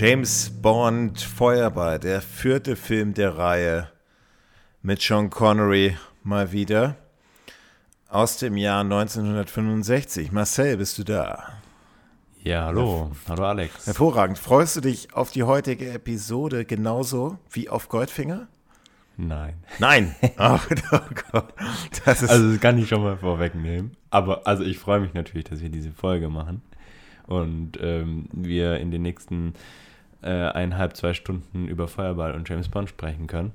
James Bond Feuerball, der vierte Film der Reihe mit Sean Connery mal wieder aus dem Jahr 1965. Marcel, bist du da? Ja, hallo. Hallo Alex. Hervorragend. Freust du dich auf die heutige Episode genauso wie auf Goldfinger? Nein. Nein. Oh, oh Gott. Das also das kann ich schon mal vorwegnehmen. Aber also ich freue mich natürlich, dass wir diese Folge machen und ähm, wir in den nächsten äh, eineinhalb, zwei Stunden über Feuerball und James Bond sprechen können.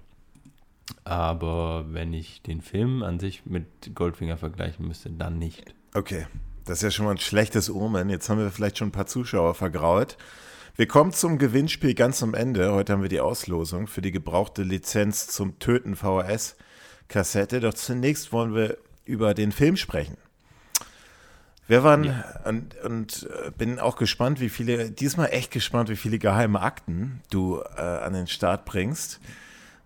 Aber wenn ich den Film an sich mit Goldfinger vergleichen müsste, dann nicht. Okay, das ist ja schon mal ein schlechtes Omen. Jetzt haben wir vielleicht schon ein paar Zuschauer vergraut. Wir kommen zum Gewinnspiel ganz am Ende. Heute haben wir die Auslosung für die gebrauchte Lizenz zum Töten VHS-Kassette. Doch zunächst wollen wir über den Film sprechen. Wir waren ja. und, und äh, bin auch gespannt, wie viele, diesmal echt gespannt, wie viele geheime Akten du äh, an den Start bringst,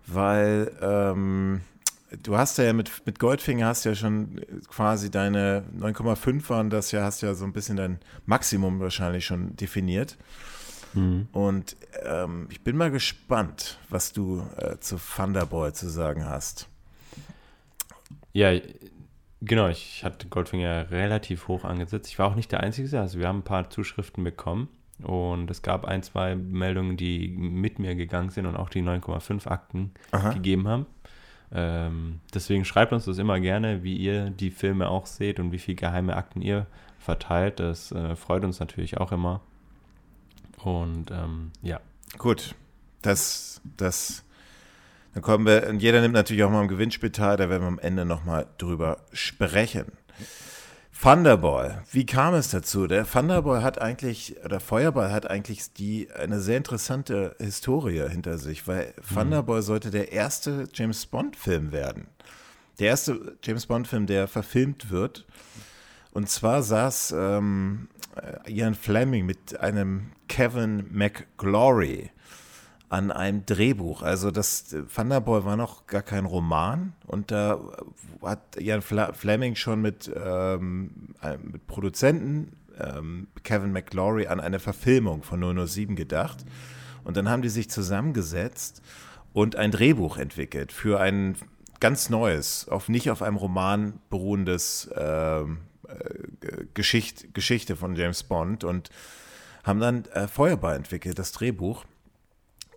weil ähm, du hast ja mit, mit Goldfinger hast ja schon quasi deine 9,5 waren das ja, hast ja so ein bisschen dein Maximum wahrscheinlich schon definiert. Mhm. Und ähm, ich bin mal gespannt, was du äh, zu Thunderboy zu sagen hast. Ja, Genau, ich hatte Goldfinger relativ hoch angesetzt. Ich war auch nicht der Einzige, also wir haben ein paar Zuschriften bekommen und es gab ein, zwei Meldungen, die mit mir gegangen sind und auch die 9,5 Akten Aha. gegeben haben. Ähm, deswegen schreibt uns das immer gerne, wie ihr die Filme auch seht und wie viele geheime Akten ihr verteilt. Das äh, freut uns natürlich auch immer. Und ähm, ja. Gut, das, das dann kommen wir, und jeder nimmt natürlich auch mal am Gewinnspiel teil, da werden wir am Ende nochmal drüber sprechen. Thunderball, wie kam es dazu? Der Thunderball hat eigentlich, oder Feuerball hat eigentlich die, eine sehr interessante Historie hinter sich, weil mhm. Thunderball sollte der erste James Bond-Film werden. Der erste James Bond-Film, der verfilmt wird. Und zwar saß ähm, Ian Fleming mit einem Kevin McGlory an einem Drehbuch. Also das Thunderball war noch gar kein Roman und da hat Ian Fleming schon mit, ähm, mit Produzenten ähm, Kevin McLaury an eine Verfilmung von 007 gedacht. Und dann haben die sich zusammengesetzt und ein Drehbuch entwickelt für ein ganz neues, auf nicht auf einem Roman beruhendes ähm, äh, Geschicht, Geschichte von James Bond und haben dann äh, Feuerball entwickelt, das Drehbuch.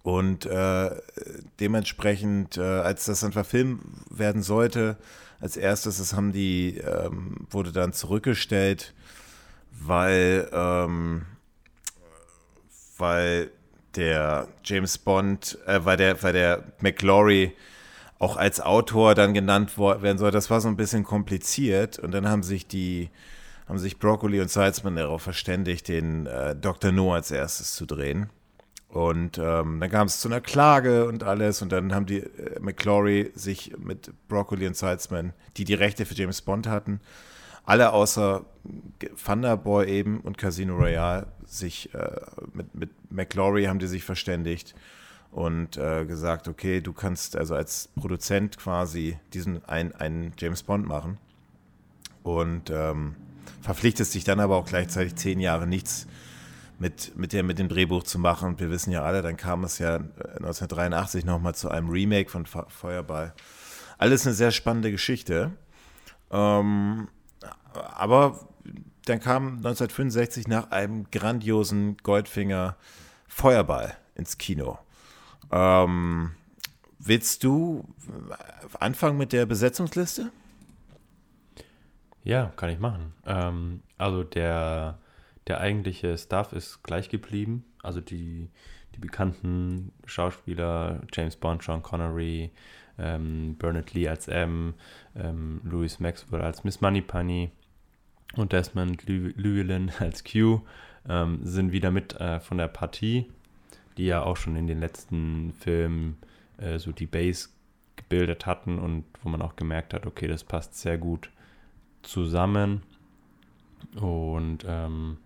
Und äh, dementsprechend, äh, als das dann verfilmt werden sollte, als erstes, das haben die, ähm, wurde dann zurückgestellt, weil, ähm, weil der James Bond, äh, weil der, weil der McLaury auch als Autor dann genannt werden soll. Das war so ein bisschen kompliziert. Und dann haben sich die, haben sich Broccoli und Salzman darauf verständigt, den äh, Dr. No als erstes zu drehen. Und ähm, dann kam es zu einer Klage und alles. Und dann haben die äh, McClory sich mit Broccoli und Salzman, die die Rechte für James Bond hatten, alle außer Thunderboy eben und Casino Royale sich äh, mit, mit McClory haben die sich verständigt und äh, gesagt, okay, du kannst also als Produzent quasi diesen einen, einen James Bond machen und ähm, verpflichtest dich dann aber auch gleichzeitig zehn Jahre nichts mit, mit, der, mit dem Drehbuch zu machen. Und wir wissen ja alle, dann kam es ja 1983 nochmal zu einem Remake von Feuerball. Alles eine sehr spannende Geschichte. Ähm, aber dann kam 1965 nach einem grandiosen Goldfinger Feuerball ins Kino. Ähm, willst du anfangen mit der Besetzungsliste? Ja, kann ich machen. Ähm, also der der eigentliche Stuff ist gleich geblieben. Also die, die bekannten Schauspieler, James Bond, Sean Connery, ähm, Bernard Lee als M, ähm, Louis Maxwell als Miss Moneypenny und Desmond Llewellyn als Q ähm, sind wieder mit äh, von der Partie, die ja auch schon in den letzten Filmen äh, so die Base gebildet hatten und wo man auch gemerkt hat, okay, das passt sehr gut zusammen. Und ähm,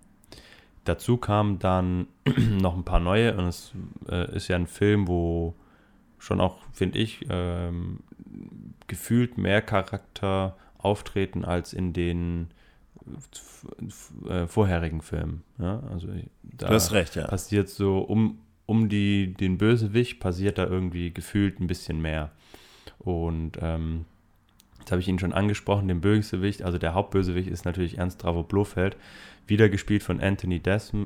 Dazu kamen dann noch ein paar neue und es äh, ist ja ein Film, wo schon auch, finde ich, ähm, gefühlt mehr Charakter auftreten als in den äh, vorherigen Filmen. Ja? Also da du hast recht, ja. passiert so um, um die, den Bösewicht passiert da irgendwie gefühlt ein bisschen mehr. Und ähm, jetzt habe ich ihn schon angesprochen, den Bösewicht, also der Hauptbösewicht ist natürlich Ernst Dravo Blofeld, wieder gespielt von Anthony Desm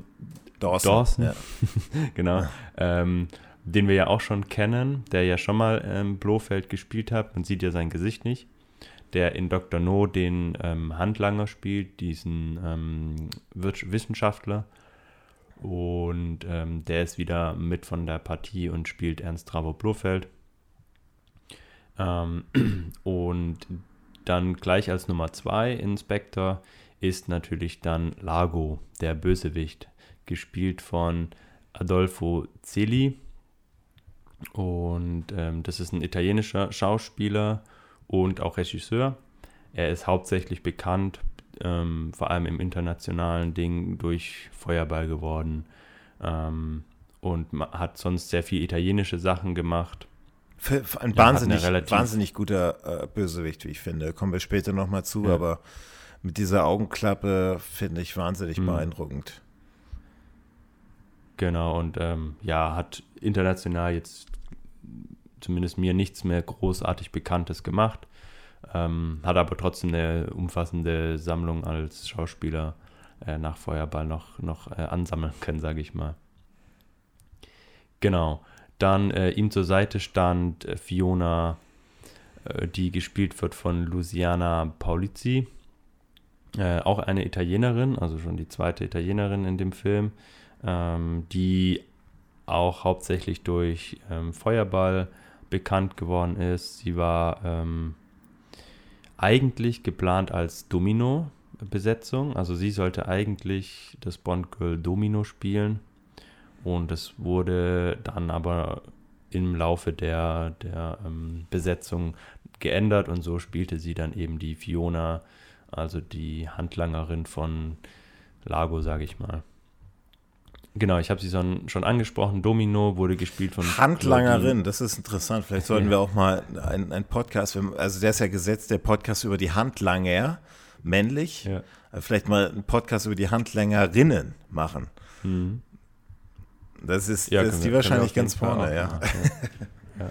Dawson. Dawson. Ja. genau. Ähm, den wir ja auch schon kennen, der ja schon mal ähm, Blofeld gespielt hat. Man sieht ja sein Gesicht nicht. Der in Dr. No den ähm, Handlanger spielt, diesen ähm, Wissenschaftler. Und ähm, der ist wieder mit von der Partie und spielt Ernst Travo Blofeld. Ähm, und dann gleich als Nummer 2 Inspektor ist natürlich dann Lago, der Bösewicht, gespielt von Adolfo Celi. Und ähm, das ist ein italienischer Schauspieler und auch Regisseur. Er ist hauptsächlich bekannt, ähm, vor allem im internationalen Ding, durch Feuerball geworden. Ähm, und hat sonst sehr viel italienische Sachen gemacht. Ein wahnsinnig, wahnsinnig guter äh, Bösewicht, wie ich finde. Kommen wir später nochmal zu, ja. aber mit dieser Augenklappe finde ich wahnsinnig mhm. beeindruckend. Genau, und ähm, ja, hat international jetzt zumindest mir nichts mehr großartig Bekanntes gemacht. Ähm, hat aber trotzdem eine umfassende Sammlung als Schauspieler äh, nach Feuerball noch, noch äh, ansammeln können, sage ich mal. Genau. Dann äh, ihm zur Seite stand Fiona, äh, die gespielt wird von Luciana Paulizzi. Äh, auch eine Italienerin, also schon die zweite Italienerin in dem Film, ähm, die auch hauptsächlich durch ähm, Feuerball bekannt geworden ist. Sie war ähm, eigentlich geplant als Domino-Besetzung. Also sie sollte eigentlich das Bond-Girl Domino spielen. Und es wurde dann aber im Laufe der, der ähm, Besetzung geändert und so spielte sie dann eben die Fiona, also die Handlangerin von Lago, sage ich mal. Genau, ich habe sie schon, angesprochen. Domino wurde gespielt von. Handlangerin, Claudine. das ist interessant. Vielleicht sollten wir auch mal einen Podcast, also der ist ja gesetzt, der Podcast über die Handlanger, männlich. Ja. Äh, vielleicht mal einen Podcast über die Handlängerinnen machen. Mhm. Das ist, ja, das ist die wir, wahrscheinlich ganz vorne, ja. ja.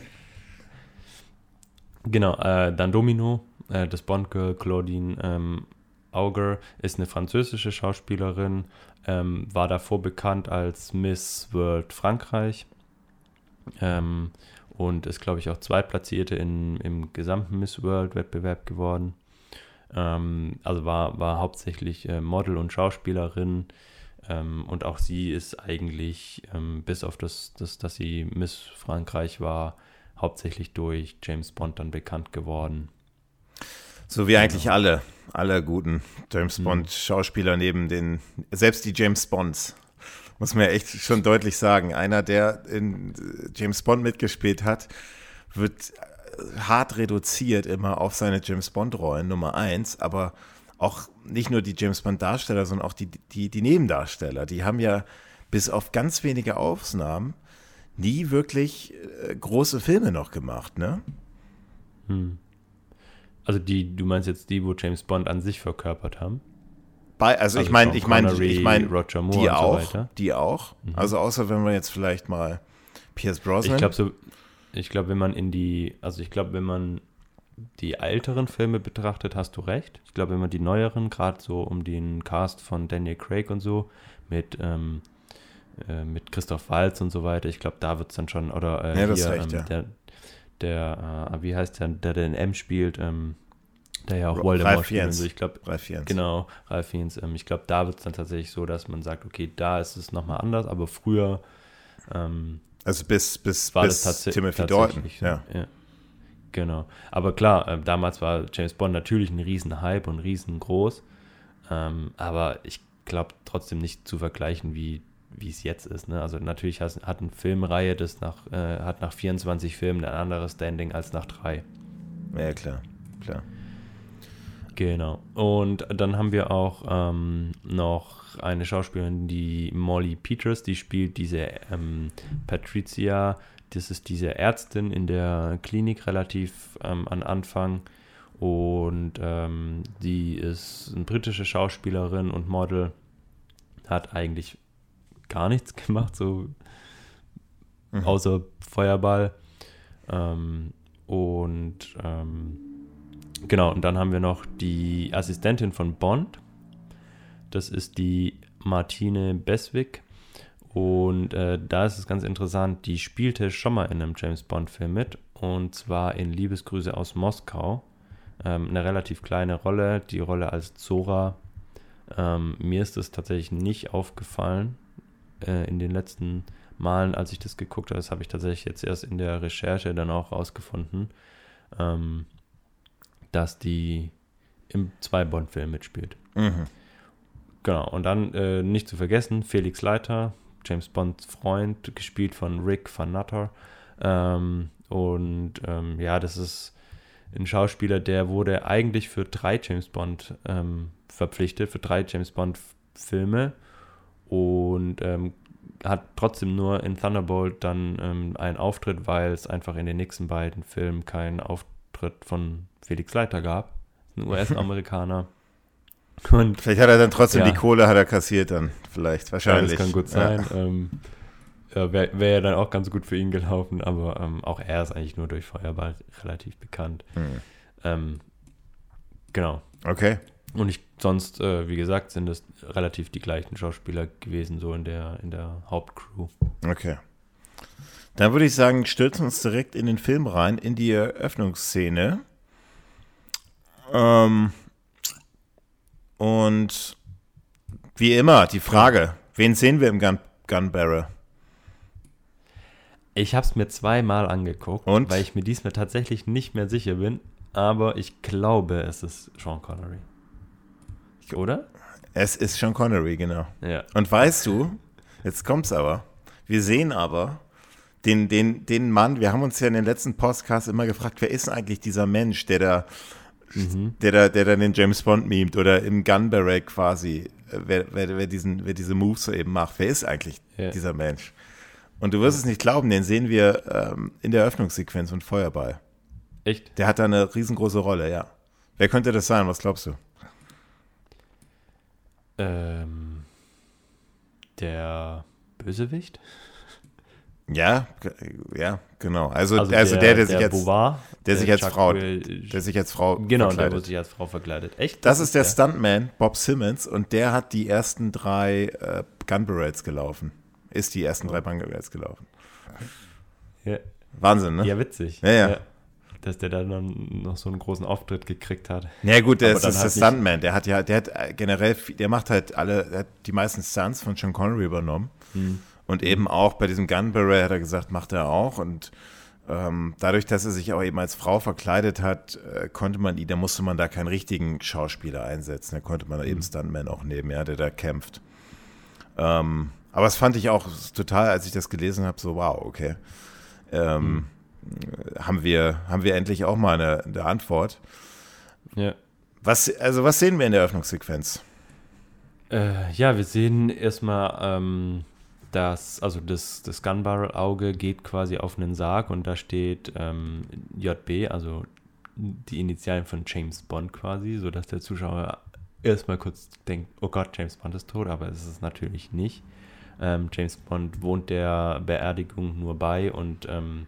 Genau, äh, dann Domino, äh, das Bond-Girl Claudine ähm, Auger ist eine französische Schauspielerin, ähm, war davor bekannt als Miss World Frankreich ähm, und ist, glaube ich, auch Zweitplatzierte in, im gesamten Miss World Wettbewerb geworden. Ähm, also war, war hauptsächlich äh, Model und Schauspielerin ähm, und auch sie ist eigentlich, ähm, bis auf das, das, dass sie Miss Frankreich war, hauptsächlich durch James Bond dann bekannt geworden. So wie eigentlich genau. alle, alle guten James mhm. Bond Schauspieler neben den, selbst die James Bonds, muss man ja echt schon deutlich sagen. Einer, der in James Bond mitgespielt hat, wird hart reduziert immer auf seine James Bond Rollen, Nummer eins, aber auch nicht nur die James Bond Darsteller, sondern auch die, die, die Nebendarsteller, die haben ja bis auf ganz wenige Ausnahmen nie wirklich äh, große Filme noch gemacht, ne? Hm. Also die, du meinst jetzt die, wo James Bond an sich verkörpert haben? Bei, also, also ich meine, ich meine, ich meine, die auch, so die auch. Mhm. Also außer wenn man jetzt vielleicht mal Pierce Brosnan. Ich glaube so, ich glaube, wenn man in die, also ich glaube, wenn man die älteren Filme betrachtet, hast du recht. Ich glaube, wenn man die neueren, gerade so um den Cast von Daniel Craig und so, mit, ähm, äh, mit Christoph Waltz und so weiter, ich glaube, da wird es dann schon, oder äh, ja, das hier, recht, ähm, ja. der, der, äh, wie heißt der, der den M spielt, ähm, der ja auch Voldemort Ralf spielt. So. Ich glaube, Ralf Fiennes. Genau, Ralf Fiennes. Ähm, ich glaube, da wird es dann tatsächlich so, dass man sagt, okay, da ist es nochmal anders, aber früher. Ähm, also bis, bis, war bis das Timothy Dalton. So, ja. ja. Genau. Aber klar, äh, damals war James Bond natürlich ein Riesenhype und riesengroß. Ähm, aber ich glaube trotzdem nicht zu vergleichen, wie wie es jetzt ist. Ne? Also natürlich hat, hat eine Filmreihe, das nach, äh, hat nach 24 Filmen ein anderes Standing als nach drei. Ja, klar, klar. Genau. Und dann haben wir auch ähm, noch eine Schauspielerin, die Molly Peters, die spielt diese ähm, Patricia, das ist diese Ärztin in der Klinik relativ ähm, an Anfang. Und ähm, die ist eine britische Schauspielerin und Model, hat eigentlich gar nichts gemacht, so mhm. außer Feuerball. Ähm, und ähm, genau, und dann haben wir noch die Assistentin von Bond. Das ist die Martine Beswick. Und äh, da ist es ganz interessant, die spielte schon mal in einem James Bond-Film mit. Und zwar in Liebesgrüße aus Moskau. Ähm, eine relativ kleine Rolle, die Rolle als Zora. Ähm, mir ist es tatsächlich nicht aufgefallen äh, in den letzten Malen, als ich das geguckt habe. Das habe ich tatsächlich jetzt erst in der Recherche dann auch rausgefunden, ähm, dass die im zwei Bond-Film mitspielt. Mhm. Genau, und dann äh, nicht zu vergessen, Felix Leiter, James Bonds Freund, gespielt von Rick Van Nutter. Ähm, und ähm, ja, das ist ein Schauspieler, der wurde eigentlich für drei James Bond ähm, verpflichtet, für drei James Bond Filme und ähm, hat trotzdem nur in Thunderbolt dann ähm, einen Auftritt, weil es einfach in den nächsten beiden Filmen keinen Auftritt von Felix Leiter gab. Ein US-Amerikaner. Und, vielleicht hat er dann trotzdem ja. die Kohle, hat er kassiert dann, vielleicht, wahrscheinlich. Ja, das kann gut sein. Ja. Ähm, ja, Wäre wär ja dann auch ganz gut für ihn gelaufen, aber ähm, auch er ist eigentlich nur durch Feuerball relativ bekannt. Mhm. Ähm, genau. Okay. Und ich, sonst, äh, wie gesagt, sind es relativ die gleichen Schauspieler gewesen, so in der, in der Hauptcrew. Okay. Dann würde ich sagen, stürzen wir uns direkt in den Film rein, in die Eröffnungsszene. Ähm, und wie immer, die Frage, wen sehen wir im Gun, Gun Barrel? Ich habe es mir zweimal angeguckt, Und? weil ich mir diesmal tatsächlich nicht mehr sicher bin. Aber ich glaube, es ist Sean Connery. Oder? Es ist Sean Connery, genau. Ja. Und weißt du, jetzt kommt's aber. Wir sehen aber den, den, den Mann, wir haben uns ja in den letzten Podcasts immer gefragt, wer ist eigentlich dieser Mensch, der da, mhm. der da, der da den James Bond memt oder im Gun Barrack quasi, äh, wer, wer, wer, diesen, wer diese Moves so eben macht. Wer ist eigentlich ja. dieser Mensch? Und du wirst es nicht glauben, den sehen wir ähm, in der Eröffnungssequenz von Feuerball. Echt? Der hat da eine riesengroße Rolle, ja. Wer könnte das sein? Was glaubst du? Ähm, der Bösewicht? Ja, ja, genau. Also, also, also der, der, der, sich als Bouvard, der, sich als Frau, der sich als Frau genau, verkleidet. der sich als Frau verkleidet. Echt? Das, das ist der, der Stuntman Bob Simmons und der hat die ersten drei äh, Gun Barrels gelaufen ist die ersten drei Bangerats gelaufen. Ja. Wahnsinn, ne? Ja, witzig. Ja, ja, ja. Dass der dann noch so einen großen Auftritt gekriegt hat. Ja, gut, der ist, ist halt der Stuntman. Der hat ja, der hat äh, generell, der macht halt alle, der hat die meisten Stunts von Sean Connery übernommen. Hm. Und eben auch bei diesem Gun Barrel hat er gesagt, macht er auch. Und ähm, dadurch, dass er sich auch eben als Frau verkleidet hat, äh, konnte man ihn, da musste man da keinen richtigen Schauspieler einsetzen. Da konnte man da hm. eben Stuntman auch nehmen, ja, der da kämpft. Ähm, aber das fand ich auch total, als ich das gelesen habe, so wow, okay. Ähm, mhm. haben, wir, haben wir endlich auch mal eine, eine Antwort. Ja. Was, also was sehen wir in der Öffnungssequenz? Äh, ja, wir sehen erstmal, ähm, dass, also das, das Gunbarrel-Auge geht quasi auf einen Sarg und da steht ähm, JB, also die Initialen von James Bond quasi, sodass der Zuschauer erstmal kurz denkt, oh Gott, James Bond ist tot, aber es ist es natürlich nicht. Ähm, James Bond wohnt der Beerdigung nur bei und ähm,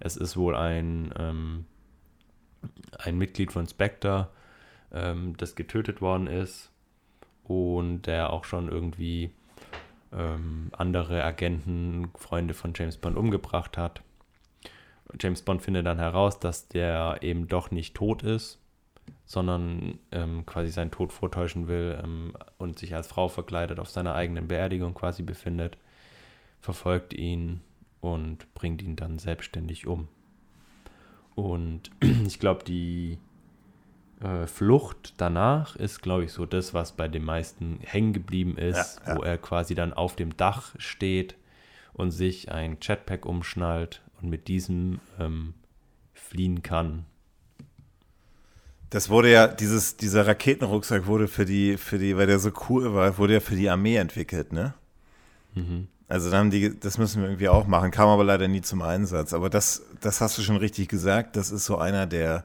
es ist wohl ein, ähm, ein Mitglied von Spectre, ähm, das getötet worden ist und der auch schon irgendwie ähm, andere Agenten, Freunde von James Bond umgebracht hat. James Bond findet dann heraus, dass der eben doch nicht tot ist sondern ähm, quasi seinen Tod vortäuschen will ähm, und sich als Frau verkleidet auf seiner eigenen Beerdigung quasi befindet, verfolgt ihn und bringt ihn dann selbstständig um. Und ich glaube, die äh, Flucht danach ist, glaube ich, so das, was bei den meisten hängen geblieben ist, ja, ja. wo er quasi dann auf dem Dach steht und sich ein Jetpack umschnallt und mit diesem ähm, fliehen kann das wurde ja, dieses, dieser Raketenrucksack wurde für die, für die, weil der so cool war, wurde ja für die Armee entwickelt, ne? Mhm. Also dann haben die, das müssen wir irgendwie auch machen, kam aber leider nie zum Einsatz. Aber das, das hast du schon richtig gesagt, das ist so einer der,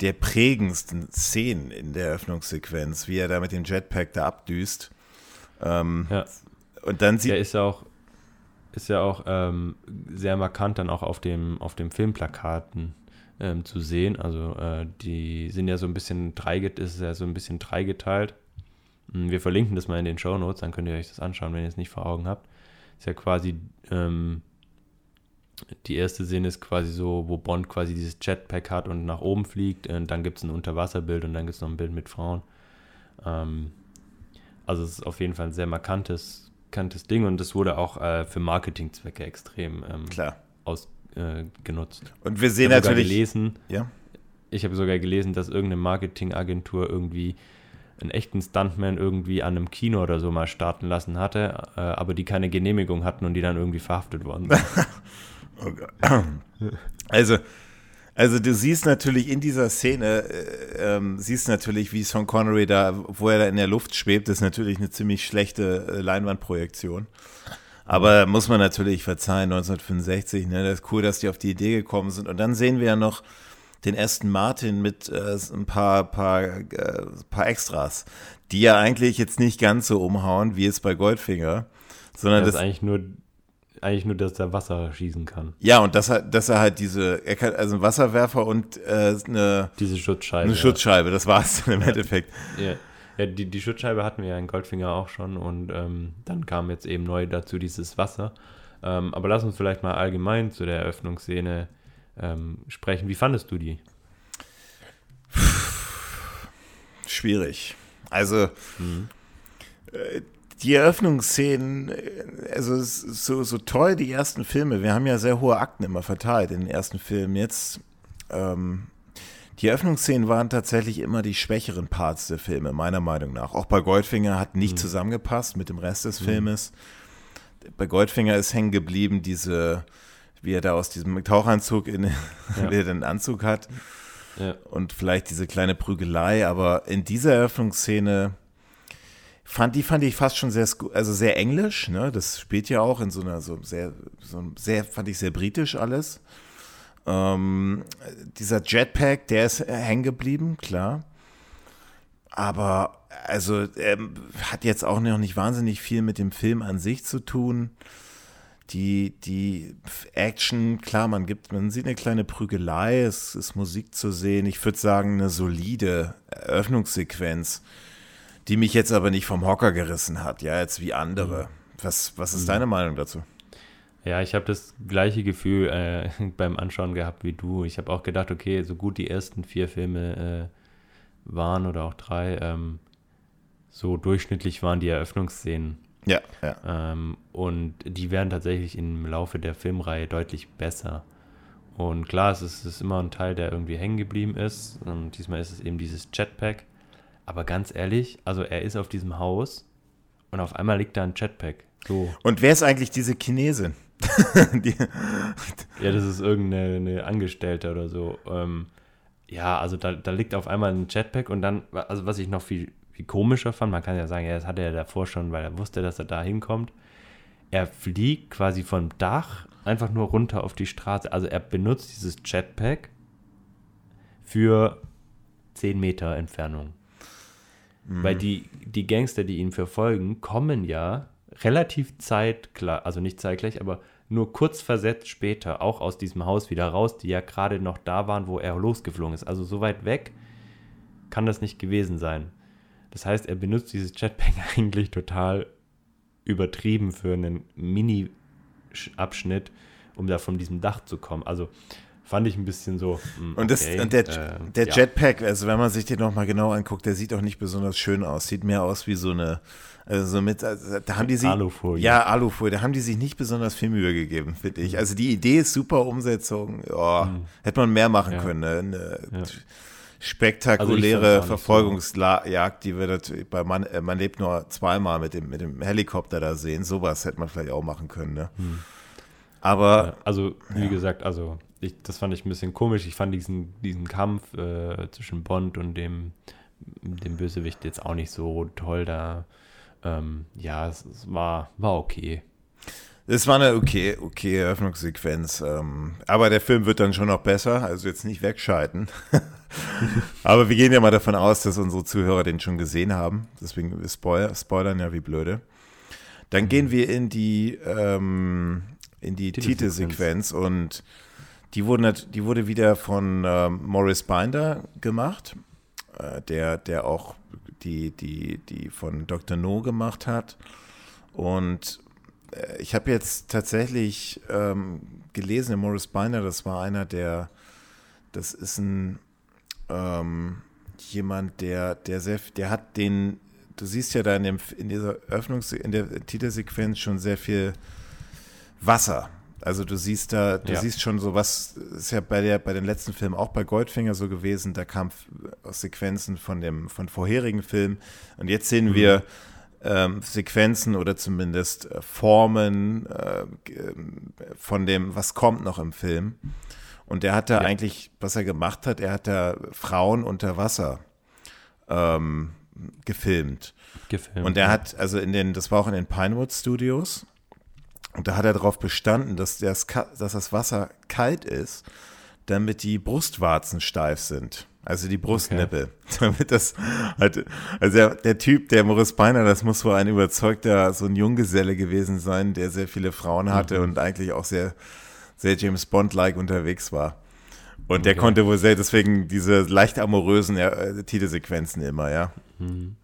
der prägendsten Szenen in der Eröffnungssequenz, wie er da mit dem Jetpack da abdüst. Ähm, ja. Und dann sieht. Der ist auch, ist ja auch ähm, sehr markant dann auch auf dem, auf dem Filmplakaten ähm, zu sehen. Also äh, die sind ja so ein bisschen dreigeteilt, ist ja so ein bisschen dreigeteilt. Hm, wir verlinken das mal in den Show Notes, dann könnt ihr euch das anschauen, wenn ihr es nicht vor Augen habt. Ist ja quasi ähm, die erste Szene ist quasi so, wo Bond quasi dieses Jetpack hat und nach oben fliegt. Und dann gibt es ein Unterwasserbild und dann gibt es noch ein Bild mit Frauen. Ähm, also es ist auf jeden Fall ein sehr markantes, markantes Ding und das wurde auch äh, für Marketingzwecke extrem ähm, Klar. ausgenutzt. Äh, und wir sehen ich habe sogar natürlich. gelesen, Ja. ich habe sogar gelesen, dass irgendeine Marketingagentur irgendwie einen echten Stuntman irgendwie an einem Kino oder so mal starten lassen hatte, äh, aber die keine Genehmigung hatten und die dann irgendwie verhaftet worden sind. Oh. Also, also du siehst natürlich in dieser Szene, äh, ähm, siehst natürlich, wie Sean Connery da, wo er da in der Luft schwebt, ist natürlich eine ziemlich schlechte äh, Leinwandprojektion. Aber muss man natürlich verzeihen, 1965, ne, das ist cool, dass die auf die Idee gekommen sind. Und dann sehen wir ja noch den Aston Martin mit äh, ein paar, paar, äh, paar Extras, die ja eigentlich jetzt nicht ganz so umhauen, wie es bei Goldfinger, sondern Das das, ist eigentlich nur, eigentlich nur, dass er Wasser schießen kann. ja, und dass er, dass er halt diese, er kann, also einen Wasserwerfer und äh, eine, Diese Schutzscheibe. eine Schutzscheibe, das war es dann im Endeffekt. Ja, ja die, die Schutzscheibe hatten wir ja in Goldfinger auch schon und ähm, dann kam jetzt eben neu dazu dieses Wasser. Ähm, aber lass uns vielleicht mal allgemein zu der Eröffnungsszene ähm, sprechen. Wie fandest du die? Schwierig. Also, Mhm. äh, die Eröffnungsszenen, äh, also so, so toll die ersten Filme, wir haben ja sehr hohe Akten immer verteilt in den ersten Filmen. Jetzt, ähm, die Eröffnungsszenen waren tatsächlich immer die schwächeren Parts der Filme, meiner Meinung nach. Auch bei Goldfinger hat nicht zusammengepasst mit dem Rest des Filmes. Bei Goldfinger ist hängen geblieben, diese, wie er da aus diesem Tauchanzug in, wie er den Anzug hat Ja. und vielleicht diese kleine Prügelei, aber in dieser Eröffnungsszene fand die fand ich fast schon sehr also sehr englisch, ne? Das spielt ja auch in so einer so sehr so sehr fand ich sehr britisch alles. Ähm, dieser Jetpack, der ist hängen geblieben, klar. Aber also ähm, hat jetzt auch noch nicht wahnsinnig viel mit dem Film an sich zu tun. Die, die Action, klar, man gibt, man sieht eine kleine Prügelei, es ist Musik zu sehen. Ich würde sagen, eine solide Eröffnungssequenz, die mich jetzt aber nicht vom Hocker gerissen hat, ja, jetzt wie andere. Was, was ist deine Meinung dazu? Ja, ich habe das gleiche Gefühl äh, beim Anschauen gehabt wie du. Ich habe auch gedacht, okay, so gut die ersten vier Filme äh, waren oder auch drei, ähm, so durchschnittlich waren die Eröffnungsszenen. Ja, ja. Ähm, und die werden tatsächlich im Laufe der Filmreihe deutlich besser. Und klar, es ist, es ist immer ein Teil, der irgendwie hängen geblieben ist. Und diesmal ist es eben dieses Jetpack. Aber ganz ehrlich, also er ist auf diesem Haus und auf einmal liegt da ein Jetpack. So. Und wer ist eigentlich diese Chinesin? die, Ja, das ist irgendeine eine Angestellte oder so. Ähm, ja, also da, da liegt auf einmal ein Jetpack und dann, also was ich noch viel, viel komischer fand, man kann ja sagen, ja, das hatte er davor schon, weil er wusste, dass er da hinkommt. Er fliegt quasi vom Dach einfach nur runter auf die Straße. Also er benutzt dieses Jetpack für 10 Meter Entfernung. Weil die, die Gangster, die ihn verfolgen, kommen ja relativ zeitgleich, also nicht zeitgleich, aber nur kurz versetzt später auch aus diesem Haus wieder raus, die ja gerade noch da waren, wo er losgeflogen ist. Also so weit weg kann das nicht gewesen sein. Das heißt, er benutzt dieses Jetpack eigentlich total übertrieben für einen Mini-Abschnitt, um da von diesem Dach zu kommen. Also fand ich ein bisschen so. hm, Und, das, okay, und der, äh, der ja. Jetpack, also wenn man sich den nochmal genau anguckt, der sieht auch nicht besonders schön aus. Sieht mehr aus wie so eine, also so mit, also da haben die sich. Alufolie. Ja, Alufolie, da haben die sich nicht besonders viel Mühe gegeben, finde ich. Also die Idee ist super, Umsetzung, ja, hätte man mehr machen Mhm. Ja. können. Ne? Eine Ja. spektakuläre Also nicht so. Verfolgungsjagd, die wir natürlich bei man, äh, man lebt nur zweimal mit dem, mit dem Helikopter da sehen. Sowas hätte man vielleicht auch machen können. Ne? Hm. Aber Also, wie gesagt, also ich, das fand ich ein bisschen komisch. Ich fand diesen, diesen Kampf äh, zwischen Bond und dem, dem Bösewicht jetzt auch nicht so toll. Da, ähm, ja, es, es war, war okay. Es war eine okay, okay Eröffnungssequenz. Ähm, aber der Film wird dann schon noch besser, also jetzt nicht wegschalten. aber wir gehen ja mal davon aus, dass unsere Zuhörer den schon gesehen haben. Deswegen wir spoil, spoilern ja wie blöde. Dann mhm. gehen wir in die, ähm, in die Titelsequenz und die, wurden, die wurde wieder von ähm, Morris Binder gemacht, äh, der, der auch die, die, die von Dr. No gemacht hat. Und äh, ich habe jetzt tatsächlich ähm, gelesen, in Morris Binder, das war einer der, das ist ein ähm, jemand, der, der sehr, der hat den, du siehst ja da in, dem, in dieser Öffnungs-, in der Titelsequenz schon sehr viel Wasser. Also du siehst da, du ja. siehst schon so was, ist ja bei der, bei den letzten Filmen auch bei Goldfinger so gewesen, da kam aus Sequenzen von dem, von vorherigen Filmen. Und jetzt sehen mhm. wir ähm, Sequenzen oder zumindest äh, Formen äh, von dem, was kommt noch im Film. Und der hat da ja. eigentlich, was er gemacht hat, er hat da Frauen unter Wasser ähm, gefilmt. gefilmt. Und er ja. hat, also in den, das war auch in den Pinewood Studios. Und da hat er darauf bestanden, dass das, dass das Wasser kalt ist, damit die Brustwarzen steif sind. Also die Brustnippel. Okay. Damit das halt, also der, der, Typ, der Morris Beiner, das muss wohl ein überzeugter, so ein Junggeselle gewesen sein, der sehr viele Frauen hatte mhm. und eigentlich auch sehr sehr James Bond-like unterwegs war. Und der konnte wohl sehr, deswegen diese leicht amorösen äh, Titelsequenzen immer, ja. Mhm.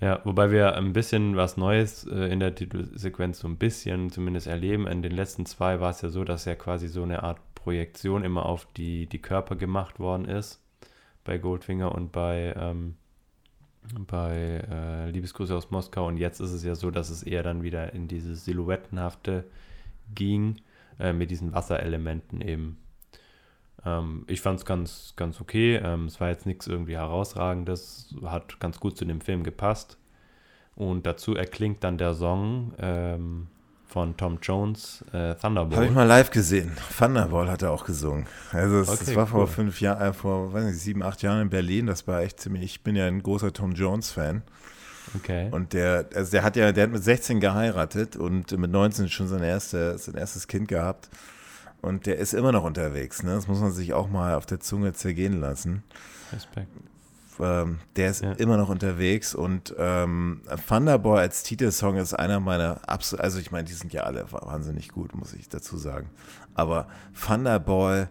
Ja, wobei wir ein bisschen was Neues äh, in der Titelsequenz so ein bisschen zumindest erleben. In den letzten zwei war es ja so, dass ja quasi so eine Art Projektion immer auf die, die Körper gemacht worden ist. Bei Goldfinger und bei, ähm, bei äh, Liebesgrüße aus Moskau. Und jetzt ist es ja so, dass es eher dann wieder in dieses Silhouettenhafte ging, äh, mit diesen Wasserelementen eben. Ähm, ich fand es ganz, ganz okay. Ähm, es war jetzt nichts irgendwie herausragendes, hat ganz gut zu dem Film gepasst. Und dazu erklingt dann der Song ähm, von Tom Jones, äh, Thunderball. Habe ich mal live gesehen. Thunderball hat er auch gesungen. Also es, okay, das war cool. vor fünf Jahren, äh, vor weiß nicht, sieben, acht Jahren in Berlin. Das war echt ziemlich. Ich bin ja ein großer Tom Jones Fan. Okay. Und der, also der hat ja, der hat mit 16 geheiratet und mit 19 schon sein, erste, sein erstes Kind gehabt. Und der ist immer noch unterwegs. Ne? Das muss man sich auch mal auf der Zunge zergehen lassen. Respekt. Ähm, der ist ja. immer noch unterwegs und ähm, Thunderball als Titelsong ist einer meiner absolut, also ich meine, die sind ja alle wahnsinnig gut, muss ich dazu sagen. Aber Thunderball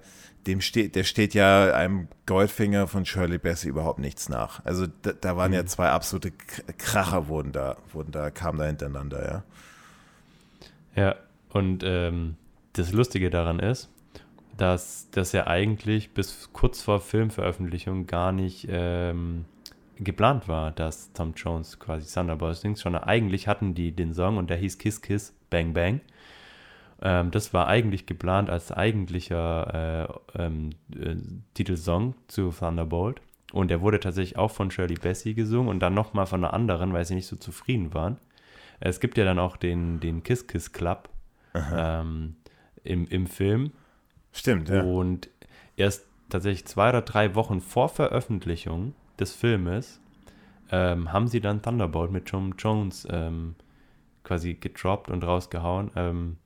dem steht, der steht ja einem Goldfinger von Shirley Bassey überhaupt nichts nach. Also da, da waren mhm. ja zwei absolute Kracher wurden da, wurden da, kamen da hintereinander, ja. Ja, und ähm, das Lustige daran ist, dass das ja eigentlich bis kurz vor Filmveröffentlichung gar nicht ähm, geplant war, dass Tom Jones quasi Thunderbolt singt, sondern eigentlich hatten die den Song und der hieß Kiss Kiss Bang Bang. Ähm, das war eigentlich geplant als eigentlicher äh, ähm, äh, Titelsong zu Thunderbolt. Und der wurde tatsächlich auch von Shirley Bassey gesungen und dann nochmal von einer anderen, weil sie nicht so zufrieden waren. Es gibt ja dann auch den, den Kiss Kiss Club ähm, im, im Film. Stimmt, ja. Und erst tatsächlich zwei oder drei Wochen vor Veröffentlichung des Filmes ähm, haben sie dann Thunderbolt mit Tom Jones ähm, quasi gedroppt und rausgehauen. Ähm,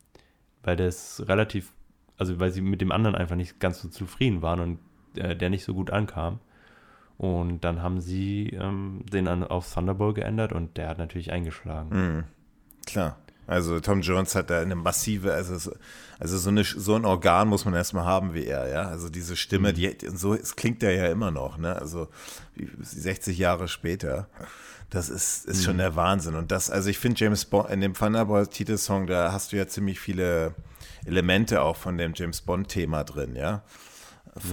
weil das relativ, also weil sie mit dem anderen einfach nicht ganz so zufrieden waren und äh, der nicht so gut ankam. Und dann haben sie ähm, den an, auf Thunderbolt geändert und der hat natürlich eingeschlagen. Mhm. Klar. Also Tom Jones hat da eine massive, also, also so, eine, so ein Organ muss man erstmal haben wie er, ja. Also diese Stimme, mhm. die so es klingt er ja immer noch, ne? Also 60 Jahre später. Das ist, ist mhm. schon der Wahnsinn. Und das, also ich finde James Bond, in dem Thunderbolt-Titelsong, da hast du ja ziemlich viele Elemente auch von dem James Bond-Thema drin, ja.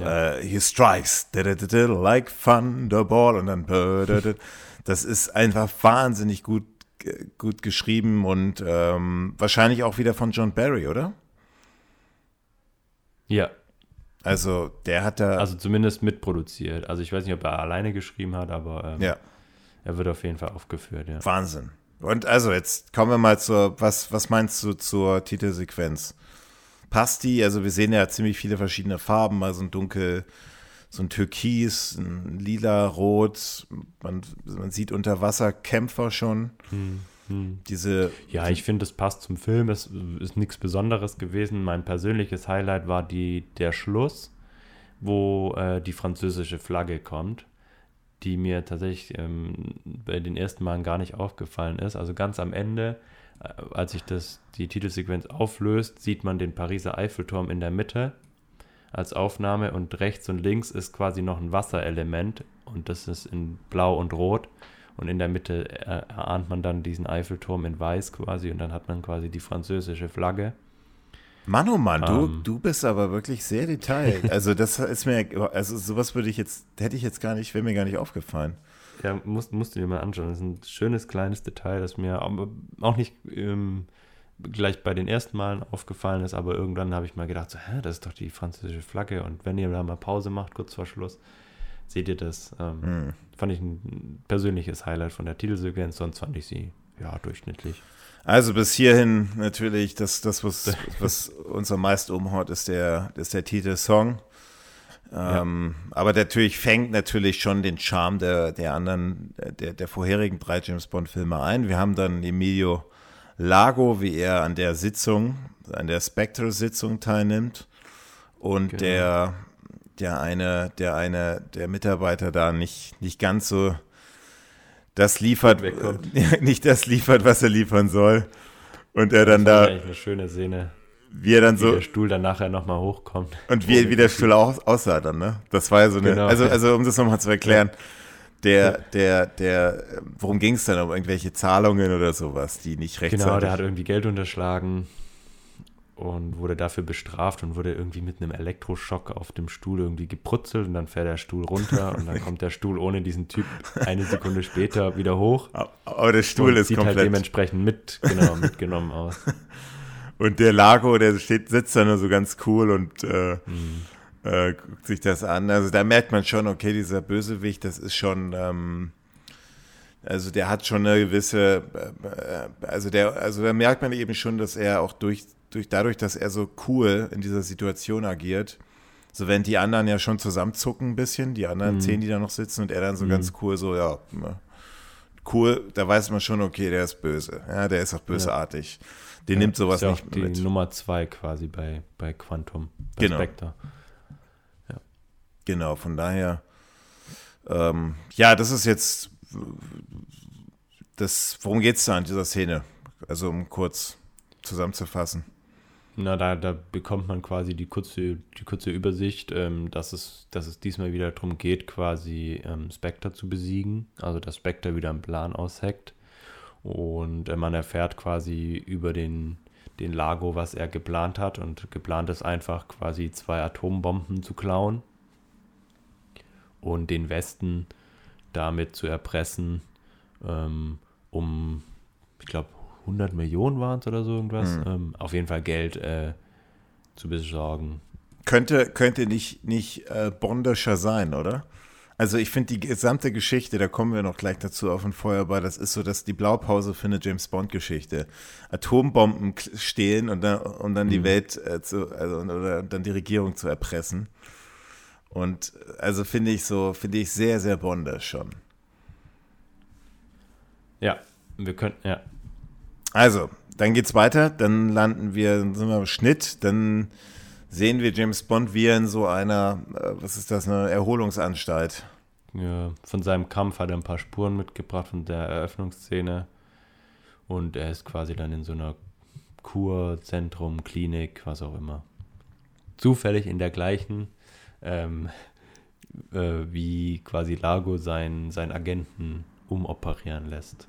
ja. Uh, he strikes like Thunderball und dann das ist einfach wahnsinnig gut, gut geschrieben und ähm, wahrscheinlich auch wieder von John Barry, oder? Ja. Also der hat da. Also zumindest mitproduziert. Also ich weiß nicht, ob er alleine geschrieben hat, aber ähm, ja. Er wird auf jeden Fall aufgeführt, ja. Wahnsinn. Und also jetzt kommen wir mal zur, was, was meinst du zur Titelsequenz? Passt die? Also wir sehen ja ziemlich viele verschiedene Farben, mal so ein dunkel, so ein Türkis, ein lila, rot. Man, man sieht unter Wasser Kämpfer schon. Hm, hm. Diese. Ja, ich finde, es passt zum Film. Es ist nichts Besonderes gewesen. Mein persönliches Highlight war die, der Schluss, wo äh, die französische Flagge kommt die mir tatsächlich ähm, bei den ersten Malen gar nicht aufgefallen ist. Also ganz am Ende, äh, als sich das, die Titelsequenz auflöst, sieht man den Pariser Eiffelturm in der Mitte als Aufnahme und rechts und links ist quasi noch ein Wasserelement und das ist in Blau und Rot und in der Mitte erahnt man dann diesen Eiffelturm in Weiß quasi und dann hat man quasi die französische Flagge. Mann, oh Mann, du, um, du bist aber wirklich sehr detailliert. Also das ist mir, also sowas würde ich jetzt, hätte ich jetzt gar nicht, wäre mir gar nicht aufgefallen. Ja, musst, musst du dir mal anschauen. Das ist ein schönes kleines Detail, das mir auch nicht ähm, gleich bei den ersten Malen aufgefallen ist, aber irgendwann habe ich mal gedacht, so, hä, das ist doch die französische Flagge und wenn ihr da mal Pause macht, kurz vor Schluss, seht ihr das. Ähm, hm. Fand ich ein persönliches Highlight von der Titelsequenz, sonst fand ich sie ja durchschnittlich. Also bis hierhin natürlich, das, das was, was uns am meisten umhaut, ist der, ist der Titelsong. Ähm, ja. Aber natürlich fängt natürlich schon den Charme der, der anderen, der, der vorherigen drei James Bond-Filme ein. Wir haben dann Emilio Lago, wie er an der Sitzung, an der Spectre-Sitzung teilnimmt. Und genau. der, der eine, der eine, der Mitarbeiter da nicht, nicht ganz so das liefert, nicht das liefert, was er liefern soll. Und er dann da. eine schöne Szene. Wie er dann wie so. der Stuhl dann nachher nochmal hochkommt. Und wie, wie der Stuhl auch aussah dann, ne? Das war ja so eine. Genau, also, also, um das nochmal zu erklären. Der, der, der, worum ging es dann? Um irgendwelche Zahlungen oder sowas, die nicht rechtzeitig. Genau, der hat irgendwie Geld unterschlagen und wurde dafür bestraft und wurde irgendwie mit einem Elektroschock auf dem Stuhl irgendwie gebrutzelt und dann fährt der Stuhl runter und dann kommt der Stuhl ohne diesen Typ eine Sekunde später wieder hoch. Aber der Stuhl ist sieht halt komplett halt dementsprechend mit, genau, mitgenommen aus. Und der Lago, der steht, sitzt da nur so ganz cool und äh, mhm. Äh, guckt sich das an. Also da merkt man schon, okay, dieser Bösewicht, das ist schon, ähm, also der hat schon eine gewisse, äh, also der, also da merkt man eben schon, dass er auch durch durch, dadurch, dass er so cool in dieser Situation agiert, so wenn die anderen ja schon zusammenzucken ein bisschen, die anderen mhm. zehn, die da noch sitzen und er dann so mhm. ganz cool so, ja, ne, cool, da weiß man schon, okay, der ist böse, ja, der ist auch bösartig. Den ja, nimmt sowas ist ja nicht die mit. Nummer zwei quasi bei, bei Quantum, bei genau. Spectre. Genau, von daher, ähm, ja, das ist jetzt, das, worum geht es da in dieser Szene? Also um kurz zusammenzufassen. Na, da, da bekommt man quasi die kurze, die kurze Übersicht, ähm, dass, es, dass es diesmal wieder darum geht, quasi ähm, Spectre zu besiegen. Also dass Spectre wieder einen Plan ausheckt. Und äh, man erfährt quasi über den, den Lago, was er geplant hat. Und geplant ist einfach quasi zwei Atombomben zu klauen und den Westen damit zu erpressen, ähm, um, ich glaube, 100 Millionen waren es oder so irgendwas. Mhm. Ähm, auf jeden Fall Geld äh, zu besorgen. Könnte, könnte nicht, nicht äh, bondischer sein, oder? Also ich finde die gesamte Geschichte, da kommen wir noch gleich dazu auf ein Feuerball, das ist so, dass die Blaupause für eine James Bond Geschichte. Atombomben stehlen und dann, und dann mhm. die Welt äh, zu, also oder dann die Regierung zu erpressen. Und also finde ich so, finde ich sehr, sehr bondisch schon. Ja, wir könnten, ja, also, dann geht's weiter, dann landen wir, sind wir im Schnitt, dann sehen wir James Bond, wie er in so einer, äh, was ist das, eine Erholungsanstalt. Ja, von seinem Kampf hat er ein paar Spuren mitgebracht von der Eröffnungsszene und er ist quasi dann in so einer Kurzentrum, Klinik, was auch immer. Zufällig in der gleichen, ähm, äh, wie quasi Lago seinen, seinen Agenten umoperieren lässt.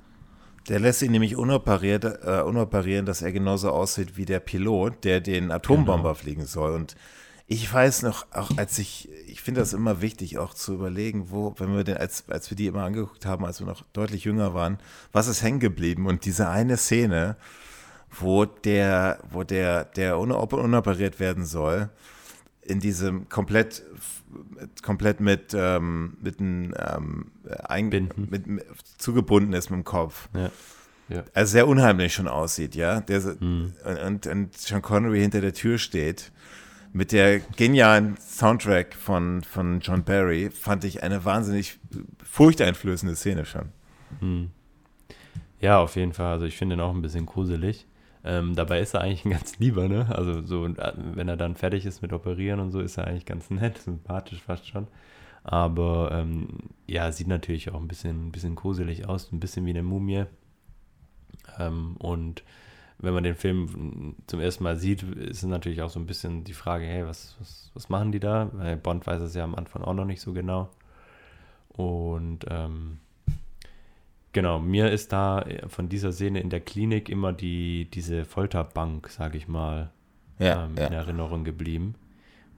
Der lässt ihn nämlich unoperiert, äh, unoperieren, dass er genauso aussieht wie der Pilot, der den Atombomber genau. fliegen soll. Und ich weiß noch, auch als ich, ich finde das immer wichtig, auch zu überlegen, wo, wenn wir den, als, als wir die immer angeguckt haben, als wir noch deutlich jünger waren, was ist hängen geblieben? Und diese eine Szene, wo der, wo der, der unoperiert werden soll, in diesem komplett komplett mit ähm, mit einem ähm, ein, mit, mit, zugebunden ist mit dem Kopf. Ja. Ja. Also sehr unheimlich schon aussieht, ja. Der, mhm. und, und Sean Connery hinter der Tür steht mit der genialen Soundtrack von, von John Barry, fand ich eine wahnsinnig furchteinflößende Szene schon. Mhm. Ja, auf jeden Fall. Also ich finde ihn auch ein bisschen gruselig. Ähm, dabei ist er eigentlich ein ganz lieber, ne? Also so, wenn er dann fertig ist mit Operieren und so, ist er eigentlich ganz nett, sympathisch fast schon. Aber ähm, ja, sieht natürlich auch ein bisschen, ein bisschen gruselig aus, ein bisschen wie eine Mumie. Ähm, und wenn man den Film zum ersten Mal sieht, ist natürlich auch so ein bisschen die Frage, hey, was, was, was machen die da? Weil Bond weiß es ja am Anfang auch noch nicht so genau. Und ähm, genau, mir ist da von dieser Szene in der Klinik immer die, diese Folterbank, sage ich mal, ja, ähm, ja. in Erinnerung geblieben,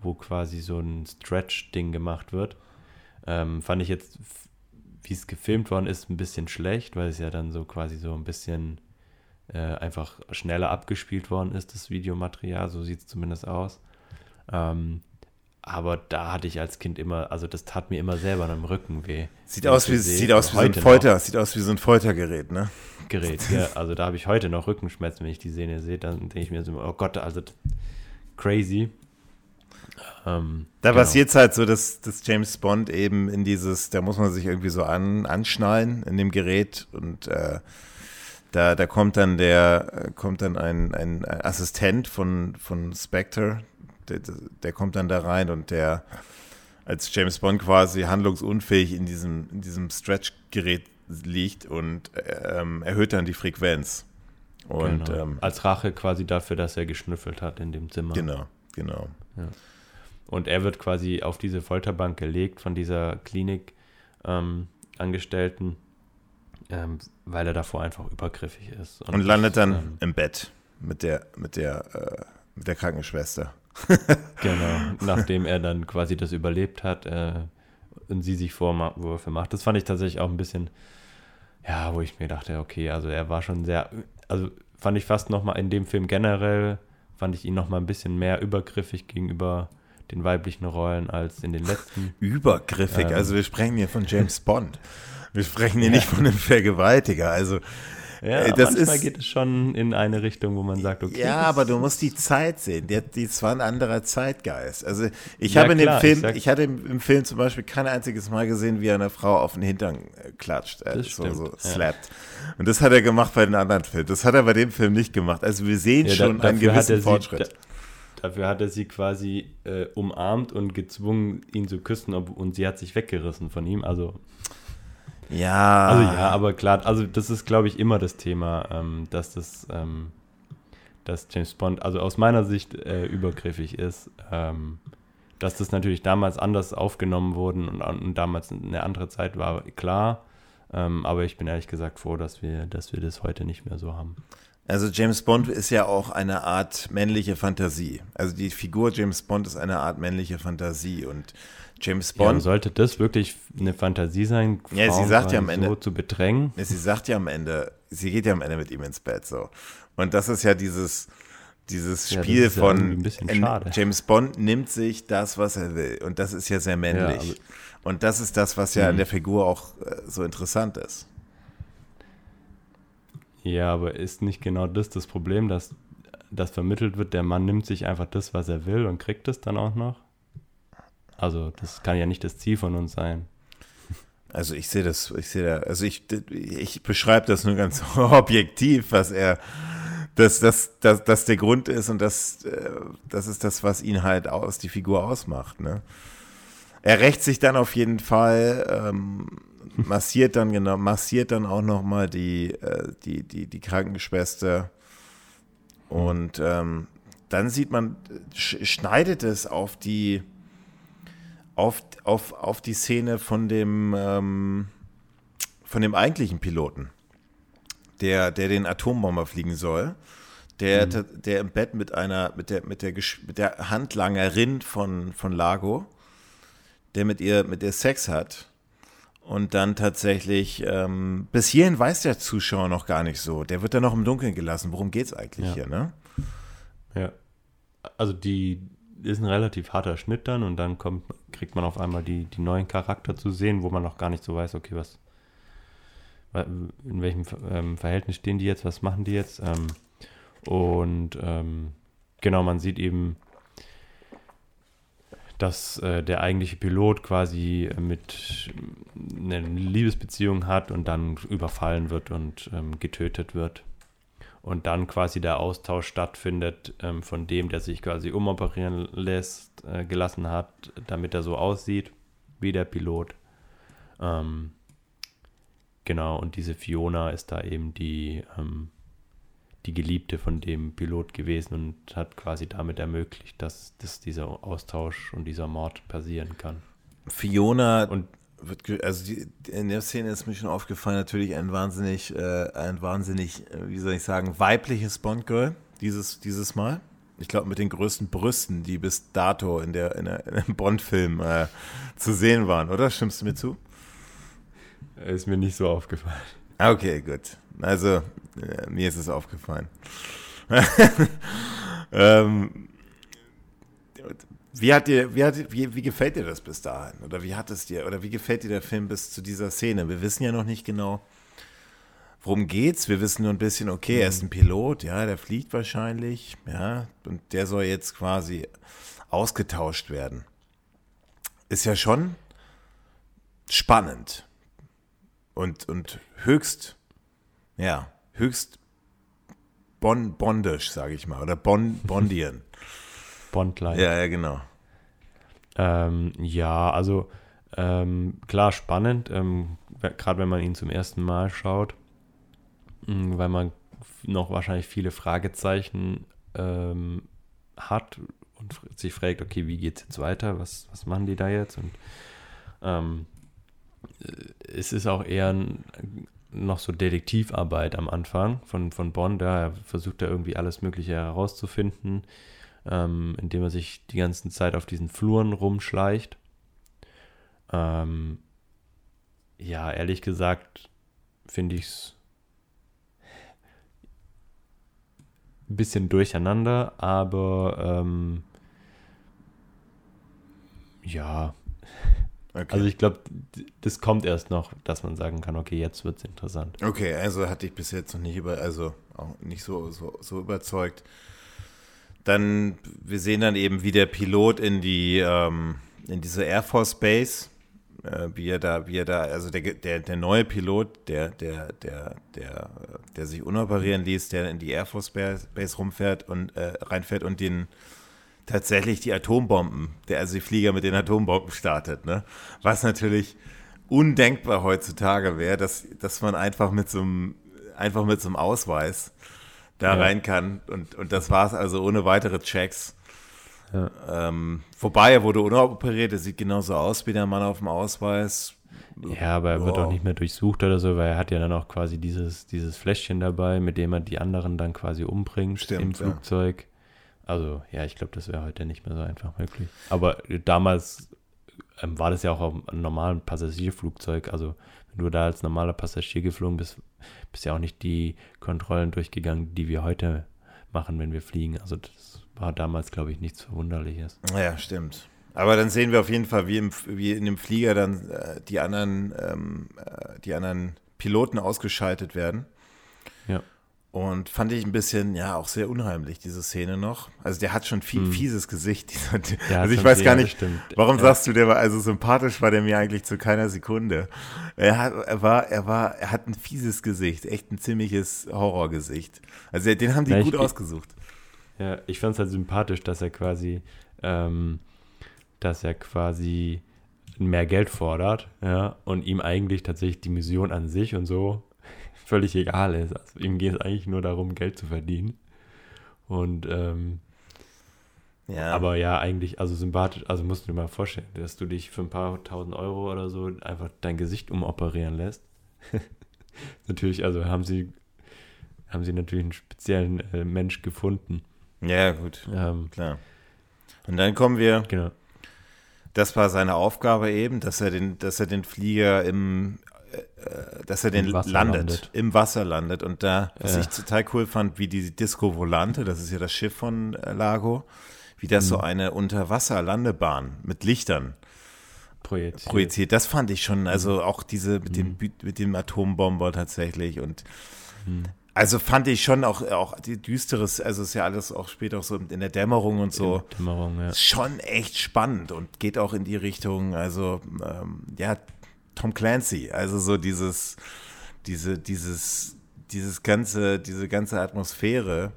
wo quasi so ein Stretch-Ding gemacht wird. Ähm, fand ich jetzt, wie es gefilmt worden ist, ein bisschen schlecht, weil es ja dann so quasi so ein bisschen äh, einfach schneller abgespielt worden ist, das Videomaterial, so sieht es zumindest aus. Ähm, aber da hatte ich als Kind immer, also das tat mir immer selber am Rücken weh. Sieht aus wie, sieht aus wie so ein Folter, sieht aus wie so ein Foltergerät, ne? Gerät, ja. Also da habe ich heute noch Rückenschmerzen, wenn ich die Szene sehe, dann denke ich mir so, oh Gott, also crazy. Ähm, da genau. passiert es halt so, dass, dass James Bond eben in dieses, da muss man sich irgendwie so an, anschnallen in dem Gerät und äh, da, da kommt dann der, kommt dann ein, ein Assistent von, von Spectre, der, der kommt dann da rein und der als James Bond quasi handlungsunfähig in diesem, in diesem Stretch-Gerät liegt und ähm, erhöht dann die Frequenz. Und, genau. ähm, Als Rache quasi dafür, dass er geschnüffelt hat in dem Zimmer. Genau, genau. Ja. Und er wird quasi auf diese Folterbank gelegt von dieser Klinik-Angestellten, ähm, ähm, weil er davor einfach übergriffig ist. Und, und landet dann ähm, im Bett mit der, mit der, äh, mit der Krankenschwester. Genau, nachdem er dann quasi das überlebt hat äh, und sie sich Vorwürfe macht. Das fand ich tatsächlich auch ein bisschen, ja, wo ich mir dachte, okay, also er war schon sehr, also fand ich fast nochmal in dem Film generell, fand ich ihn nochmal ein bisschen mehr übergriffig gegenüber den weiblichen Rollen als in den letzten. Übergriffig, ähm, also wir sprechen hier von James Bond. Wir sprechen hier ja. nicht von einem Vergewaltiger. Also ja, das manchmal ist, geht es schon in eine Richtung, wo man sagt, okay. Ja, aber du musst die Zeit sehen. Die, die war ein anderer Zeitgeist. Also ich ja, habe in klar, dem Film, ich, ich, hatte im, im, Film zum Beispiel kein einziges Mal gesehen, wie er eine Frau auf den Hintern äh, klatscht, äh, so, so slappt. Und das hat er gemacht bei den anderen Filmen. Das hat er bei dem Film nicht gemacht. Also wir sehen ja, schon da, einen gewissen Fortschritt. Sie, da, dafür hat er sie quasi äh, umarmt und gezwungen, ihn zu küssen, und sie hat sich weggerissen von ihm. Also ja. Also ja, aber klar, also das ist, glaube ich, immer das Thema, ähm, dass das, ähm, dass James Bond, also aus meiner Sicht äh, übergriffig ist, ähm, dass das natürlich damals anders aufgenommen wurde und, und, damals eine andere Zeit war, klar. Ähm, aber ich bin ehrlich gesagt froh, dass wir, dass wir das heute nicht mehr so haben. Also James Bond ist ja auch eine Art männliche Fantasie. Also die Figur James Bond ist eine Art männliche Fantasie und James Bond. Ja, sollte das wirklich eine Fantasie sein, Frauen ja, sie sagt ja am Ende, so zu bedrängen? Ja, sie sagt ja am Ende, sie geht ja am Ende mit ihm ins Bett so. Und das ist ja dieses, dieses Spiel ja, von James Bond nimmt sich das, was er will. Und das ist ja sehr männlich. Und das ist das, was ja an mhm. der Figur auch äh, so interessant ist. Ja, aber ist nicht genau das das Problem, dass das vermittelt wird, der Mann nimmt sich einfach das, was er will und kriegt es dann auch noch? Also das kann ja nicht das Ziel von uns sein. Also ich sehe das, ich sehe da, also ich, ich beschreibe das nur ganz objektiv, was er, dass das, das, das der Grund ist und das, äh, das ist das, was ihn halt aus, die Figur ausmacht. Ne? Er rächt sich dann auf jeden Fall, ähm, massiert dann genau, massiert dann auch nochmal die, äh, die, die, die Krankenschwester und ähm, dann sieht man, schneidet es auf die, auf, auf, auf die Szene von dem, ähm, von dem eigentlichen Piloten, der, der den Atombomber fliegen soll, der, mhm. der im Bett mit einer, mit der, mit der, mit der Handlangerin von, von Lago, der mit ihr, mit ihr Sex hat. Und dann tatsächlich, ähm, bis hierhin weiß der Zuschauer noch gar nicht so. Der wird dann noch im Dunkeln gelassen. Worum geht es eigentlich ja. hier, ne? Ja. Also die, ist ein relativ harter Schnitt dann und dann kommt, kriegt man auf einmal die, die neuen Charakter zu sehen, wo man noch gar nicht so weiß, okay, was, in welchem ähm, Verhältnis stehen die jetzt, was machen die jetzt. Ähm, und ähm, genau, man sieht eben, dass äh, der eigentliche Pilot quasi mit einer Liebesbeziehung hat und dann überfallen wird und ähm, getötet wird und dann quasi der Austausch stattfindet ähm, von dem, der sich quasi umoperieren lässt, äh, gelassen hat, damit er so aussieht, wie der Pilot. Ähm, genau, und diese Fiona ist da eben die, ähm, die Geliebte von dem Pilot gewesen und hat quasi damit ermöglicht, dass, dass dieser Austausch und dieser Mord passieren kann. Fiona und wird, also die, in der Szene ist mir schon aufgefallen, natürlich ein wahnsinnig, äh, ein wahnsinnig, äh, wie soll ich sagen, weibliches Bond-Girl dieses, dieses Mal. Ich glaube, mit den größten Brüsten, die bis dato in, der, in, der, in einem Bond-Film äh, zu sehen waren, oder? Stimmst du mir zu? Ist mir nicht so aufgefallen. Okay, gut. Also, äh, mir ist es aufgefallen. ähm, wie, hat dir, wie, hat, wie, wie gefällt dir das bis dahin? Oder wie hat es dir, oder wie gefällt dir der Film bis zu dieser Szene? Wir wissen ja noch nicht genau, worum geht's. Wir wissen nur ein bisschen, okay, er ist ein Pilot, ja, der fliegt wahrscheinlich, ja, und der soll jetzt quasi ausgetauscht werden. Ist ja schon spannend und, und höchst, ja, höchst bon, bondisch, sage ich mal, oder bon, bondieren. Bondline. Ja, ja, genau. Ähm, ja, also ähm, klar spannend, ähm, gerade wenn man ihn zum ersten Mal schaut, mh, mm, weil man noch wahrscheinlich viele Fragezeichen ähm, hat und sich fragt, okay, wie geht es jetzt weiter? Was, was machen die da jetzt? Und ähm, es ist auch eher ein, noch so Detektivarbeit am Anfang von, von Bond. Da er versucht da irgendwie alles Mögliche herauszufinden ähm, indem er sich die ganze Zeit auf diesen Fluren rumschleicht. Ähm, ja, ehrlich gesagt finde ich es ein bisschen durcheinander, aber ähm, ja. Okay. Also ich glaube, das kommt erst noch, dass man sagen kann, okay, jetzt wird es interessant. Okay, also hatte ich bis jetzt noch nicht über, also auch nicht so, so, so überzeugt dann, wir sehen dann eben, wie der Pilot in die, ähm, in diese Air Force Base, äh, wie er da, wie er da, also der, der, der neue Pilot, der, der, der, der, der sich unoperieren ließ, der in die Air Force Base rumfährt und äh, reinfährt und den tatsächlich die Atombomben, der also die Flieger mit den Atombomben startet, ne? Was natürlich undenkbar heutzutage wäre, dass, dass man einfach mit so einem, einfach mit so einem Ausweis da ja. rein kann. Und, und das war es also ohne weitere Checks. Ja. Ähm, wobei er wurde unoperiert, er sieht genauso aus wie der Mann auf dem Ausweis. Ja, aber er wow. wird auch nicht mehr durchsucht oder so, weil er hat ja dann auch quasi dieses, dieses Fläschchen dabei, mit dem er die anderen dann quasi umbringt Stimmt, im Flugzeug. Ja. Also, ja, ich glaube, das wäre heute nicht mehr so einfach möglich. Aber damals ähm, war das ja auch auf einem normalen Passagierflugzeug. Also, wenn du da als normaler Passagier geflogen bist, bist ja auch nicht die Kontrollen durchgegangen, die wir heute machen, wenn wir fliegen. Also das war damals, glaube ich, nichts Verwunderliches. Ja, stimmt. Aber dann sehen wir auf jeden Fall, wie, im, wie in dem Flieger dann äh, die, anderen, ähm, äh, die anderen Piloten ausgeschaltet werden. Ja. Und fand ich ein bisschen, ja, auch sehr unheimlich, diese Szene noch. Also der hat schon viel hm. fieses Gesicht. Dieser, also ich weiß gar nicht, bestimmt. warum ja. sagst du, der war, also sympathisch war der mir eigentlich zu keiner Sekunde. Er, hat, er war, er war, er hat ein fieses Gesicht, echt ein ziemliches Horrorgesicht. Also den haben die ja, gut ich, ausgesucht. Ja, ich fand es halt sympathisch, dass er quasi, ähm, dass er quasi mehr Geld fordert, ja, und ihm eigentlich tatsächlich die Mission an sich und so völlig egal ist. Also ihm geht es eigentlich nur darum, Geld zu verdienen. Und ähm, ja. Aber ja, eigentlich, also sympathisch, also musst du dir mal vorstellen, dass du dich für ein paar tausend Euro oder so einfach dein Gesicht umoperieren lässt. natürlich, also haben sie, haben sie natürlich einen speziellen äh, Mensch gefunden. Ja, gut. Ähm, klar. Und dann kommen wir. Genau. Das war seine Aufgabe eben, dass er den, dass er den Flieger im dass er den landet, landet, im Wasser landet. Und da, was ja. ich total cool fand, wie die Disco Volante, das ist ja das Schiff von äh, Lago, wie das mhm. so eine Unterwasserlandebahn mit Lichtern projiziert. projiziert. Das fand ich schon, also mhm. auch diese mit, mhm. dem, mit dem Atombomber tatsächlich und mhm. also fand ich schon auch, auch die düsteres, also ist ja alles auch später auch so in der Dämmerung und so. Dämmerung, ja. Schon echt spannend und geht auch in die Richtung, also ähm, ja, Tom Clancy. Also so dieses, diese, dieses, dieses ganze, diese ganze Atmosphäre.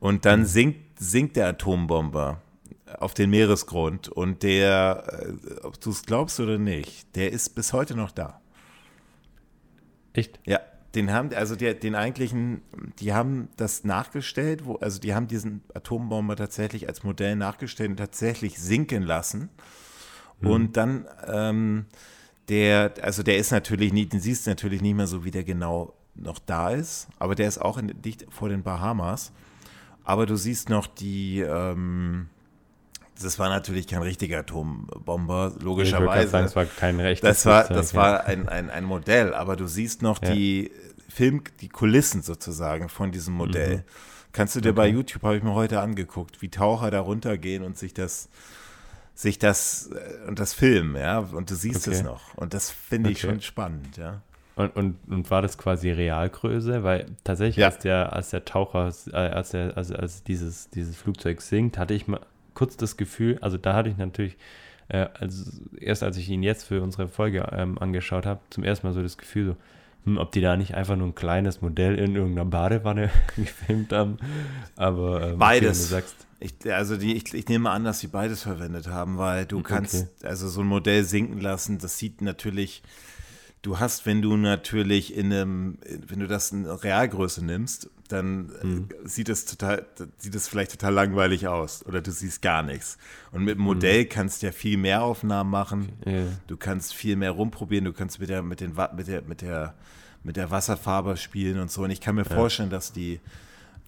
Und dann mhm. sinkt, sinkt der Atombomber. auf den Meeresgrund und der, äh, ob du es glaubst oder nicht, der ist bis heute noch da. Echt? Ja, den haben, also der, den eigentlichen, die haben das nachgestellt, wo, also die haben diesen Atombomber tatsächlich als Modell nachgestellt und tatsächlich sinken lassen. Mhm. Und dann, ähm, der, also der ist natürlich nicht, den siehst du natürlich nicht mehr so, wie der genau noch da ist, aber der ist auch in, dicht vor den Bahamas. Aber du siehst noch die, ähm, das war natürlich kein richtiger Atombomber, logischerweise. Sagen, es war kein rechtes Das war, das war ein, ein, ein Modell, aber du siehst noch ja. die Film, die Kulissen sozusagen von diesem Modell. Mhm. Kannst du dir okay. bei YouTube, habe ich mir heute angeguckt, wie Taucher da runtergehen und sich das, sich das äh, und das filmen, ja, und du siehst okay. es noch. Und das finde ich okay. schon spannend, ja. Und, und, und war das quasi Realgröße? Weil tatsächlich, ja. als, der, als der Taucher, äh, als, der, als, als dieses, dieses Flugzeug sinkt, hatte ich mal kurz das Gefühl, also da hatte ich natürlich, äh, also erst als ich ihn jetzt für unsere Folge ähm, angeschaut habe, zum ersten Mal so das Gefühl, so, hm, ob die da nicht einfach nur ein kleines Modell in irgendeiner Badewanne gefilmt haben. Aber ähm, beides. Okay, ich, also die, ich, ich, nehme an, dass sie beides verwendet haben, weil du okay. kannst also so ein Modell sinken lassen. Das sieht natürlich du hast, wenn du natürlich in einem, wenn du das in Realgröße nimmst, dann mhm. sieht es total, sieht es vielleicht total langweilig aus oder du siehst gar nichts. Und mit dem Modell mhm. kannst du ja viel mehr Aufnahmen machen. Ja. Du kannst viel mehr rumprobieren. Du kannst mit der, mit den, mit der, mit der, mit der Wasserfarbe spielen und so. Und ich kann mir ja. vorstellen, dass die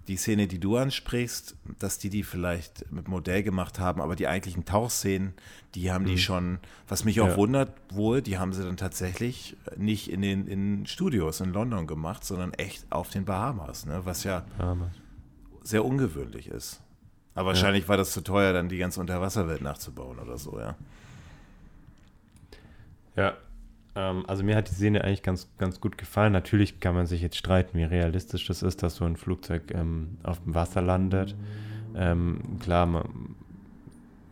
die Szene, die du ansprichst, dass die die vielleicht mit Modell gemacht haben, aber die eigentlichen Tauchszenen, die haben mhm. die schon, was mich auch ja. wundert wohl, die haben sie dann tatsächlich nicht in den in Studios in London gemacht, sondern echt auf den Bahamas, ne? was ja Bahamas. sehr ungewöhnlich ist. Aber wahrscheinlich ja. war das zu teuer, dann die ganze Unterwasserwelt nachzubauen oder so, ja. Ja, also mir hat die Szene eigentlich ganz, ganz gut gefallen. Natürlich kann man sich jetzt streiten, wie realistisch das ist, dass so ein Flugzeug ähm, auf dem Wasser landet. Ähm, klar, man,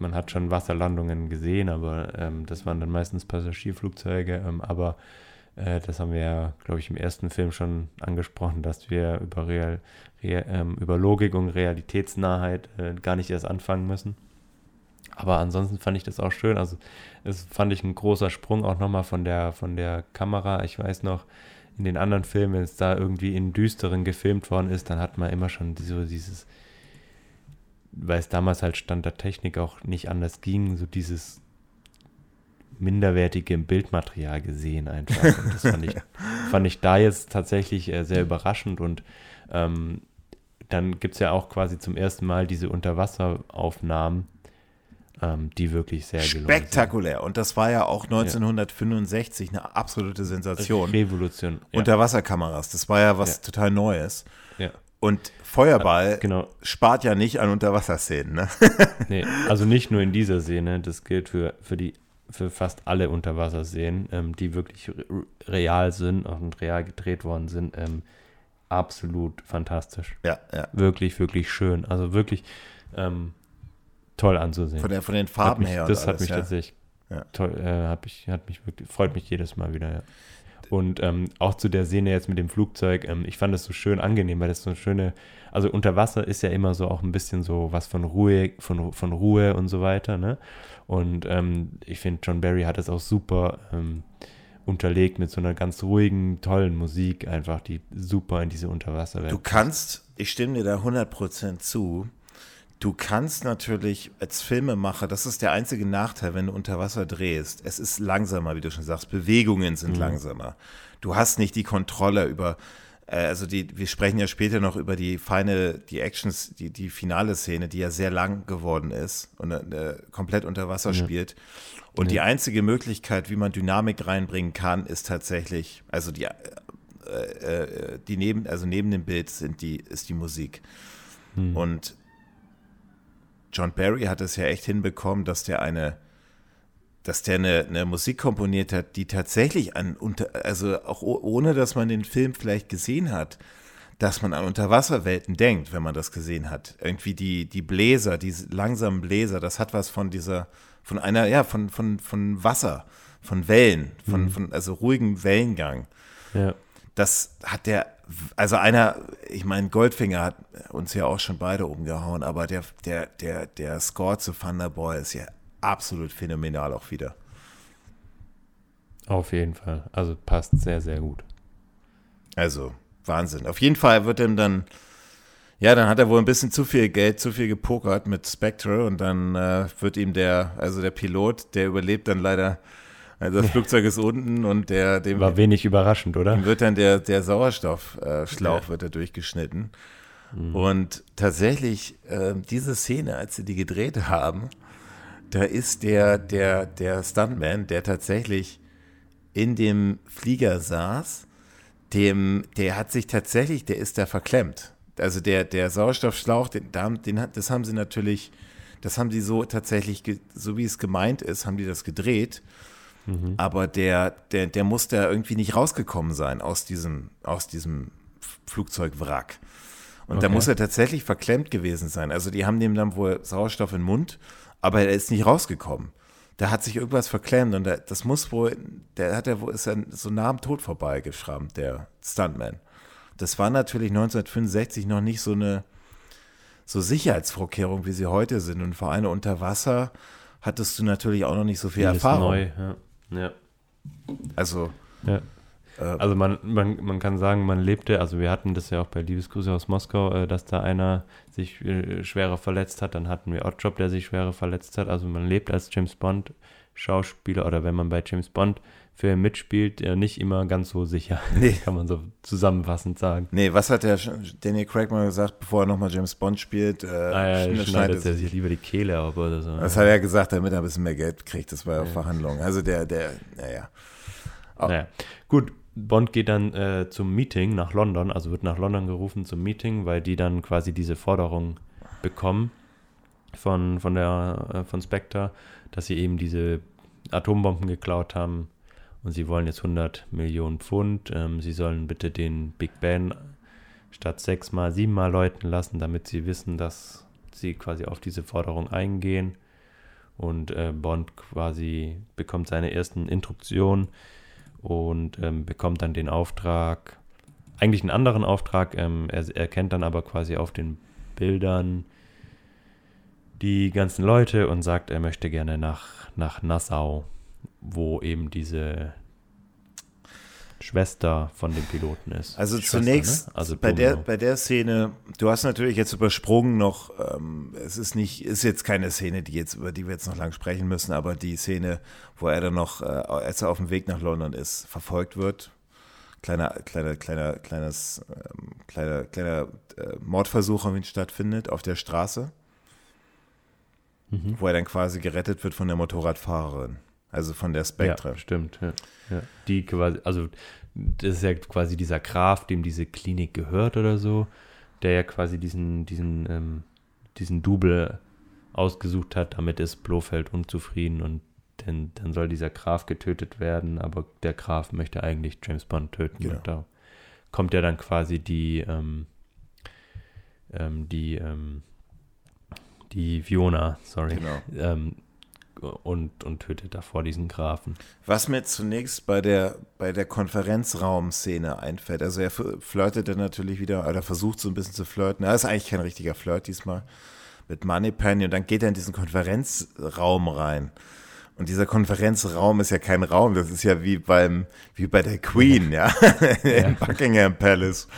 man, hat schon Wasserlandungen gesehen, aber ähm, das waren dann meistens Passagierflugzeuge. Ähm, aber äh, das haben wir ja, glaube ich, im ersten Film schon angesprochen, dass wir über, Real, Real ähm, über Logik und Realitätsnahheit äh, gar nicht erst anfangen müssen. Aber ansonsten fand ich das auch schön. Also, es fand ich ein großer Sprung auch nochmal von der, von der Kamera. Ich weiß noch, in den anderen Filmen, wenn es da irgendwie in Düsteren gefilmt worden ist, dann hat man immer schon so dieses, weil es damals halt Stand der Technik auch nicht anders ging, so dieses minderwertige Bildmaterial gesehen einfach. Und das fand ich, fand ich da jetzt tatsächlich äh, sehr überraschend und ähm, dann gibt es ja auch quasi zum ersten Mal diese Unterwasseraufnahmen, die wirklich sehr Spektakulär. Und das war ja auch 1965 ja. eine absolute Sensation. Revolution. Ja. Unterwasserkameras, das war ja was ja. total Neues. Ja. Und Feuerball genau. spart ja nicht an Unterwasserszenen, ne? nee, also nicht nur in dieser Szene, das gilt für, für die für fast alle Unterwasserszenen, ähm, die wirklich real sind und real gedreht worden sind, ähm, absolut fantastisch. Ja, ja. Wirklich, wirklich schön. Also wirklich, ähm, toll anzusehen. Von, der, von den Farben mich, her. Das hat mich ja. tatsächlich ja. toll, äh, hat mich, hat mich wirklich, freut mich jedes Mal wieder, ja. Und ähm, auch zu der Szene jetzt mit dem Flugzeug, ähm, ich fand das so schön angenehm, weil das so eine schöne, also unter Wasser ist ja immer so auch ein bisschen so was von Ruhe, von, von Ruhe und so weiter, ne? Und ähm, ich finde, John Barry hat das auch super ähm, unterlegt mit so einer ganz ruhigen, tollen Musik, einfach, die super in diese Unterwasserwelt. Du kannst, ich stimme dir da 100% zu, Du kannst natürlich als Filmemacher, das ist der einzige Nachteil, wenn du unter Wasser drehst. Es ist langsamer, wie du schon sagst. Bewegungen sind mhm. langsamer. Du hast nicht die Kontrolle über, äh, also die, wir sprechen ja später noch über die feine, die Actions, die, die finale Szene, die ja sehr lang geworden ist und äh, komplett unter Wasser ja. spielt. Und ja. die einzige Möglichkeit, wie man Dynamik reinbringen kann, ist tatsächlich, also die, äh, äh die neben, also neben dem Bild sind die, ist die Musik. Mhm. Und John Barry hat es ja echt hinbekommen, dass der eine, dass der eine, eine Musik komponiert hat, die tatsächlich an, also auch ohne, dass man den Film vielleicht gesehen hat, dass man an Unterwasserwelten denkt, wenn man das gesehen hat. Irgendwie die, die Bläser, diese langsamen Bläser, das hat was von dieser, von einer, ja, von, von, von Wasser, von Wellen, von, mhm. von also ruhigem Wellengang. Ja. Das hat der also einer, ich meine, Goldfinger hat uns ja auch schon beide umgehauen, aber der, der, der, der Score zu Thunderball ist ja absolut phänomenal auch wieder. Auf jeden Fall. Also passt sehr, sehr gut. Also, Wahnsinn. Auf jeden Fall wird ihm dann, ja, dann hat er wohl ein bisschen zu viel Geld, zu viel gepokert mit Spectre und dann äh, wird ihm der, also der Pilot, der überlebt dann leider, also das Flugzeug ist unten und der, dem War wenig überraschend, oder? wird dann der, der Sauerstoffschlauch Ja. wird da durchgeschnitten. Und tatsächlich, äh, diese Szene, als sie die gedreht haben, da ist der, der, der Stuntman, der tatsächlich in dem Flieger saß, dem, der hat sich tatsächlich, der ist da verklemmt. Also der, der Sauerstoffschlauch, den, den, hat- das haben sie natürlich, das haben sie so tatsächlich, so wie es gemeint ist, haben die das gedreht. Aber der, der, der muss da irgendwie nicht rausgekommen sein aus diesem, aus diesem Flugzeugwrack. Und da Okay. muss er tatsächlich verklemmt gewesen sein. Also die haben dem dann wohl Sauerstoff in den Mund, aber er ist nicht rausgekommen. Da hat sich irgendwas verklemmt und der, das muss wohl, der hat ja wohl, ist ja so nah am Tod vorbeigeschrammt, der Stuntman. Das war natürlich 1965 noch nicht so eine so Sicherheitsvorkehrung, wie sie heute sind. Und vor allem unter Wasser hattest du natürlich auch noch nicht so viel Vieles Erfahrung. Neu, ja. Ja. Also, Ja. Äh, Also man, man, man kann sagen, man lebte, also wir hatten das ja auch bei Liebesgrüße aus Moskau, äh, dass da einer sich äh, schwerer verletzt hat, dann hatten wir Oddjob, der sich schwerer verletzt hat. Also man lebt als James Bond Schauspieler oder wenn man bei James Bond Filmen mitspielt, äh, nicht immer ganz so sicher. Nee. kann man so zusammenfassend sagen. nee, was hat der Daniel Craig mal gesagt, bevor er nochmal James Bond spielt? Äh, Ah, ja, schn- schneidet er sich lieber die Kehle ab oder so. Das hat er gesagt, damit er ein bisschen mehr Geld kriegt. Das war ja Verhandlungen. Also der, der, naja. Naja, gut. Bond geht dann äh, zum Meeting nach London, also wird nach London gerufen zum Meeting, weil die dann quasi diese Forderung bekommen von, von, der, äh, von Spectre, dass sie eben diese Atombomben geklaut haben und sie wollen jetzt 100 Millionen Pfund. Ähm, sie sollen bitte den Big Ben statt sechsmal, siebenmal läuten lassen, damit sie wissen, dass sie quasi auf diese Forderung eingehen. Und äh, Bond quasi bekommt seine ersten Instruktionen und ähm, bekommt dann den Auftrag, eigentlich einen anderen Auftrag. Ähm, er erkennt dann aber quasi auf den Bildern die ganzen Leute und sagt, er möchte gerne nach, nach Nassau, wo eben diese Schwester von dem Piloten ist. Also Schwester, zunächst ne? also bei, der, bei der Szene, du hast natürlich jetzt übersprungen noch, ähm, es ist nicht, ist jetzt keine Szene, die jetzt, über die wir jetzt noch lang sprechen müssen, aber die Szene, wo er dann noch, äh, als er auf dem Weg nach London ist, verfolgt wird. Kleiner, kleiner, kleiner, kleines, ähm, kleiner, kleiner äh, Mordversuch auf ihn stattfindet auf der Straße, Mhm. wo er dann quasi gerettet wird von der Motorradfahrerin, also von der Spectre. Ja, stimmt. Ja. Ja. Die quasi, also das ist ja quasi dieser Graf, dem diese Klinik gehört oder so, der ja quasi diesen, diesen, ähm, diesen Double ausgesucht hat. Damit ist Blofeld unzufrieden und dann, dann soll dieser Graf getötet werden, aber der Graf möchte eigentlich James Bond töten. Genau. Und da kommt ja dann quasi die, ähm, ähm, die, ähm, die Fiona, sorry, Genau. Und, und tötet davor diesen Grafen. Was mir zunächst bei der, bei der Konferenzraum-Szene einfällt, also er flirtet dann natürlich wieder, oder versucht so ein bisschen zu flirten. Er ist eigentlich kein richtiger Flirt diesmal mit Moneypenny und dann geht er in diesen Konferenzraum rein. Und dieser Konferenzraum ist ja kein Raum, das ist ja wie beim, wie bei der Queen, ja, im Buckingham Palace.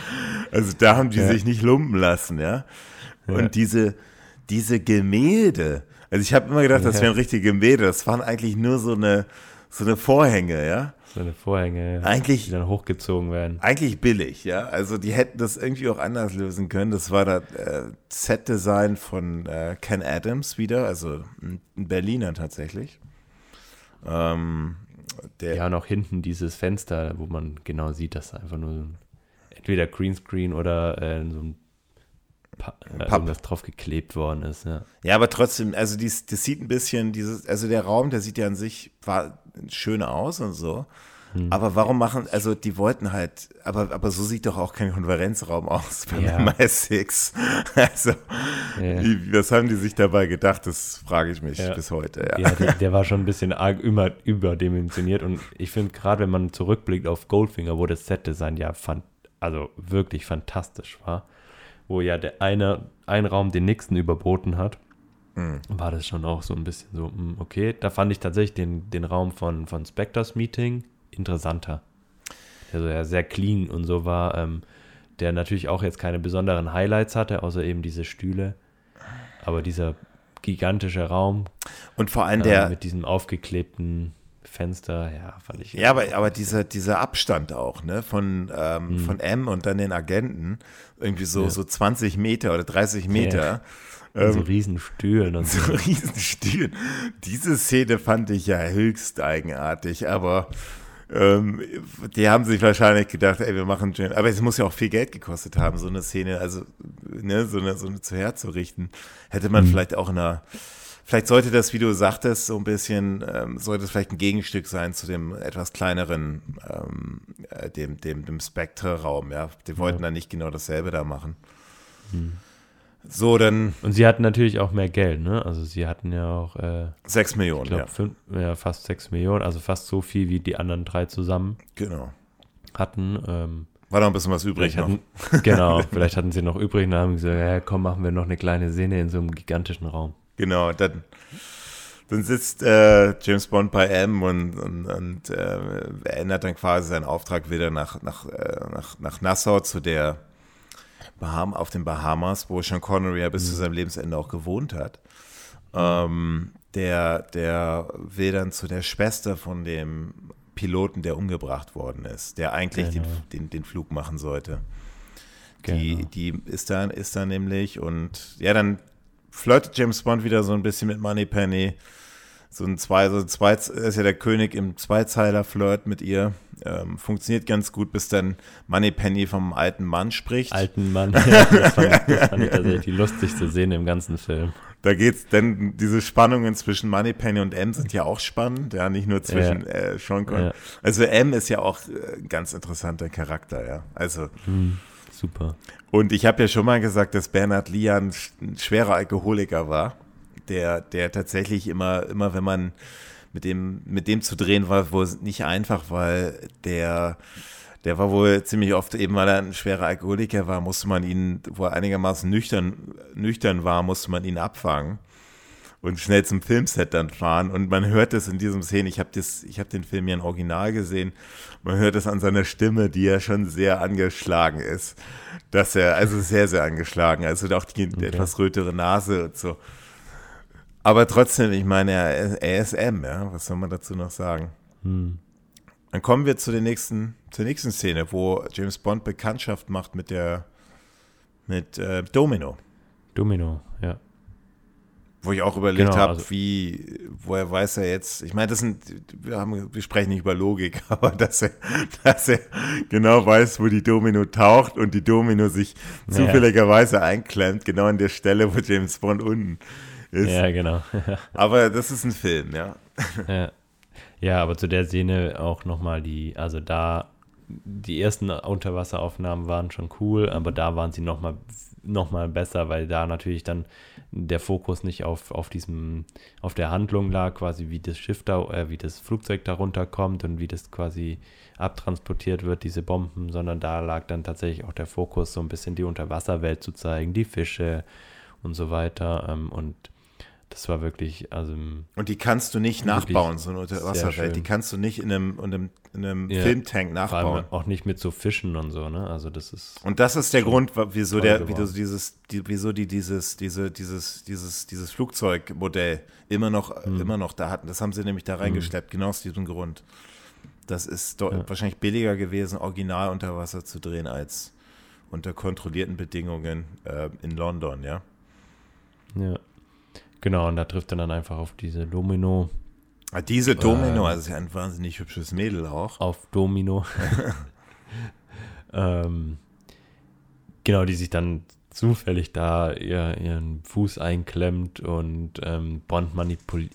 Also da haben die Ja. sich nicht lumpen lassen, ja. Und Ja. diese, diese Gemälde, also ich habe immer gedacht, das wären richtige Gemälde, das waren eigentlich nur so eine, so eine Vorhänge, ja. So eine Vorhänge, Eigentlich- die dann hochgezogen werden. Eigentlich billig, ja. Also die hätten das irgendwie auch anders lösen können. Das war das äh, Set-Design von äh, Ken Adams wieder, also ein Berliner tatsächlich. Ähm, Ja, und auch hinten dieses Fenster, wo man genau sieht, dass da einfach nur so ein, entweder Greenscreen oder äh, so ein pa äh, Papp. irgendwas drauf geklebt worden ist. Ja. Ja, aber trotzdem, also dies, das sieht ein bisschen, dieses, also der Raum, der sieht ja an sich war schön aus und so. Hm. Aber warum machen, also die wollten halt, aber, aber so sieht doch auch kein Konferenzraum aus beim Ja. MI6. Also, Ja. wie, was haben die sich dabei gedacht? Das frage ich mich Ja. bis heute. Ja. Ja, der, der war schon ein bisschen arg über, überdimensioniert und ich finde gerade, wenn man zurückblickt auf Goldfinger, wo das Set-Design ja fand, also wirklich fantastisch war, wo ja der eine, ein Raum den nächsten überboten hat, Mhm. war das schon auch so ein bisschen so, mm, okay, da fand ich tatsächlich den, den Raum von, von Spectres Meeting interessanter. Der so ja sehr clean und so war, ähm, der natürlich auch jetzt keine besonderen Highlights hatte, außer eben diese Stühle. Aber dieser gigantische Raum Und vor allem äh, der, mit diesem aufgeklebten Fenster, ja, fand ich. Ja, aber, aber dieser, dieser Abstand auch, ne, von, ähm, von M und dann den Agenten, irgendwie so, Mhm. Ja. so 20 Meter oder 30 Meter. so Ähm, riesen Stühlen und so so. Riesenstühlen. Diese Szene fand ich ja höchst eigenartig, aber ähm, die haben sich wahrscheinlich gedacht, ey, wir machen Jane. Aber es muss ja auch viel Geld gekostet haben, so eine Szene, also ne, so eine, so eine zu herzurichten. Hätte man vielleicht auch in einer, vielleicht sollte das, wie du sagtest, so ein bisschen, ähm, sollte es vielleicht ein Gegenstück sein zu dem etwas kleineren, ähm, äh, dem, dem, dem Spectre-Raum, ja. Die wollten dann nicht genau dasselbe da machen. So, dann Und sie hatten natürlich auch mehr Geld, ne? Also sie hatten ja auch, äh, sechs Millionen, ich ja. glaube, fünf, ja, fast sechs Millionen, also fast so viel wie die anderen drei zusammen Genau. hatten. Ähm, War noch ein bisschen was übrig vielleicht noch. hatten, genau, vielleicht hatten sie noch übrig und haben gesagt, ja, komm, machen wir noch eine kleine Szene in so einem gigantischen Raum. Genau, dann, dann sitzt äh, James Bond bei M und, und, und äh, ändert dann quasi seinen Auftrag wieder nach, nach, äh, nach, nach Nassau zu der Baham auf den Bahamas, wo Sean Connery ja bis zu seinem Lebensende auch gewohnt hat. Ähm, der, der will dann zu der Schwester von dem Piloten, der umgebracht worden ist, der eigentlich Genau. den, den, den Flug machen sollte. Die, Genau. die ist da, ist da nämlich und ja, dann flirtet James Bond wieder so ein bisschen mit Moneypenny. So ein zwei, so ein zwei, ist ja der König im Zweizeiler-Flirt mit ihr. Ähm, funktioniert ganz gut, bis dann Moneypenny vom alten Mann spricht. Alten Mann, ja, das, fand ich, das fand ich tatsächlich die lustigste Szene im ganzen Film. Da geht's dann, diese Spannungen zwischen Moneypenny und M sind ja auch spannend, ja, nicht nur zwischen äh, Sean Connery. Ja. Also M ist ja auch äh, ein ganz interessanter Charakter, ja. Also, Hm, super. Und ich habe ja schon mal gesagt, dass Bernhard Lee ein, sch- ein schwerer Alkoholiker war, der, der tatsächlich immer, immer wenn man mit dem, mit dem zu drehen war, wohl nicht einfach, weil der, der war wohl ziemlich oft, eben weil er ein schwerer Alkoholiker war, musste man ihn, wo er einigermaßen nüchtern, nüchtern war, musste man ihn abfangen und schnell zum Filmset dann fahren. Und man hört es in diesem Szenen, ich habe hab den Film ja im Original gesehen, man hört es an seiner Stimme, die ja schon sehr angeschlagen ist. Dass er, also sehr, sehr angeschlagen, also auch die etwas rötere Nase und so. Aber trotzdem, ich meine, er, ist M, ja, was soll man dazu noch sagen? Hm. Dann kommen wir zu der nächsten, zur nächsten Szene, wo James Bond Bekanntschaft macht mit der, mit äh, Domino. Domino, ja. Wo ich auch überlegt Genau, habe, also- wie, woher weiß er jetzt, ich meine, das sind, wir, haben, wir sprechen nicht über Logik, aber dass er, dass er genau weiß, wo die Domino taucht und die Domino sich Ja. zufälligerweise einklemmt, genau an der Stelle, wo James Bond unten ist. Ja, genau. Aber das ist ein Film, ja. ja. ja, aber zu der Szene auch nochmal die, also da, die ersten Unterwasseraufnahmen waren schon cool, aber da waren sie nochmal noch mal besser, weil da natürlich dann der Fokus nicht auf, auf diesem, auf der Handlung lag, quasi wie das Schiff da, äh, wie das Flugzeug da runterkommt und wie das quasi abtransportiert wird, diese Bomben, sondern da lag dann tatsächlich auch der Fokus, so ein bisschen die Unterwasserwelt zu zeigen, die Fische und so weiter. Ähm, und das war wirklich, also Und die kannst du nicht nachbauen, so eine Unterwasserwelt. Die kannst du nicht in einem, in einem, in einem Ja, Filmtank nachbauen. auch nicht mit so Fischen und so, ne? Also das ist. Und das ist der Grund, wieso der, wieso dieses, die, wieso die dieses, diese, dieses, dieses, dieses Flugzeugmodell immer noch, Hm. immer noch da hatten. Das haben sie nämlich da reingeschleppt, genau aus diesem Grund. Das ist Ja. wahrscheinlich billiger gewesen, original unter Wasser zu drehen, als unter kontrollierten Bedingungen äh, in London, ja. Ja. Genau, und da trifft er dann einfach auf diese Domino, Ah, Diese Domino, Ähm. also ist ja ein wahnsinnig hübsches Mädel auch. auf Domino. ähm, genau, die sich dann zufällig da ihr, ihren Fuß einklemmt und ähm, Bond manipul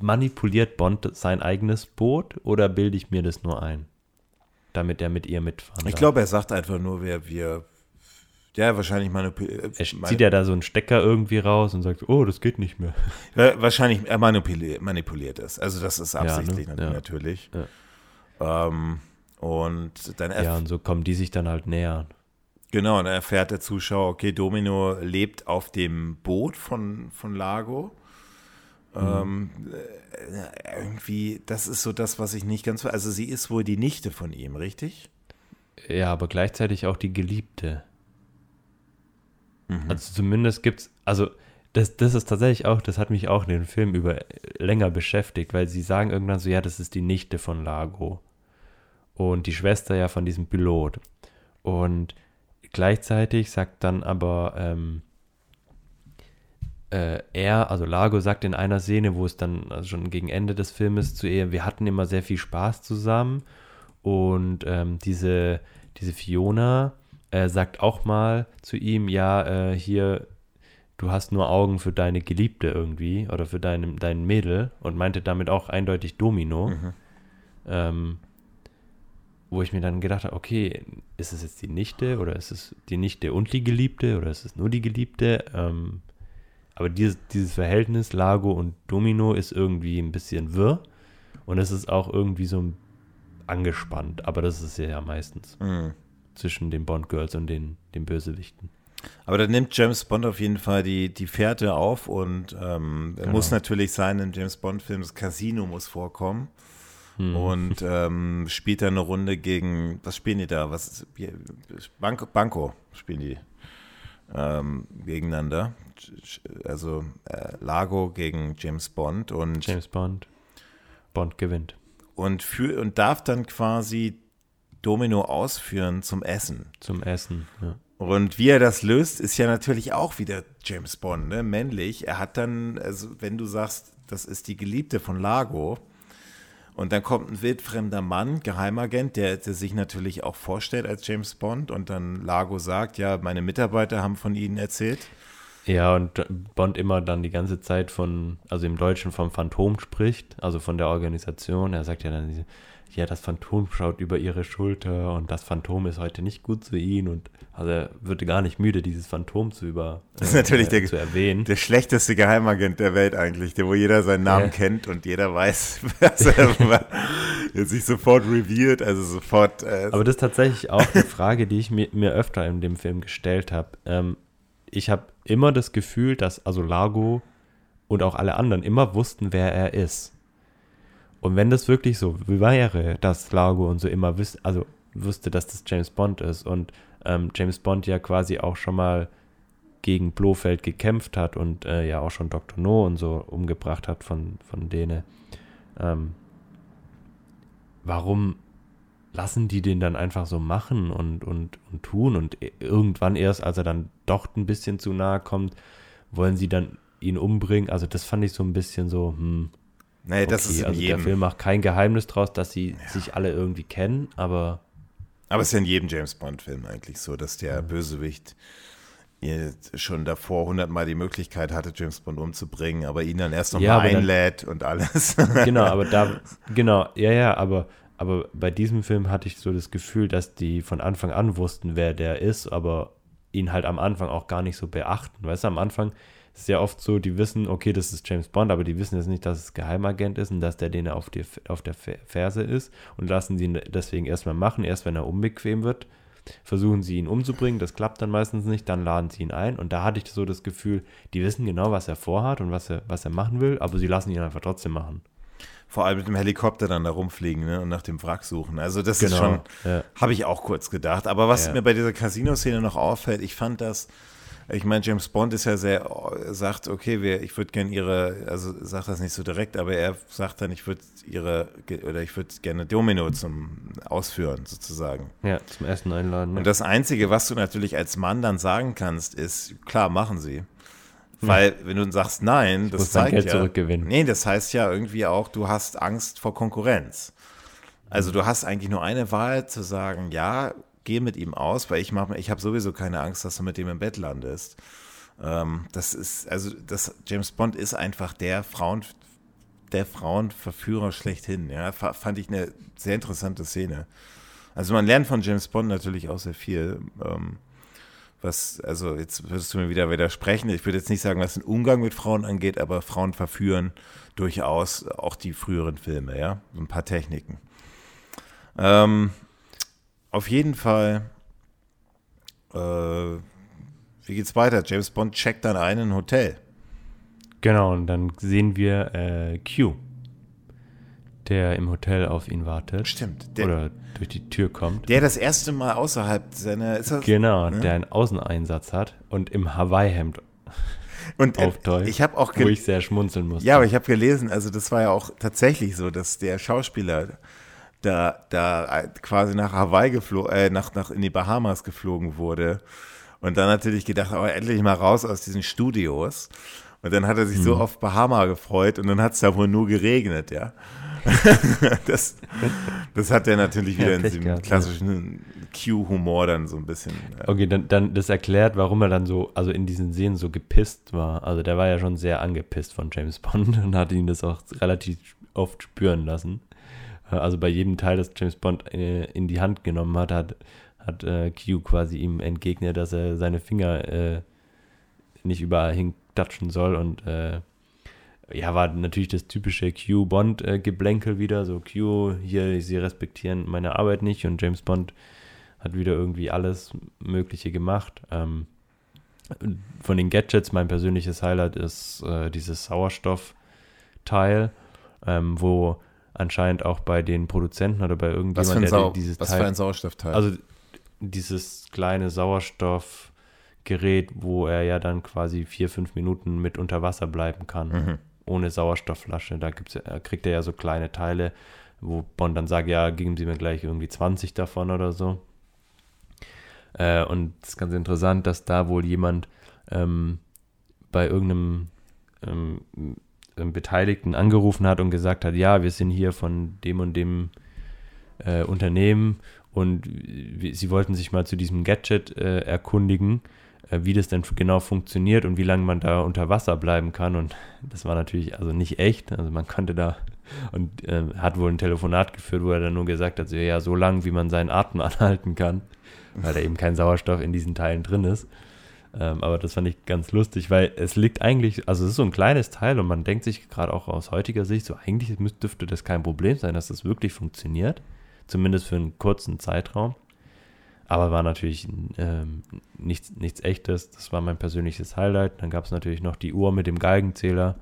manipuliert Bond sein eigenes Boot oder bilde ich mir das nur ein? Damit er mit ihr mitfahren Ich glaube, er sagt einfach nur, wer wir. Ja, wahrscheinlich manipuliert. Er zieht ja da so einen Stecker irgendwie raus und sagt, oh, das geht nicht mehr. Wahrscheinlich er manipuliert, manipuliert es. Also das ist ne? absichtlich Ja. natürlich. Ja. Ähm, Und dann Ja, und so kommen die sich dann halt näher. Genau, und dann erfährt der Zuschauer, okay, Domino lebt auf dem Boot von, von Lago. Ähm, äh, irgendwie, das ist so das, was ich nicht ganz. Also, sie ist wohl die Nichte von ihm, richtig? Ja, aber gleichzeitig auch die Geliebte. Mhm. Also zumindest gibt's, also das, das ist tatsächlich auch, das hat mich auch in dem Film über länger beschäftigt, weil sie sagen irgendwann so, ja, das ist die Nichte von Lago. Und die Schwester ja von diesem Pilot. Und gleichzeitig sagt dann aber ähm, äh, er, also Lago sagt in einer Szene, wo es dann also schon gegen Ende des Filmes zu ihr, wir hatten immer sehr viel Spaß zusammen und ähm, diese, diese Fiona äh, sagt auch mal zu ihm, ja, äh, hier, du hast nur Augen für deine Geliebte irgendwie oder für dein, dein Mädel und meinte damit auch eindeutig Domino. Ähm, wo ich mir dann gedacht habe, okay, ist es jetzt die Nichte oder ist es die Nichte und die Geliebte oder ist es nur die Geliebte? Ähm, aber dieses, dieses Verhältnis Lago und Domino ist irgendwie ein bisschen wirr und es ist auch irgendwie so angespannt, aber das ist ja meistens Mhm. Zwischen den Bond-Girls und den, den Bösewichten. Aber da nimmt James Bond auf jeden Fall die, die Fährte auf und ähm, Genau. muss natürlich sein im James Bond-Film, das Casino muss vorkommen. Hm. Und ähm, spielt dann eine Runde gegen, was spielen die da? Was Banco, Banco spielen die ähm, gegeneinander. Also äh, Lago gegen James Bond und, James Bond, Bond gewinnt und, für, und darf dann quasi Domino ausführen zum Essen. zum Essen. Ja. Und wie er das löst, ist ja natürlich auch wieder James Bond, ne? männlich. Er hat dann, also wenn du sagst, das ist die Geliebte von Lago, und dann kommt ein wildfremder Mann, Geheimagent, der, der sich natürlich auch vorstellt als James Bond, und dann Lago sagt, ja, meine Mitarbeiter haben von Ihnen erzählt. Ja, und Bond immer dann die ganze Zeit von, also im Deutschen vom Phantom spricht, also von der Organisation. Er sagt ja dann, diese, ja, das Phantom schaut über ihre Schulter und das Phantom ist heute nicht gut zu ihnen und also er wird gar nicht müde, dieses Phantom zu über Das ist natürlich der- zu erwähnen. Der schlechteste Geheimagent der Welt eigentlich, der wo jeder seinen Namen Ja. kennt und jeder weiß, was er sich sofort revealed, also sofort. Äh, Aber das ist tatsächlich auch eine Frage, die ich mir, mir öfter in dem Film gestellt habe. Ähm, ich habe immer das Gefühl, dass also Lago und auch alle anderen immer wussten, wer er ist. Und wenn das wirklich so wäre, dass Lago und so immer wüs also wusste, dass das James Bond ist und ähm, James Bond ja quasi auch schon mal gegen Blofeld gekämpft hat und äh, ja auch schon Dr. No und so umgebracht hat von, von denen. Ähm, warum lassen die den dann einfach so machen und, und, und tun und irgendwann erst, als er dann doch ein bisschen zu nahe kommt, wollen sie dann ihn umbringen. Also das fand ich so ein bisschen so, hm, nee, das okay, ist in also der jedem. Film macht kein Geheimnis draus, dass sie sich alle irgendwie kennen, aber Aber es ist ja in jedem James Bond-Film eigentlich so, dass der Bösewicht ihr schon davor hundertmal die Möglichkeit hatte, James Bond umzubringen, aber ihn dann erst nochmal Ja, aber dann- einlädt und alles. genau, aber da, genau, ja, ja, aber, aber bei diesem Film hatte ich so das Gefühl, dass die von Anfang an wussten, wer der ist, aber ihn halt am Anfang auch gar nicht so beachten. Weißt du, am Anfang ist es ja oft so, die wissen, okay, das ist James Bond, aber die wissen jetzt nicht, dass es Geheimagent ist und dass der denen auf, die, auf der Fe- Ferse ist und lassen sie ihn deswegen erstmal machen, erst wenn er unbequem wird. Versuchen sie ihn umzubringen, das klappt dann meistens nicht, dann laden sie ihn ein und da hatte ich so das Gefühl, die wissen genau, was er vorhat und was er, was er machen will, aber sie lassen ihn einfach trotzdem machen. Vor allem mit dem Helikopter dann da rumfliegen ne, und nach dem Wrack suchen. Also das ist Genau, schon, ja. habe ich auch kurz gedacht. Aber was Ja. mir bei dieser Casino-Szene noch auffällt, ich fand das, ich meine, James Bond ist ja sehr, sagt, okay, wir, ich würde gerne ihre, also sagt das nicht so direkt, aber er sagt dann, ich würde ihre, oder ich würde gerne Domino zum Ausführen sozusagen. Ja, zum Essen einladen. Ne? Und das Einzige, was du natürlich als Mann dann sagen kannst, ist, klar, machen sie. Weil, wenn du sagst nein, das muss dein zeigt Geld ja, zurückgewinnen. Nee, das heißt ja irgendwie auch, du hast Angst vor Konkurrenz. Also du hast eigentlich nur eine Wahl zu sagen, ja, geh mit ihm aus, weil ich mach, ich habe sowieso keine Angst, dass du mit dem im Bett landest. Ähm, das ist, also das James Bond ist einfach der Frauen, der Frauenverführer schlechthin. Ja, Fa- fand ich eine sehr interessante Szene. Also man lernt von James Bond natürlich auch sehr viel. Ähm, was, also jetzt würdest du mir wieder widersprechen. Ich würde jetzt nicht sagen, was den Umgang mit Frauen angeht, aber Frauen verführen durchaus auch die früheren Filme, ja. Ein paar Techniken. Ähm, auf jeden Fall, äh, wie geht's weiter? James Bond checkt dann ein in ein Hotel. Genau, und dann sehen wir äh, Q, der im Hotel auf ihn wartet. Stimmt. Der, oder durch die Tür kommt. der das erste Mal außerhalb seiner. Ist das, Genau, ne? der einen Außeneinsatz hat und im Hawaii-Hemd Und äh, aufteucht. ich habe auch wo ich sehr schmunzeln musste. Ja, aber ich habe gelesen, also das war ja auch tatsächlich so, dass der Schauspieler da, da äh, quasi nach Hawaii geflogen, äh, nach, nach in die Bahamas geflogen wurde und dann natürlich gedacht, aber endlich mal raus aus diesen Studios. Und dann hat er sich Mhm. so auf Bahama gefreut und dann hat es da wohl nur geregnet, ja. das, das hat er natürlich Ja, wieder in Pech diesem gehabt, ja. klassischen Q-Humor dann so ein bisschen. äh, Okay, dann, dann das erklärt, warum er dann so, also in diesen Szenen so gepisst war. Also der war ja schon sehr angepisst von James Bond und hat ihn das auch relativ oft spüren lassen. Äh, Also bei jedem Teil, das James Bond äh, in die Hand genommen hat, hat, hat äh, Q quasi ihm entgegnet, dass er seine Finger äh, nicht überall hintatschen soll und äh, ja, war natürlich das typische Q-Bond-Geblänkel wieder. So, Q, hier, sie respektieren meine Arbeit nicht und James Bond hat wieder irgendwie alles Mögliche gemacht. Ähm, von den Gadgets, mein persönliches Highlight ist äh, dieses Sauerstoffteil, ähm, wo anscheinend auch bei den Produzenten oder bei Was, für irgendjemand, ein, der Sau dieses was Teil für ein Sauerstoffteil. also dieses kleine Sauerstoffgerät, wo er ja dann quasi vier, fünf Minuten mit unter Wasser bleiben kann, Mhm. ohne Sauerstoffflasche. Da gibt's, ja- kriegt er ja so kleine Teile, wo Bond dann sagt, ja, geben Sie mir gleich irgendwie 20 davon oder so. Äh, und es ist ganz interessant, dass da wohl jemand ähm, bei irgendeinem ähm, Beteiligten angerufen hat und gesagt hat, ja, wir sind hier von dem und dem äh, Unternehmen und sie wollten sich mal zu diesem Gadget äh, erkundigen, äh, wie das denn genau funktioniert und wie lange man da unter Wasser bleiben kann. Und das war natürlich also nicht echt. Also man konnte da und äh, hat wohl ein Telefonat geführt, wo er dann nur gesagt hat, so, ja, so lang, wie man seinen Atem anhalten kann, weil da eben kein Sauerstoff in diesen Teilen drin ist. Ähm, aber das fand ich ganz lustig, weil es liegt eigentlich, also es ist so ein kleines Teil und man denkt sich gerade auch aus heutiger Sicht, so eigentlich dürfte das kein Problem sein, dass das wirklich funktioniert. Zumindest für einen kurzen Zeitraum. Aber war natürlich ähm, nichts, nichts echtes. Das war mein persönliches Highlight. Dann gab es natürlich noch die Uhr mit dem Geigenzähler,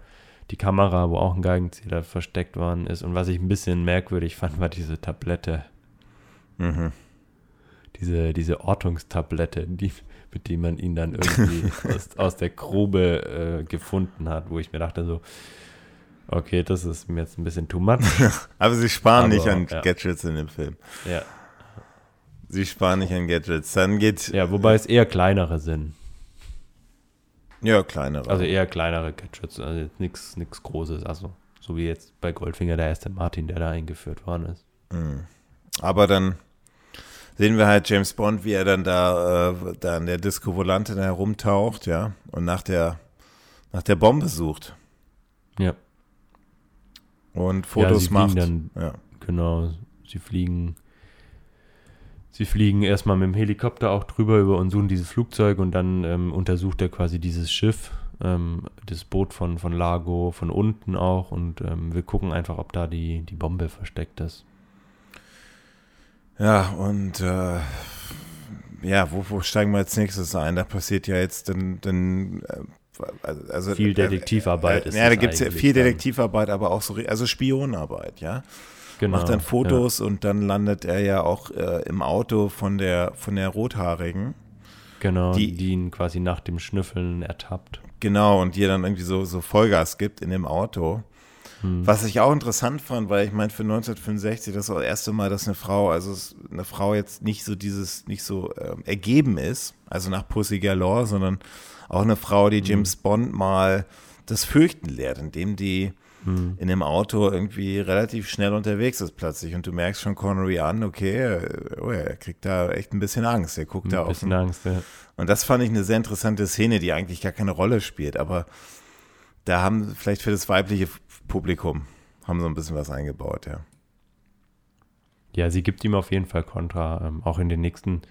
die Kamera, wo auch ein Geigenzähler versteckt worden ist. Und was ich ein bisschen merkwürdig fand, war diese Tablette, Mhm. diese, diese Ortungstablette, die, mit die man ihn dann irgendwie aus, aus der Grube äh, gefunden hat, wo ich mir dachte so, okay, das ist mir jetzt ein bisschen too much. Aber sie sparen Aber, nicht an ja. Gadgets in dem Film. ja. Sie sparen nicht an Gadgets. Dann geht. ja, wobei es eher kleinere sind. Ja, kleinere. Also eher kleinere Gadgets, also nichts nichts Großes. Also so wie jetzt bei Goldfinger der erste Martin, der da eingeführt worden ist. Mhm. Aber dann sehen wir halt James Bond, wie er dann da, äh, da an der Disco Volante herumtaucht, ja, und nach der, nach der Bombe sucht Ja, und ja Fotos sie fliegen macht. dann, ja. genau, sie fliegen, sie fliegen erstmal mit dem Helikopter auch drüber über und suchen dieses Flugzeug und dann ähm, untersucht er quasi dieses Schiff, ähm, das Boot von, von Lago, von unten auch und ähm, wir gucken einfach, ob da die, die Bombe versteckt ist. Ja, und äh, ja, wo, wo steigen wir als nächstes ein? Da passiert ja jetzt dann, dann äh, also Viel Detektivarbeit äh, ist Ja, da gibt es ja viel. Detektivarbeit, aber auch so, also Spionarbeit, ja. Genau. Macht dann Fotos und dann landet er ja auch äh, im Auto von der von der Rothaarigen. Genau, die- die, ihn quasi nach dem Schnüffeln ertappt. Genau, und die dann irgendwie so, so Vollgas gibt in dem Auto. Hm. Was ich auch interessant fand, weil ich meine, für 1965 das war das erste Mal, dass eine Frau, also eine Frau jetzt nicht so dieses, nicht so ähm, ergeben ist, also nach Pussy Galore, sondern auch eine Frau, die James Bond mal das Fürchten lehrt, indem die Hm. in dem Auto irgendwie relativ schnell unterwegs ist plötzlich und du merkst schon Connery an, okay, äh, oh ja, er kriegt da echt ein bisschen Angst, er guckt da Ein auf bisschen den, Angst, ja. und das fand ich eine sehr interessante Szene, die eigentlich gar keine Rolle spielt, aber da haben vielleicht für das weibliche Publikum haben so ein bisschen was eingebaut, ja. Ja, sie gibt ihm auf jeden Fall Kontra, ähm, auch in den nächsten,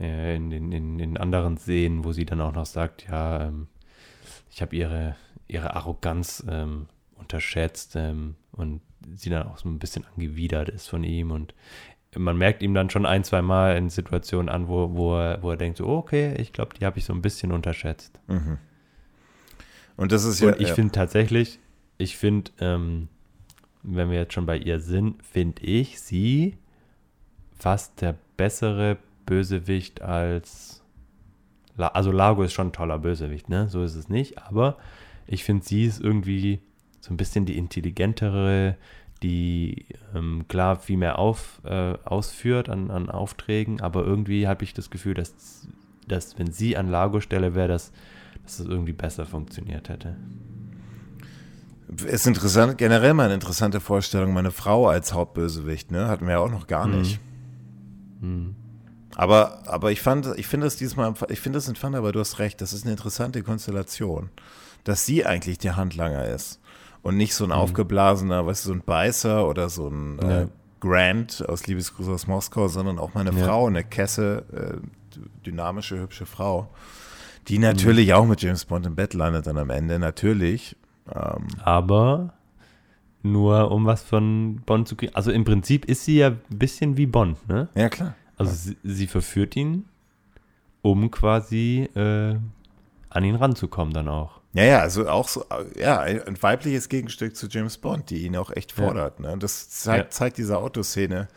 äh, in den in, in anderen Szenen, wo sie dann auch noch sagt, ja, ähm, ich habe ihre, ihre Arroganz ähm, unterschätzt ähm, und sie dann auch so ein bisschen angewidert ist von ihm und man merkt ihm dann schon ein, zwei Mal in Situationen an, wo, wo, er, wo er denkt, so, okay, ich glaube, die habe ich so ein bisschen unterschätzt. Mhm. Und das ist ja. Und ich ja. finde tatsächlich, ich finde, ähm, wenn wir jetzt schon bei ihr sind, finde ich sie fast der bessere Bösewicht als. La also Lago ist schon ein toller Bösewicht, ne? So ist es nicht. Aber ich finde, sie ist irgendwie so ein bisschen die intelligentere, die ähm, klar viel mehr auf, äh, ausführt an, an Aufträgen, aber irgendwie habe ich das Gefühl, dass, dass wenn sie an Lago Stelle wäre, dass, dass es irgendwie besser funktioniert hätte. Ist interessant, generell mal eine interessante Vorstellung, meine Frau als Hauptbösewicht, ne? Hatten wir ja auch noch gar Mhm. nicht. Hm. Aber, aber ich fand, ich finde es diesmal, ich finde in Fun, aber du hast recht, das ist eine interessante Konstellation, dass sie eigentlich der Handlanger ist und nicht so ein aufgeblasener, weißt du, so ein Beißer oder so ein äh, Ja. Grant aus Liebesgruß aus Moskau, sondern auch meine Ja. Frau, eine Kesse, äh, dynamische, hübsche Frau, die natürlich auch mit James Bond im Bett landet dann am Ende, natürlich. Ähm, Aber nur um was von Bond zu kriegen. Also im Prinzip ist sie ja ein bisschen wie Bond, ne? ja, klar. Also sie, sie verführt ihn, um quasi äh, an ihn ranzukommen dann auch. Ja, ja, also auch so, ja, ein weibliches Gegenstück zu James Bond, die ihn auch echt Ja. fordert. Ne? Und das zeigt, Ja. zeigt diese Autoszene,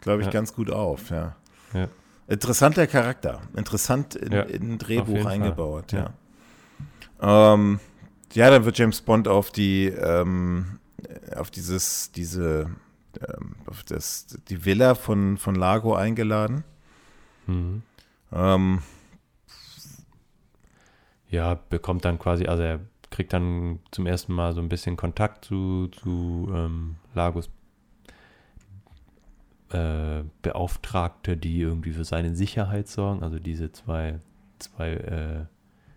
glaube ich, Ja. ganz gut auf, ja. Ja. Interessanter Charakter, interessant in, Ja, in ein Drehbuch Fall. eingebaut, ja. Ja. Ähm, ja, dann wird James Bond auf die, ähm, auf dieses, diese, ähm, auf das, die Villa von, von Lago eingeladen. Mhm. Ähm, Ja, bekommt dann quasi, also er kriegt dann zum ersten Mal so ein bisschen Kontakt zu, zu ähm, Lagos äh, Beauftragte, die irgendwie für seine Sicherheit sorgen. Also diese zwei, zwei äh,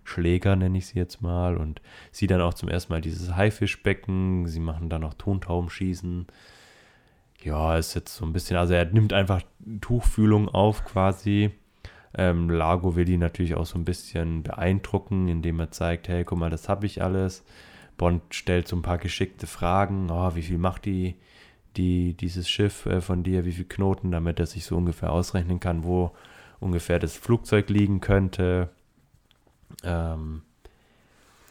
Schläger, nenne ich sie jetzt mal. Und sie dann auch zum ersten Mal dieses Haifischbecken. Sie machen dann noch Tontaubenschießen. Ja, ist jetzt so ein bisschen, also er nimmt einfach Tuchfühlung auf quasi. Ähm, Lago will die natürlich auch so ein bisschen beeindrucken, indem er zeigt, hey, guck mal, das habe ich alles. Bond stellt so ein paar geschickte Fragen. Oh, wie viel macht die, die, dieses Schiff äh, von dir, wie viel Knoten, damit er sich so ungefähr ausrechnen kann, wo ungefähr das Flugzeug liegen könnte. Ähm,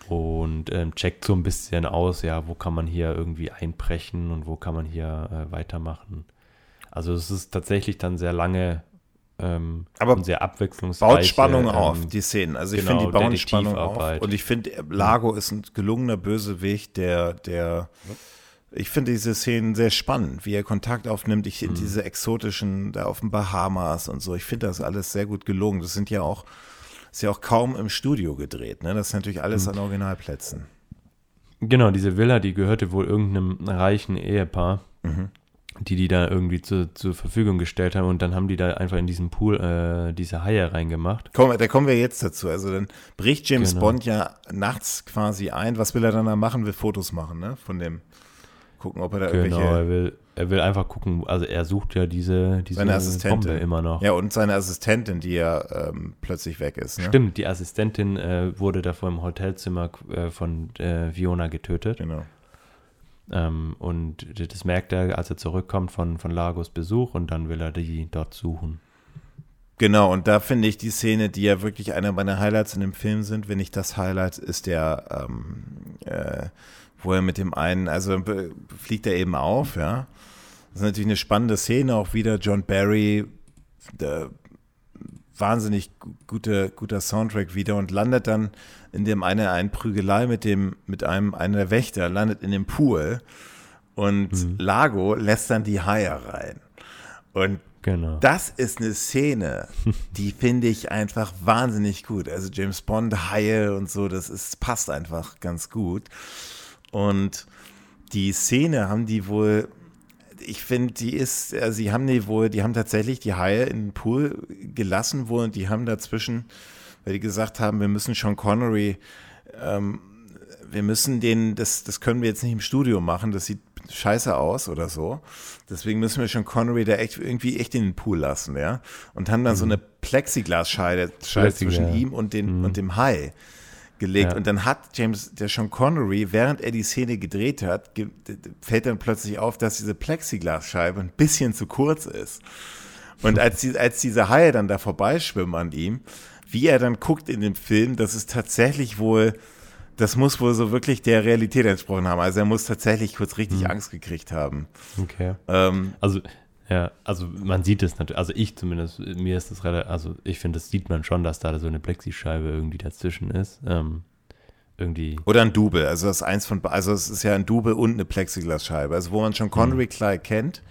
und ähm, checkt so ein bisschen aus, ja, wo kann man hier irgendwie einbrechen und wo kann man hier äh, weitermachen. Also es ist tatsächlich dann sehr lange ähm, Aber sehr abwechslungsreich. baut Spannung ähm, auf, die Szenen. Also ich genau, finde, die bauen Spannung auf. Und ich finde, Lago ist ein gelungener Bösewicht, der, der, ich finde diese Szenen sehr spannend, wie er Kontakt aufnimmt. Ich Mhm. diese exotischen, da auf den Bahamas und so, ich finde das alles sehr gut gelungen. Das sind ja auch, ist ja auch kaum im Studio gedreht, ne? Das ist natürlich alles an Originalplätzen. Genau, diese Villa, die gehörte wohl irgendeinem reichen Ehepaar, Mhm. die die da irgendwie zu, zur Verfügung gestellt haben und dann haben die da einfach in diesen Pool äh, diese Haie reingemacht. Komm, da kommen wir jetzt dazu. Also dann bricht James Genau. Bond ja nachts quasi ein. Was will er dann da machen? Will Fotos machen, ne? Von dem, gucken, ob er da Genau, irgendwelche er will, er will einfach gucken, also er sucht ja diese, diese Seine Assistentin. Bombe immer noch. Ja, und seine Assistentin, die ja ähm, plötzlich weg ist. Ne? Stimmt, die Assistentin äh, wurde davor im Hotelzimmer äh, von äh, Fiona getötet. Genau. Ähm, und das merkt er, als er zurückkommt von, von Lagos Besuch und dann will er die dort suchen. Genau, und da finde ich die Szene, die ja wirklich einer meiner Highlights in dem Film sind, wenn nicht das Highlight, ist der, ähm, äh, wo er mit dem einen, also fliegt er eben auf, ja. Das ist natürlich eine spannende Szene, auch wieder John Barry, der wahnsinnig gu- gute, guter Soundtrack wieder und landet dann in dem eine einen Prügelei mit dem, mit einem, einer der Wächter, landet in dem Pool und Lago lässt dann die Haie rein. Und Genau. das ist eine Szene, die finde ich einfach wahnsinnig gut. Also James Bond, Haie und so, das ist, passt einfach ganz gut. Und die Szene haben die wohl, ich finde, die ist, äh, sie haben die wohl, die haben tatsächlich die Haie in den Pool gelassen wohl und die haben dazwischen, weil die gesagt haben, wir müssen Sean Connery, ähm, wir müssen den, das, das können wir jetzt nicht im Studio machen, das sieht scheiße aus oder so. Deswegen müssen wir Sean Connery da echt irgendwie echt in den Pool lassen, ja. Und haben dann so eine Plexiglasscheibe Scheibe Plexiglas, zwischen ja. ihm und, den, und dem Hai gelegt. Ja. Und dann hat James, der Sean Connery, während er die Szene gedreht hat, ge fällt dann plötzlich auf, dass diese Plexiglasscheibe ein bisschen zu kurz ist. Und als, die, als diese Haie dann da vorbeischwimmen an ihm, wie er dann guckt in dem Film, das ist tatsächlich wohl, das muss wohl so wirklich der Realität entsprochen haben. Also er muss tatsächlich kurz richtig Mhm. Angst gekriegt haben. Okay. Ähm, Also, ja, also man sieht es natürlich, also ich zumindest, mir ist das relativ, also ich finde, das sieht man schon, dass da so eine Plexischeibe irgendwie dazwischen ist. Ähm, irgendwie, Oder ein Double, also das ist eins von, also es ist ja ein Double und eine Plexiglasscheibe. Also wo man schon Connery klar kennt,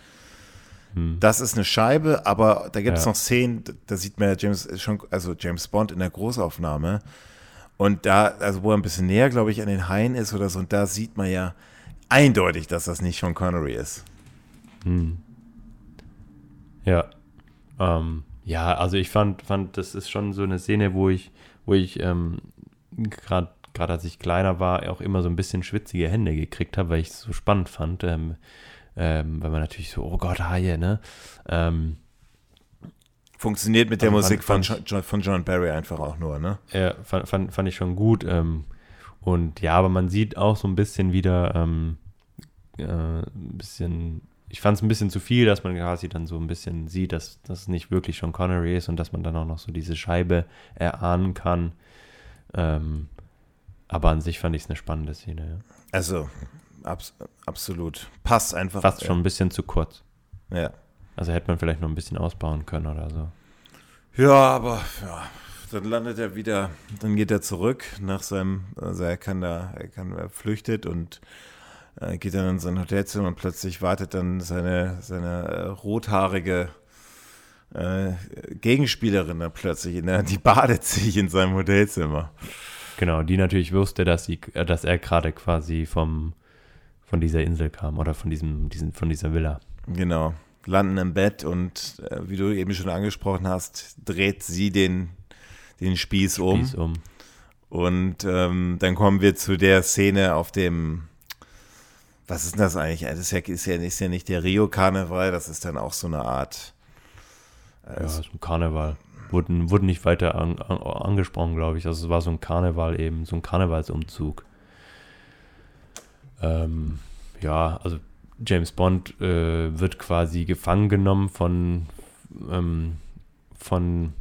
hm, das ist eine Scheibe, aber da gibt es Ja. noch Szenen, da sieht man ja James schon, also James Bond in der Großaufnahme und da, also wo er ein bisschen näher, glaube ich, an den Haien ist oder so, und da sieht man ja eindeutig, dass das nicht Sean Connery ist. hm. Ja. Ähm, ja, also ich fand, fand, das ist schon so eine Szene, wo ich, wo ich ähm, gerade gerade als ich kleiner war, auch immer so ein bisschen schwitzige Hände gekriegt habe, weil ich es so spannend fand. Ähm, ähm, weil man natürlich so, oh Gott, Haie, ne? Ähm, Funktioniert mit der Musik von, fand- John, von John Barry einfach auch nur, ne? Ja, fand, fand, fand ich schon gut. Ähm, und ja, aber man sieht auch so ein bisschen wieder, ähm, äh, ein bisschen, ich fand es ein bisschen zu viel, dass man quasi dann so ein bisschen sieht, dass das nicht wirklich schon Connery ist und dass man dann auch noch so diese Scheibe erahnen kann. Ähm, aber an sich fand ich es eine spannende Szene. Ja. Also, abs absolut. Passt einfach. Fast schon ein bisschen zu kurz. Ja. Also hätte man vielleicht noch ein bisschen ausbauen können oder so. Ja, aber ja, dann landet er wieder, dann geht er zurück nach seinem, also er kann da, er kann, er flüchtet und geht dann in sein Hotelzimmer und plötzlich wartet dann seine, seine äh, rothaarige äh, Gegenspielerin da plötzlich, in der, die badet sich in seinem Hotelzimmer. Genau, die natürlich wusste, dass sie, äh, dass er gerade quasi vom, von dieser Insel kam oder von diesem, diesen, von dieser Villa. Genau. Landen im Bett und äh, wie du eben schon angesprochen hast, dreht sie den, den Spieß um. Spieß um. Und ähm, dann kommen wir zu der Szene auf dem, was ist denn das eigentlich? Das ist ja, ist ja, ist ja nicht der Rio-Karneval, das ist dann auch so eine Art. äh, Ja, so ein Karneval. Wurden, wurden nicht weiter an, an, angesprochen, glaube ich. Also es war so ein Karneval eben, so ein Karnevalsumzug. Ähm, ja, also James Bond äh, wird quasi gefangen genommen von, ähm, von,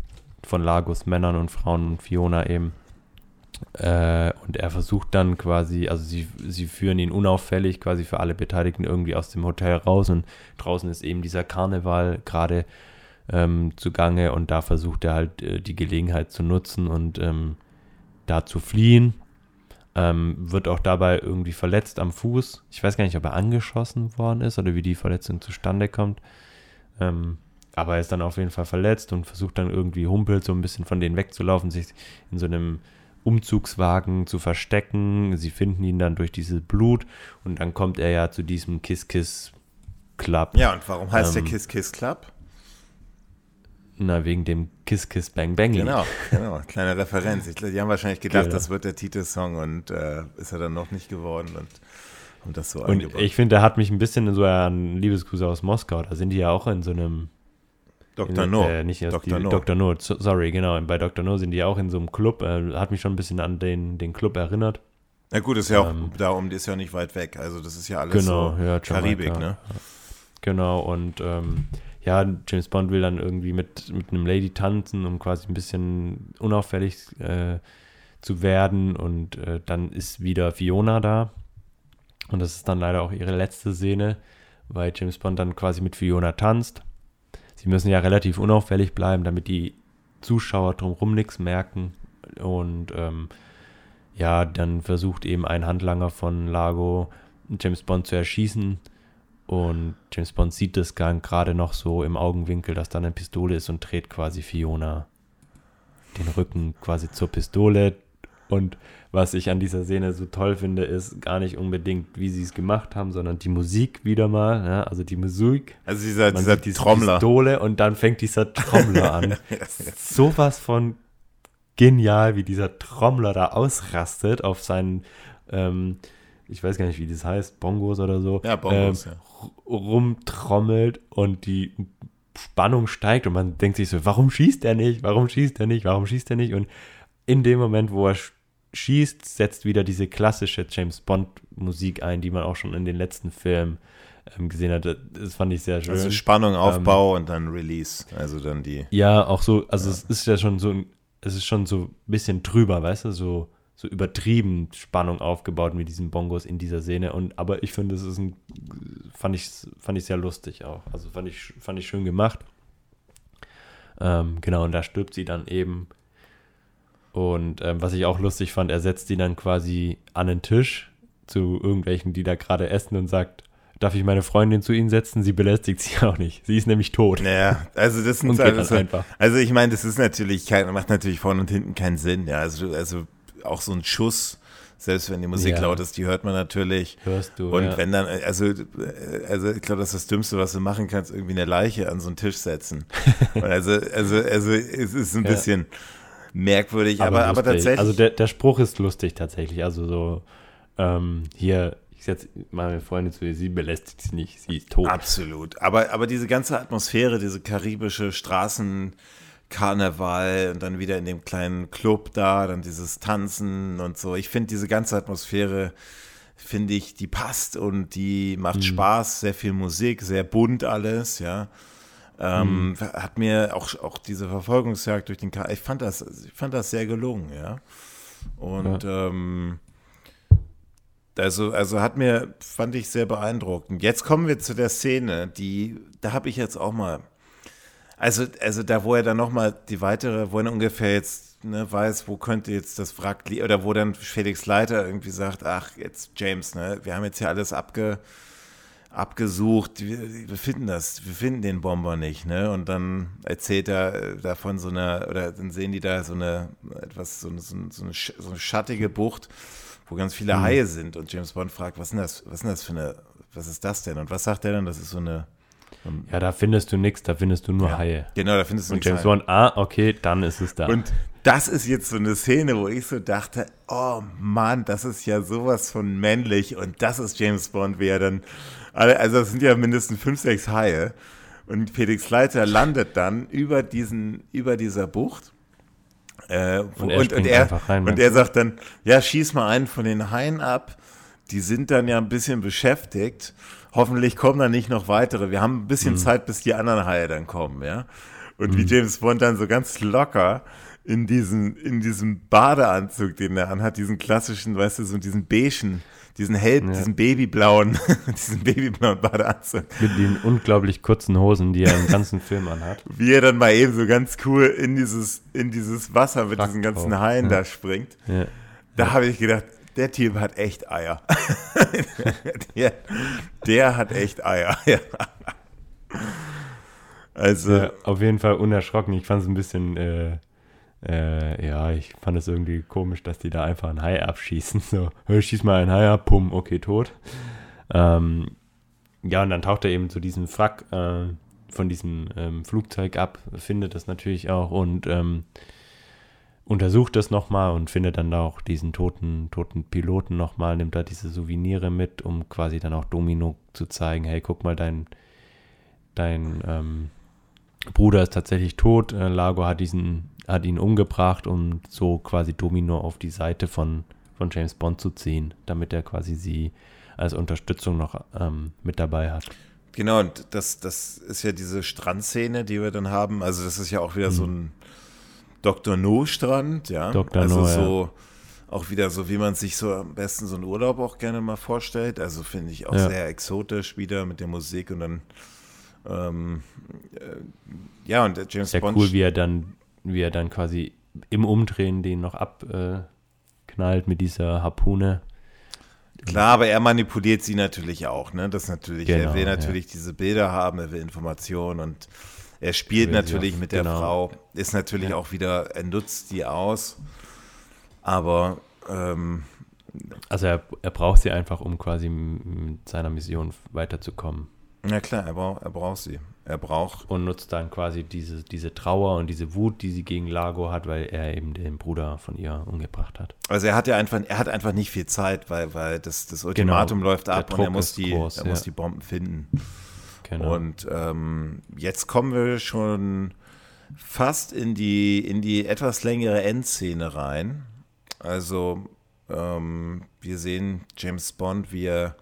von Lagos Männern und Frauen und Fiona eben. Äh, und er versucht dann quasi, also sie, sie führen ihn unauffällig quasi für alle Beteiligten irgendwie aus dem Hotel raus und draußen ist eben dieser Karneval gerade ähm, zugange und da versucht er halt äh, die Gelegenheit zu nutzen und ähm, da zu fliehen. Ähm, wird auch dabei irgendwie verletzt am Fuß. Ich weiß gar nicht, ob er angeschossen worden ist oder wie die Verletzung zustande kommt. Ähm, aber er ist dann auf jeden Fall verletzt und versucht dann irgendwie humpelt so ein bisschen von denen wegzulaufen, sich in so einem Umzugswagen zu verstecken. Sie finden ihn dann durch dieses Blut und dann kommt er ja zu diesem Kiss Kiss Club. Ja, und warum heißt Ähm, der Kiss Kiss Club? Na, wegen dem Kiss Kiss Bang Bang. Lied. Genau, genau, kleine Referenz. Ich, die haben wahrscheinlich gedacht, Genau. das wird der Titelsong und äh, ist er dann noch nicht geworden und haben das so Und eingebaut. ich finde, der hat mich ein bisschen so an Liebesgrüße aus Moskau. Da sind die ja auch in so einem. Dr. in, No. Äh, nicht Dr. die, No. Dr. No. so- Sorry, genau. Bei Dr. No sind die auch in so einem Club. Äh, hat mich schon ein bisschen an den, den Club erinnert. Na gut, ist ja auch, Ähm, darum, die ist ja nicht weit weg. Also das ist ja alles Genau, so ja, Karibik, ne? Genau, und ähm, ja, James Bond will dann irgendwie mit, mit einem Lady tanzen, um quasi ein bisschen unauffällig äh, zu werden. Und äh, dann ist wieder Fiona da. Und das ist dann leider auch ihre letzte Szene, weil James Bond dann quasi mit Fiona tanzt. Sie müssen ja relativ unauffällig bleiben, damit die Zuschauer drumherum nichts merken. Und ähm, ja, dann versucht eben ein Handlanger von Lago James Bond zu erschießen. Und James Bond sieht das gerade noch so im Augenwinkel, dass da eine Pistole ist und dreht quasi Fiona den Rücken quasi zur Pistole. Und was ich an dieser Szene so toll finde, ist gar nicht unbedingt, wie sie es gemacht haben, sondern die Musik wieder mal. Ja? Also die Musik. Also dieser, dieser diese Trommler. Pistole und dann fängt dieser Trommler an. Sowas von genial, wie dieser Trommler da ausrastet auf seinen, ähm, ich weiß gar nicht, wie das heißt, Bongos oder so. Ja, Bongos, ähm, ja. rumtrommelt und die Spannung steigt und man denkt sich so, warum schießt er nicht? Warum schießt er nicht? Warum schießt er nicht? Und in dem Moment, wo er schießt, setzt wieder diese klassische James Bond-Musik ein, die man auch schon in den letzten Filmen ähm, gesehen hat. Das fand ich sehr schön. Also Spannung, Aufbau ähm, und dann Release. Also dann die. Ja, auch so, also ja. es ist ja schon so, es ist schon so ein bisschen drüber, weißt du, so, so übertrieben Spannung aufgebaut mit diesen Bongos in dieser Szene. Und aber ich finde, es ist ein, fand ich, fand ich sehr lustig auch. Also fand ich, fand ich schön gemacht. Ähm, genau, und da stirbt sie dann eben. Und ähm, was ich auch lustig fand, er setzt sie dann quasi an den Tisch zu irgendwelchen, die da gerade essen und sagt, darf ich meine Freundin zu ihnen setzen? Sie belästigt sie auch nicht. Sie ist nämlich tot. Ja, also das sind also, einfach. also ich meine, das ist natürlich kein, macht natürlich vorne und hinten keinen Sinn. Ja, also, also auch so ein Schuss, selbst wenn die Musik ja. laut ist, die hört man natürlich. Hörst du. Und ja. wenn dann, also, also ich glaube, das ist das Dümmste, was du machen kannst, irgendwie eine Leiche an so einen Tisch setzen. also, also, also es ist ein ja. bisschen merkwürdig, aber, aber, aber tatsächlich. Also der, der Spruch ist lustig tatsächlich. Also so, ähm, hier, ich setze meine Freundin zu ihr, sie belästigt sie nicht, sie ist tot. Absolut. Aber, aber diese ganze Atmosphäre, diese karibische Straßenkarneval und dann wieder in dem kleinen Club da, dann dieses Tanzen und so. Ich finde diese ganze Atmosphäre, finde ich, die passt und die macht mhm. Spaß, sehr viel Musik, sehr bunt alles, ja. Ähm, mhm. Hat mir auch, auch diese Verfolgungsjagd durch den K. Ich fand das, ich fand das sehr gelungen, ja. Und ja. Ähm, also, also hat mir, fand ich sehr beeindruckend. Jetzt kommen wir zu der Szene, die, da habe ich jetzt auch mal, also, also da, wo er dann nochmal die weitere, wo er ungefähr jetzt ne, weiß, wo könnte jetzt das Wrack liegen, oder wo dann Felix Leiter irgendwie sagt, ach, jetzt James, ne, wir haben jetzt hier alles abge, abgesucht, wir, wir, finden das, wir finden den Bomber nicht, ne? Und dann erzählt er davon so eine, oder dann sehen die da so eine, etwas, so eine, so eine, so eine schattige Bucht wo ganz viele mhm. Haie sind und James Bond fragt, was ist das, was ist denn das für eine, was ist das denn? Und was sagt er dann? Das ist so eine. Um, ja, da findest du nichts, da findest du nur ja, Haie. Genau, da findest du nichts. Und James Bond, ah, okay, dann ist es da. Und das ist jetzt so eine Szene, wo ich so dachte, oh Mann, das ist ja sowas von männlich und das ist James Bond, wie er dann, also es sind ja mindestens fünf, sechs Haie und Felix Leiter landet dann über diesen, über dieser Bucht äh, und, er, und, und, er, rein, und er sagt dann, ja, schieß mal einen von den Haien ab. Die sind dann ja ein bisschen beschäftigt. Hoffentlich kommen dann nicht noch weitere. Wir haben ein bisschen mhm. Zeit, bis die anderen Haie dann kommen, ja. Und mhm. wie James Bond dann so ganz locker in diesen, in diesem Badeanzug, den er anhat, diesen klassischen, weißt du, so diesen beigen, diesen hell, ja. diesen babyblauen, diesen babyblauen Badeanzug. Mit den unglaublich kurzen Hosen, die er im ganzen Film anhat. Wie er dann mal eben so ganz cool in dieses, in dieses Wasser mit Fragt diesen ganzen Haien ja. da springt. Ja. Da habe ich gedacht, der Typ hat echt Eier. der, der, hat echt Eier. also. auf jeden Fall unerschrocken. Ich fand es ein bisschen. Äh, äh, ja, ich fand es irgendwie komisch, dass die da einfach ein Hai abschießen. So, schieß mal ein Hai ab, pum, okay, tot. Ähm, ja, und dann taucht er eben zu diesem Frack äh, von diesem ähm, Flugzeug ab, findet das natürlich auch und ähm, untersucht das nochmal und findet dann auch diesen toten, toten Piloten nochmal, nimmt da diese Souvenire mit, um quasi dann auch Domino zu zeigen, hey, guck mal, dein, dein ähm, Bruder ist tatsächlich tot, äh, Lago hat diesen hat ihn umgebracht, um so quasi Domino auf die Seite von, von James Bond zu ziehen, damit er quasi sie als Unterstützung noch ähm, mit dabei hat. Genau, und das, das ist ja diese Strandszene, die wir dann haben. Also, das ist ja auch wieder mhm. so ein Dr. No-Strand, ja. Dr. Also no, so ja. auch wieder so, wie man sich so am besten so einen Urlaub auch gerne mal vorstellt. Also finde ich auch ja. sehr exotisch wieder mit der Musik und dann ähm, äh, ja, und James sehr Bond. cool, wie er dann wie er dann quasi im Umdrehen den noch abknallt mit dieser Harpune. Klar, aber er manipuliert sie natürlich auch, ne? Das natürlich, genau, er will natürlich ja. diese Bilder haben, er will Informationen und er spielt natürlich mit der genau. Frau, ist natürlich ja. auch wieder, er nutzt die aus, aber ähm, also er, er braucht sie einfach, um quasi mit seiner Mission weiterzukommen. Ja klar, er, brauch, er braucht sie. Er braucht. Und nutzt dann quasi diese, diese Trauer und diese Wut, die sie gegen Lago hat, weil er eben den Bruder von ihr umgebracht hat. Also er hat ja einfach, er hat einfach nicht viel Zeit, weil, weil das, das Ultimatum genau, läuft ab und er muss die, groß, er ja. muss die Bomben finden. Genau. Und ähm, jetzt kommen wir schon fast in die, in die etwas längere Endszene rein. Also ähm, wir sehen James Bond, wie er,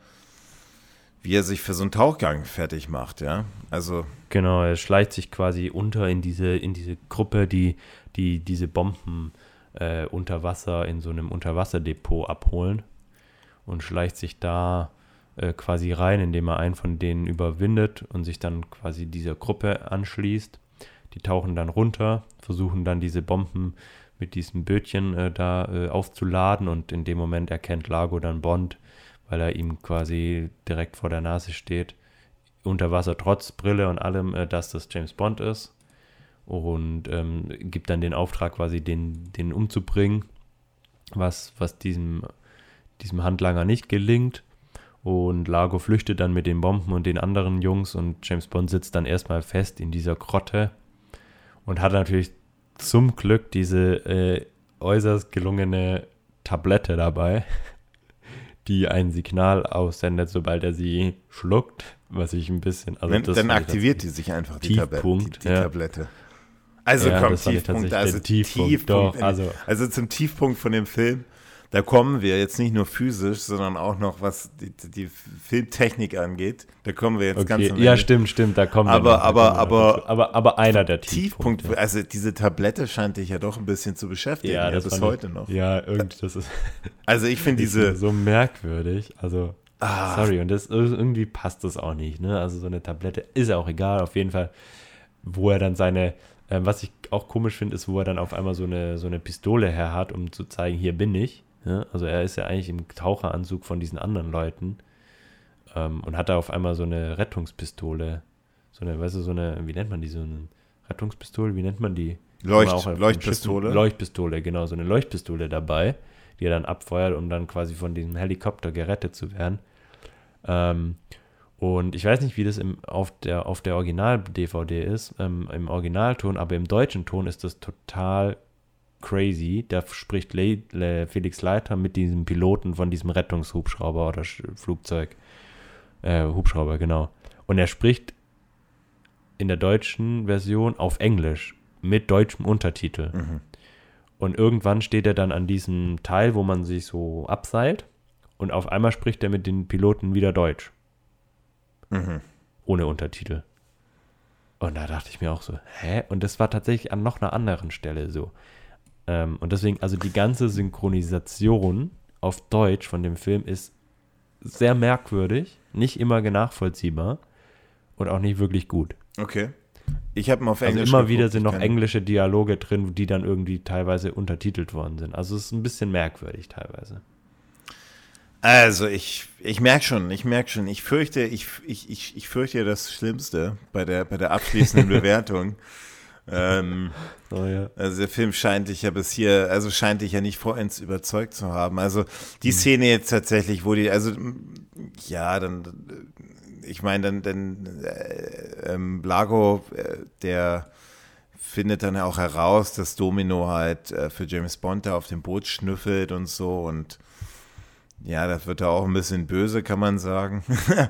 wie er sich für so einen Tauchgang fertig macht, ja. Also Genau, er schleicht sich quasi unter in diese, in diese Gruppe, die, die diese Bomben äh, unter Wasser in so einem Unterwasserdepot abholen und schleicht sich da äh, quasi rein, indem er einen von denen überwindet und sich dann quasi dieser Gruppe anschließt. Die tauchen dann runter, versuchen dann diese Bomben mit diesem Bötchen äh, da äh, aufzuladen und in dem Moment erkennt Lago dann Bond, weil er ihm quasi direkt vor der Nase steht, unter Wasser trotz Brille und allem, äh, dass das James Bond ist. Und ähm, gibt dann den Auftrag quasi den, den umzubringen, was, was diesem, diesem Handlanger nicht gelingt. Und Lago flüchtet dann mit den Bomben und den anderen Jungs und James Bond sitzt dann erstmal fest in dieser Grotte und hat natürlich zum Glück diese äh, äußerst gelungene Tablette dabei, die ein Signal aussendet, sobald er sie schluckt, was ich ein bisschen. Also dann, dann aktiviert die sich einfach die, Tiefpunkt, die, die ja. Tablette. Also Ja, komm, das fand ich Tiefpunkt, also Tiefpunkt, Tiefpunkt. doch, in- also- also zum Tiefpunkt von dem Film, da kommen wir jetzt nicht nur physisch, sondern auch noch, was die, die Filmtechnik angeht. Da kommen wir jetzt ganz Okay, am ja, stimmt, stimmt, da kommen wir Aber- aber- wir noch aber- dazu. aber, aber einer der Tiefpunkt, Tiefpunkte. also diese Tablette scheint dich ja doch ein bisschen zu beschäftigen, ja, das bis fand ich- heute noch. Ja, irgendwie, das ist Also ich finde diese, so merkwürdig. Also, Ah. sorry, und das irgendwie passt das auch nicht, ne? Also so eine Tablette ist ja auch egal, auf jeden Fall, wo er dann seine, ähm, was ich auch komisch finde, ist, wo er dann auf einmal so eine, so eine Pistole her hat, um zu zeigen, hier bin ich. Ne? Also er ist ja eigentlich im Taucheranzug von diesen anderen Leuten ähm, und hat da auf einmal so eine Rettungspistole, so eine, weißt du, so eine, wie nennt man die, so eine Rettungspistole, wie nennt man die? Leucht- den Leuchtpistole? Leuchtpistole, genau, so eine Leuchtpistole dabei, die er dann abfeuert, um dann quasi von diesem Helikopter gerettet zu werden. Ähm, und ich weiß nicht, wie das im, auf der, auf der Original-DVD ist, ähm, im Originalton, aber im deutschen Ton ist das total crazy. Da spricht Le Le Felix Leiter mit diesem Piloten von diesem Rettungshubschrauber oder Sch Flugzeug. Äh, Hubschrauber, genau. Und er spricht in der deutschen Version auf Englisch mit deutschem Untertitel. Mhm. Und irgendwann steht er dann an diesem Teil, wo man sich so abseilt. Und auf einmal spricht er mit den Piloten wieder Deutsch. Mhm. Ohne Untertitel. Und da dachte ich mir auch so, hä? Und das war tatsächlich an noch einer anderen Stelle so. Ähm, und deswegen, also die ganze Synchronisation auf Deutsch von dem Film ist sehr merkwürdig, nicht immer nachvollziehbar und auch nicht wirklich gut. okay. Ich habe mal auf Also Englisch immer geguckt, wieder sind noch englische Dialoge drin, die dann irgendwie teilweise untertitelt worden sind. Also es ist ein bisschen merkwürdig teilweise. Also ich, ich merke schon, ich merke schon, ich fürchte, ich, ich, ich, ich fürchte das Schlimmste bei der, bei der abschließenden Bewertung. Ähm, Oh ja. also der Film scheint dich ja bis hier, also scheint dich ja nicht vollends überzeugt zu haben. Also die Szene jetzt tatsächlich, wo die, also ja, dann, äh, ich meine, dann, dann äh, ähm, Lago, äh, der findet dann auch heraus, dass Domino halt äh, für James Bond da auf dem Boot schnüffelt und so und ja, das wird da auch ein bisschen böse, kann man sagen.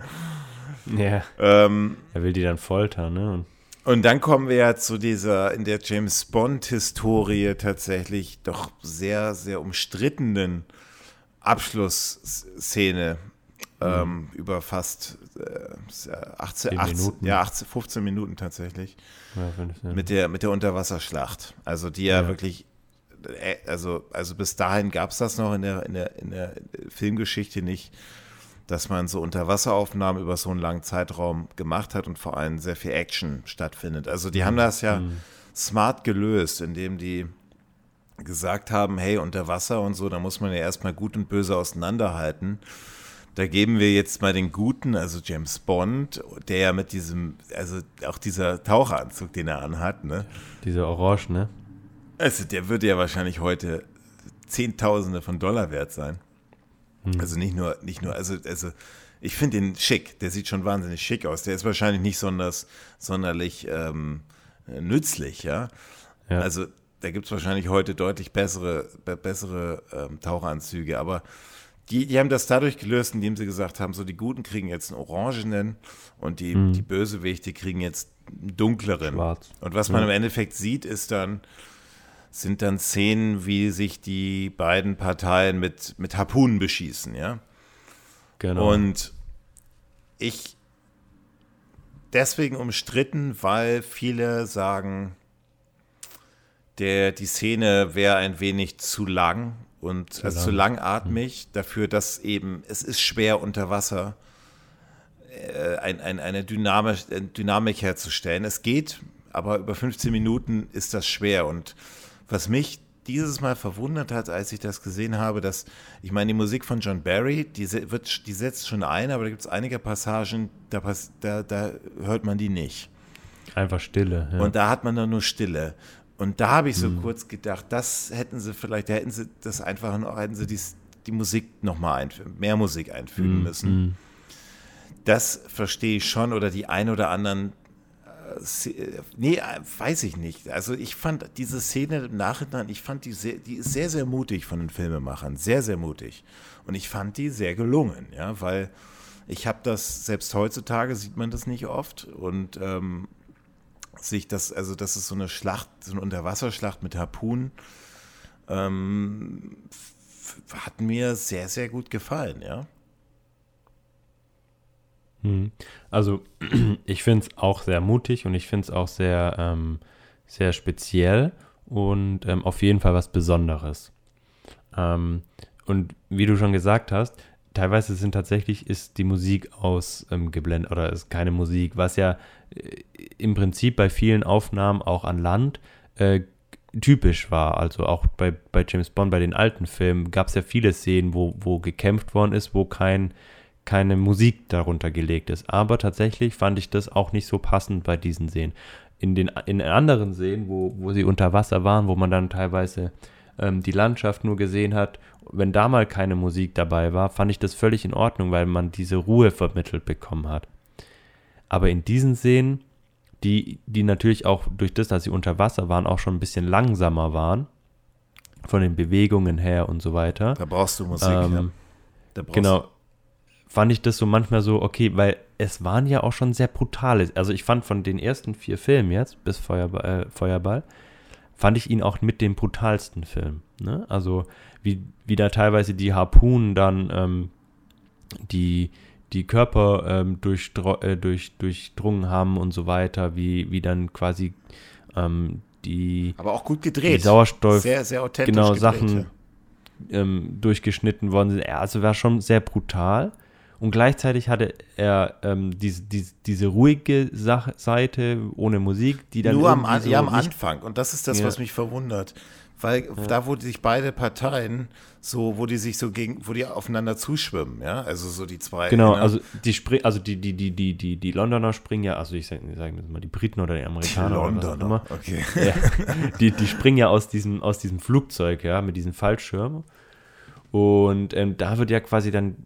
Ja, ähm, er will die dann foltern, ne? Und und dann kommen wir ja zu dieser in der James Bond-Historie tatsächlich doch sehr, sehr umstrittenen Abschlussszene ähm, über fast äh, 18, Zehn 18, Minuten. ja, 18, 15 Minuten tatsächlich ja, mit der, mit der Unterwasserschlacht. Also die ja, Ja. wirklich, äh, also, also bis dahin gab es das noch in der, in, der, in der Filmgeschichte nicht, dass man so Unterwasseraufnahmen über so einen langen Zeitraum gemacht hat und vor allem sehr viel Action stattfindet. Also die haben das ja smart gelöst, indem die gesagt haben, hey, unter Wasser und so, da muss man ja erstmal gut und böse auseinanderhalten. Da geben wir jetzt mal den Guten, also James Bond, der ja mit diesem, also auch dieser Taucheranzug, den er anhat, ne? diese Orange, ne? Also der würde ja wahrscheinlich heute Zehntausende von Dollar wert sein. Also nicht nur, nicht nur, also, also ich finde den schick, der sieht schon wahnsinnig schick aus. Der ist wahrscheinlich nicht sonders, sonderlich ähm, nützlich, ja. Ja. Also da gibt es wahrscheinlich heute deutlich bessere, be bessere ähm, Taucheranzüge, aber die, die haben das dadurch gelöst, indem sie gesagt haben, so die Guten kriegen jetzt einen orangenen und die, die Bösewichte kriegen jetzt einen dunkleren. Schwarz. Und was man im Endeffekt sieht, ist dann sind dann Szenen, wie sich die beiden Parteien mit, mit Harpunen beschießen, ja. Genau. Und ich deswegen umstritten, weil viele sagen, der, die Szene wäre ein wenig zu lang und zu, also lang. zu langatmig mhm. dafür, dass eben, es ist schwer unter Wasser äh, ein, ein, eine Dynamik, Dynamik herzustellen. Es geht, aber über 15 Minuten ist das schwer. Und was mich dieses Mal verwundert hat, als ich das gesehen habe, dass, ich meine, die Musik von John Barry, die, wird, die setzt schon ein, aber da gibt es einige Passagen, da, da, da hört man die nicht. Einfach Stille. Ja. Und da hat man dann nur Stille. Und da habe ich so mhm. kurz gedacht, das hätten sie vielleicht, da hätten sie das einfach noch, hätten sie die, die Musik nochmal einfügen, mehr Musik einfügen mhm. müssen. Mhm. Das verstehe ich schon oder die ein oder anderen nee, weiß ich nicht. Also ich fand diese Szene im Nachhinein, ich fand die sehr, die ist sehr, sehr mutig von den Filmemachern. Sehr, sehr mutig. Und ich fand die sehr gelungen, ja, weil ich habe das, selbst heutzutage sieht man das nicht oft. Und ähm, sich das, also das ist so eine Schlacht, so eine Unterwasserschlacht mit Harpunen, ähm, hat mir sehr, sehr gut gefallen, ja. Hm. Also ich finde es auch sehr mutig und ich finde es auch sehr, ähm, sehr speziell und ähm, auf jeden Fall was Besonderes. Ähm, und wie du schon gesagt hast, teilweise sind tatsächlich ist die Musik aus ähm, oder ist keine Musik, was ja äh, im Prinzip bei vielen Aufnahmen auch an Land äh, typisch war. Also auch bei, bei James Bond, bei den alten Filmen gab es ja viele Szenen, wo, wo gekämpft worden ist, wo kein keine Musik darunter gelegt ist. Aber tatsächlich fand ich das auch nicht so passend bei diesen Szenen. In den in anderen Szenen, wo, wo sie unter Wasser waren, wo man dann teilweise ähm, die Landschaft nur gesehen hat, wenn da mal keine Musik dabei war, fand ich das völlig in Ordnung, weil man diese Ruhe vermittelt bekommen hat. Aber in diesen Szenen, die, die natürlich auch durch das, dass sie unter Wasser waren, auch schon ein bisschen langsamer waren, von den Bewegungen her und so weiter. Da brauchst du Musik, ähm, ja. genau, fand ich das so manchmal so, okay, weil es waren ja auch schon sehr brutale. Also ich fand von den ersten vier Filmen jetzt, bis Feuerball, äh, Feuerball fand ich ihn auch mit dem brutalsten Film. Ne? Also wie, wie da teilweise die Harpunen dann ähm, die, die Körper ähm, äh, durch, durchdrungen haben und so weiter, wie, wie dann quasi ähm, die. Aber auch gut gedreht. Sauerstoff. Sehr, sehr authentisch. Genau, gedreht, Sachen ja. ähm, durchgeschnitten worden sind. Also war schon sehr brutal. Und gleichzeitig hatte er ähm, diese, diese, diese ruhige Sach Seite ohne Musik, die dann. Nur am, so ja, am Anfang. Und das ist das, ja. was mich verwundert. Weil ja. da, wo sich beide Parteien so, wo die sich so gegen, wo die aufeinander zuschwimmen, ja, also so die zwei. Genau, ne? also die springen, also die, die, die, die, die, die Londoner springen ja, also ich sage sag mal die Briten oder die Amerikaner. Die Londoner, okay. Ja, die, die springen ja aus diesem, aus diesem Flugzeug, ja, mit diesen Fallschirmen. Und ähm, da wird ja quasi dann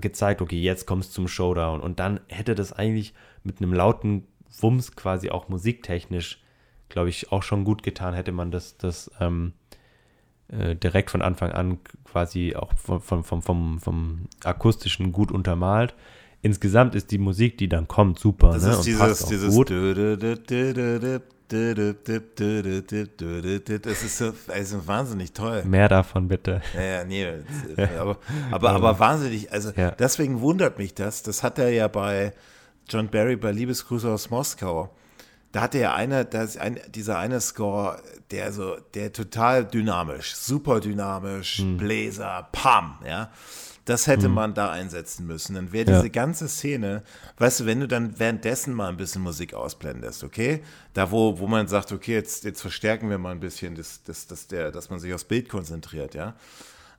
gezeigt, okay, jetzt kommst zum Showdown. Und dann hätte das eigentlich mit einem lauten Wumms quasi auch musiktechnisch, glaube ich, auch schon gut getan, hätte man das, das ähm, äh, direkt von Anfang an quasi auch vom, vom, vom, vom, vom akustischen gut untermalt. Insgesamt ist die Musik, die dann kommt, super. Das ne? ist dieses, dieses gut. Das ist so also wahnsinnig toll. Mehr davon bitte. Ja, ja nee, aber, aber, aber wahnsinnig, also ja. deswegen wundert mich das. Das hat er ja bei John Barry bei Liebesgrüße aus Moskau. Da hatte er eine, das ein, dieser eine Score, der so, der total dynamisch, super dynamisch, hm. Bläser, Pam, ja. Das hätte mhm. man da einsetzen müssen. Dann wäre diese ja. ganze Szene, weißt du, wenn du dann währenddessen mal ein bisschen Musik ausblendest, okay? Da, wo, wo man sagt, okay, jetzt, jetzt verstärken wir mal ein bisschen, das, das, das der, dass man sich aufs Bild konzentriert, ja?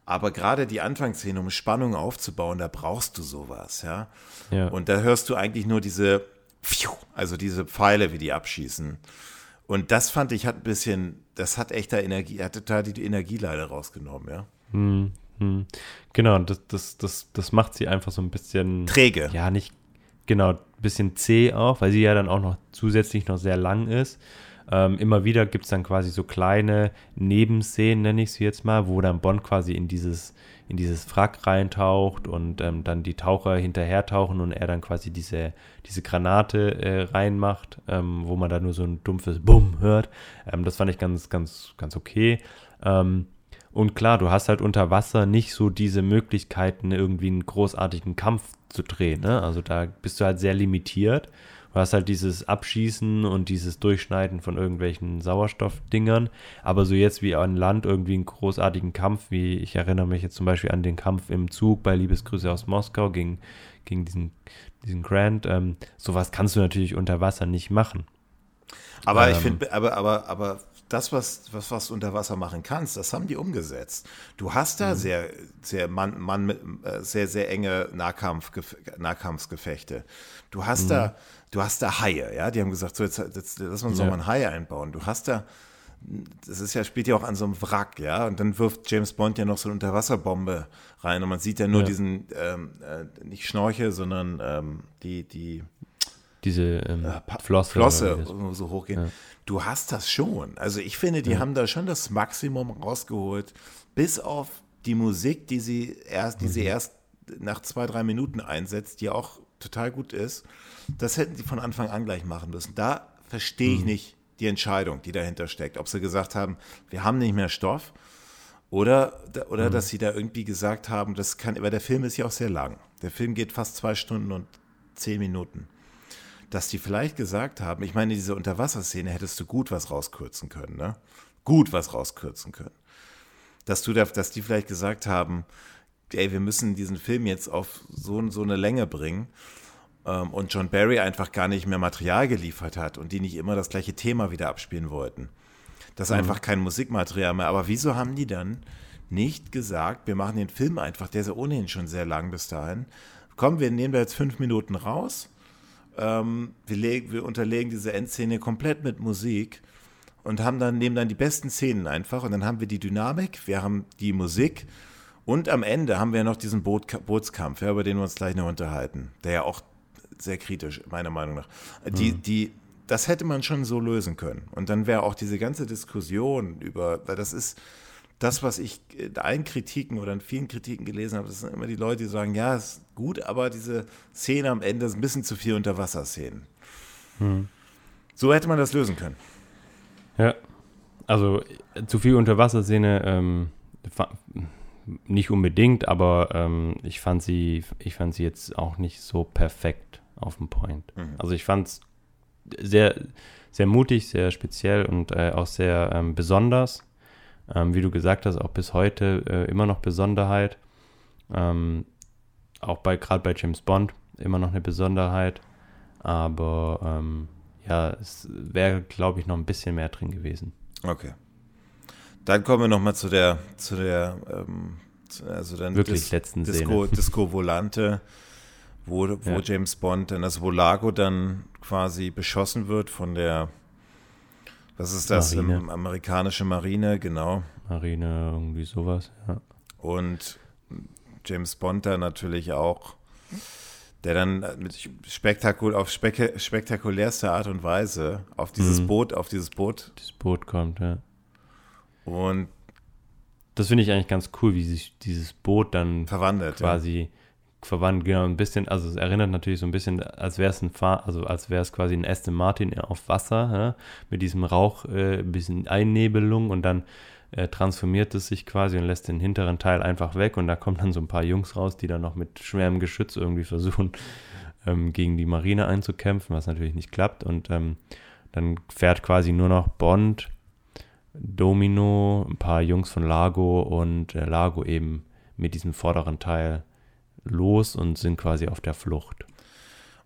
Aber gerade die Anfangsszene, um Spannung aufzubauen, da brauchst du sowas, ja? ja. Und da hörst du eigentlich nur diese, also diese Pfeile, wie die abschießen. Und das fand ich hat ein bisschen, das hat echter Energie, hat total die Energie leider rausgenommen, ja. Hm. Hm. Genau, das, das, das, das macht sie einfach so ein bisschen. Träge. Ja, nicht. Genau, ein bisschen zäh auch, weil sie ja dann auch noch zusätzlich noch sehr lang ist. Ähm, immer wieder gibt es dann quasi so kleine Nebenszenen, nenne ich sie jetzt mal, wo dann Bond quasi in dieses, in dieses Wrack reintaucht und ähm, dann die Taucher hinterher tauchen und er dann quasi diese, diese Granate äh, reinmacht, ähm, wo man da nur so ein dumpfes Bumm hört. Ähm, das fand ich ganz, ganz, ganz okay. Ähm, und klar, du hast halt unter Wasser nicht so diese Möglichkeiten, irgendwie einen großartigen Kampf zu drehen. Ne? Also da bist du halt sehr limitiert. Du hast halt dieses Abschießen und dieses Durchschneiden von irgendwelchen Sauerstoffdingern. Aber so jetzt wie an Land irgendwie einen großartigen Kampf, wie ich erinnere mich jetzt zum Beispiel an den Kampf im Zug bei Liebesgrüße aus Moskau gegen, gegen diesen, diesen Grant. Ähm, sowas kannst du natürlich unter Wasser nicht machen. Aber ähm, ich finde, aber, aber, aber das, was, was, was du unter Wasser machen kannst, das haben die umgesetzt. Du hast da mhm. sehr, sehr, Mann, Mann mit, äh, sehr, sehr enge Nahkampf, Nahkampfsgefechte. Du hast mhm. da, du hast da Haie, ja. Die haben gesagt, so jetzt, jetzt lass uns ja. mal ein Haie einbauen. Du hast da, das ist ja, spielt ja auch an so einem Wrack, ja. Und dann wirft James Bond ja noch so eine Unterwasserbombe rein und man sieht ja nur ja. diesen, ähm, äh, nicht Schnorchel, sondern ähm, die, die, diese ähm, äh, Flosse, Flosse so hochgehen. Ja. Du hast das schon. Also ich finde, die ja. haben da schon das Maximum rausgeholt, bis auf die Musik, die sie erst, die mhm. sie erst nach zwei, drei Minuten einsetzt, die auch total gut ist. Das hätten sie von Anfang an gleich machen müssen. Da verstehe ich mhm. nicht die Entscheidung, die dahinter steckt. Ob sie gesagt haben, wir haben nicht mehr Stoff oder, oder mhm. dass sie da irgendwie gesagt haben, das kann, weil der Film ist ja auch sehr lang. Der Film geht fast zwei Stunden und zehn Minuten dass die vielleicht gesagt haben, ich meine, diese Unterwasserszene hättest du gut was rauskürzen können, ne? Gut was rauskürzen können. Dass du, dass die vielleicht gesagt haben, ey, wir müssen diesen Film jetzt auf so, so eine Länge bringen ähm, und John Barry einfach gar nicht mehr Material geliefert hat und die nicht immer das gleiche Thema wieder abspielen wollten. Das ist mhm. einfach kein Musikmaterial mehr. Aber wieso haben die dann nicht gesagt, wir machen den Film einfach, der ist ja ohnehin schon sehr lang bis dahin. Komm, wir nehmen da jetzt fünf Minuten raus ähm, wir, legen, wir unterlegen diese Endszene komplett mit Musik und haben dann, nehmen dann die besten Szenen einfach und dann haben wir die Dynamik, wir haben die Musik und am Ende haben wir noch diesen Boot, Bootskampf, ja, über den wir uns gleich noch unterhalten, der ja auch sehr kritisch, meiner Meinung nach. Die, mhm. die, das hätte man schon so lösen können. Und dann wäre auch diese ganze Diskussion über, weil das ist, das, was ich in allen Kritiken oder in vielen Kritiken gelesen habe, das sind immer die Leute, die sagen, ja, ist gut, aber diese Szene am Ende ist ein bisschen zu viel Unterwasserszenen. Hm. So hätte man das lösen können. Ja, also zu viel Unterwasserszene ähm, nicht unbedingt, aber ähm, ich fand sie, ich fand sie jetzt auch nicht so perfekt auf dem Point. Mhm. Also ich fand es sehr, sehr mutig, sehr speziell und äh, auch sehr ähm, besonders ähm, wie du gesagt hast, auch bis heute äh, immer noch Besonderheit. Ähm, auch bei gerade bei James Bond immer noch eine Besonderheit. Aber ähm, ja, es wäre, glaube ich, noch ein bisschen mehr drin gewesen. Okay. Dann kommen wir nochmal zu der, zu der, ähm, also dann wirklich Dis letzten Disco, Szene. Disco Volante, wo, wo ja. James Bond dann das Volago dann quasi beschossen wird von der was ist das? Marine. Amerikanische Marine, genau. Marine, irgendwie sowas, ja. Und James Bond da natürlich auch, der dann mit spektakul auf spek spektakulärste Art und Weise auf dieses mhm. Boot, auf dieses Boot. Dieses Boot kommt, ja. Und das finde ich eigentlich ganz cool, wie sich dieses Boot dann verwandelt, quasi verwandt, genau, ein bisschen, also es erinnert natürlich so ein bisschen, als wäre es ein Fahr also als wäre es quasi ein Aston Martin auf Wasser, ja, mit diesem Rauch, äh, ein bisschen Einnebelung und dann äh, transformiert es sich quasi und lässt den hinteren Teil einfach weg und da kommen dann so ein paar Jungs raus, die dann noch mit schwerem Geschütz irgendwie versuchen, ähm, gegen die Marine einzukämpfen, was natürlich nicht klappt und ähm, dann fährt quasi nur noch Bond, Domino, ein paar Jungs von Lago und äh, Lago eben mit diesem vorderen Teil los und sind quasi auf der Flucht.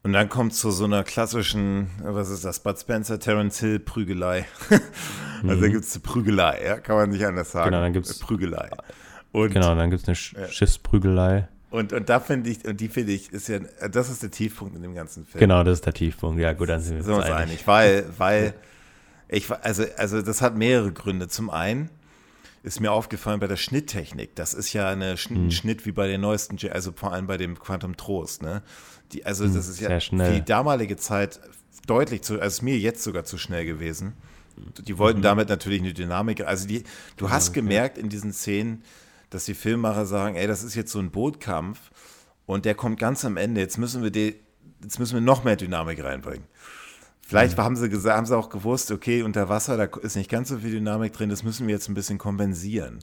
Und dann kommt zu so einer klassischen, was ist das, Bud Spencer, Terence Hill Prügelei. also mhm. da gibt es eine Prügelei, ja, kann man nicht anders sagen. Genau, dann gibt es Prügelei. Und, genau, dann gibt es eine Sch ja. Schiffsprügelei. Und, und da finde ich, und die finde ich, ist ja, das ist der Tiefpunkt in dem ganzen Film. Genau, das ist der Tiefpunkt. Ja, gut, dann sind wir uns einig. einig. Weil, weil, ich, also, also das hat mehrere Gründe. Zum einen, ist mir aufgefallen bei der Schnitttechnik. Das ist ja eine Sch mhm. Schnitt wie bei den neuesten, also vor allem bei dem Quantum Trost. Ne? Die, also mhm, das ist ja für die damalige Zeit deutlich zu, also mir jetzt sogar zu schnell gewesen. Die wollten mhm. damit natürlich eine Dynamik, also die, du hast okay. gemerkt in diesen Szenen, dass die Filmmacher sagen, ey, das ist jetzt so ein Bootkampf und der kommt ganz am Ende. Jetzt müssen wir die, jetzt müssen wir noch mehr Dynamik reinbringen. Vielleicht haben sie gesagt, haben sie auch gewusst, okay, unter Wasser, da ist nicht ganz so viel Dynamik drin, das müssen wir jetzt ein bisschen kompensieren.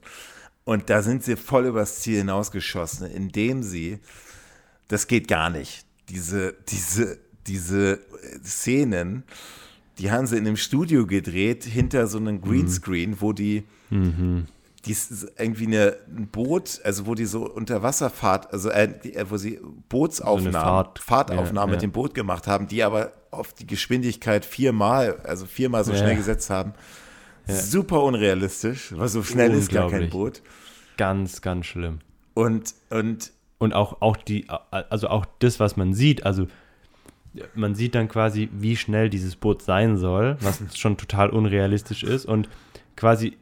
Und da sind sie voll übers Ziel hinausgeschossen, indem sie, das geht gar nicht, diese, diese, diese Szenen, die haben sie in einem Studio gedreht, hinter so einem Greenscreen, wo die, Mhm. Die ist irgendwie eine, ein Boot, also wo die so Unterwasserfahrt, also äh, die, äh, wo sie Bootsaufnahmen, Fahrt. Fahrtaufnahmen Ja, mit ja. dem Boot gemacht haben, die aber auf die Geschwindigkeit viermal, also viermal so Ja. schnell gesetzt haben. Super unrealistisch, weil so schnell ist gar kein. Boot. Ganz, ganz schlimm. Und, und Und auch, auch die, also auch das, was man sieht, also man sieht dann quasi, wie schnell dieses Boot sein soll, was schon total unrealistisch ist. Und quasi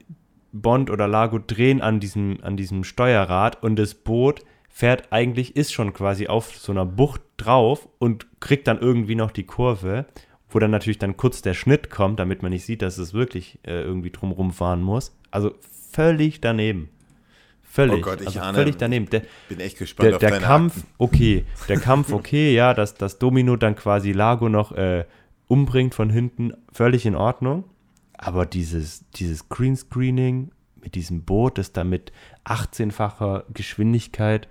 Bond oder Lago drehen an diesem, an diesem Steuerrad und das Boot fährt eigentlich, ist schon quasi auf so einer Bucht drauf und kriegt dann irgendwie noch die Kurve, wo dann natürlich dann kurz der Schnitt kommt, damit man nicht sieht, dass es wirklich äh, irgendwie drumrum fahren muss. Also völlig daneben. Völlig. Oh Gott, ich also ahne- völlig daneben. Der, bin echt gespannt der, auf der deine Kampf, Akten. okay. Der Kampf, okay, ja, dass das Domino dann quasi Lago noch äh, umbringt von hinten, völlig in Ordnung. Aber dieses, dieses Greenscreening mit diesem Boot, das da mit 18-facher Geschwindigkeit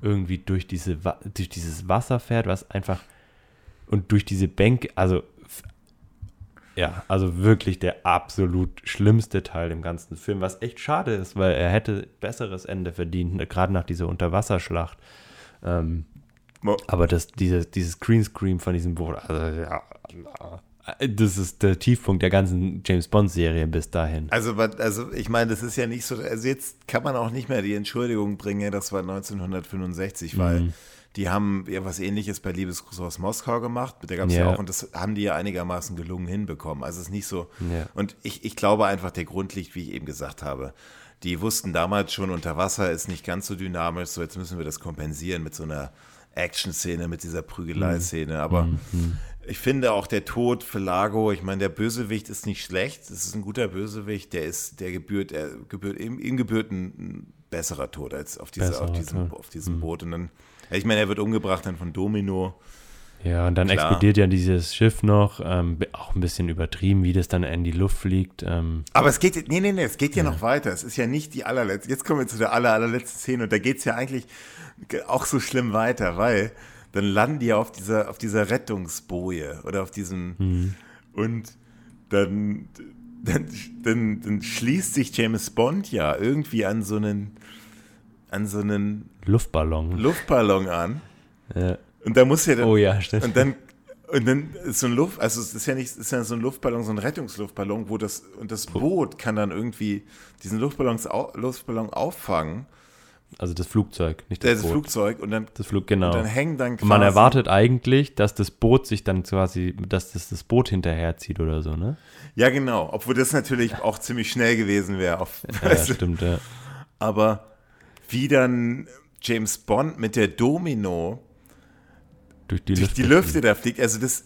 irgendwie durch, diese, durch dieses Wasser fährt, was einfach und durch diese Bänke, also ja, also wirklich der absolut schlimmste Teil im ganzen Film, was echt schade ist, weil er hätte besseres Ende verdient, ne, gerade nach dieser Unterwasserschlacht. Ähm, aber das, dieses, dieses Greenscreen von diesem Boot, also ja, das ist der Tiefpunkt der ganzen James Bond-Serie bis dahin. Also, also ich meine, das ist ja nicht so, also jetzt kann man auch nicht mehr die Entschuldigung bringen, das war 1965, weil Mhm. die haben ja was ähnliches bei Liebesgruß aus Moskau gemacht, da gab es ja. Ja. auch, und das haben die ja einigermaßen gelungen hinbekommen. Also es ist nicht so, Ja. und ich, ich glaube einfach, der Grund liegt, wie ich eben gesagt habe, die wussten damals schon, unter Wasser ist nicht ganz so dynamisch, so jetzt müssen wir das kompensieren mit so einer Action-Szene, mit dieser Prügelei-Szene, aber ich finde auch der Tod für Lago, ich meine, der Bösewicht ist nicht schlecht, das ist ein guter Bösewicht, der ist, der gebührt, er gebührt, ihm, ihm gebührt ein, besserer Tod als auf, diese, auf diesem, auf diesem Boot. Und dann, ich meine, er wird umgebracht dann von Domino. Ja, und dann Klar. explodiert ja dieses Schiff noch, ähm, auch ein bisschen übertrieben, wie das dann in die Luft fliegt. Ähm, Aber es geht, nee, nee, nee, es geht ja, noch weiter. Es ist ja nicht die allerletzte. Jetzt kommen wir zu der aller, allerletzten Szene und da geht es ja eigentlich auch so schlimm weiter, weil dann landen die ja auf dieser, auf dieser Rettungsboje oder auf diesem und dann, dann, dann, dann schließt sich James Bond ja irgendwie an so einen, an so einen Luftballon. Luftballon an Ja. und da muss ja dann, Oh ja, stimmt. und dann und dann ist so ein Luft, also es ist ja nicht, ist ja so ein Luftballon, so ein Rettungsluftballon, wo das und das Boot kann dann irgendwie diesen Luftballons, Luftballon auffangen, Also das Flugzeug, nicht das, das, Boot. Flugzeug und dann, Das Flug, genau. und dann hängen dann Und man quasi- erwartet eigentlich, dass das Boot sich dann quasi, dass das das Boot hinterherzieht oder so, ne? Ja, genau, obwohl das natürlich auch ziemlich schnell gewesen wäre. Auf, Ja, du, stimmt, ja. aber wie dann James Bond mit der Domino Durch die durch Lüfte. die Lüfte da fliegt, also das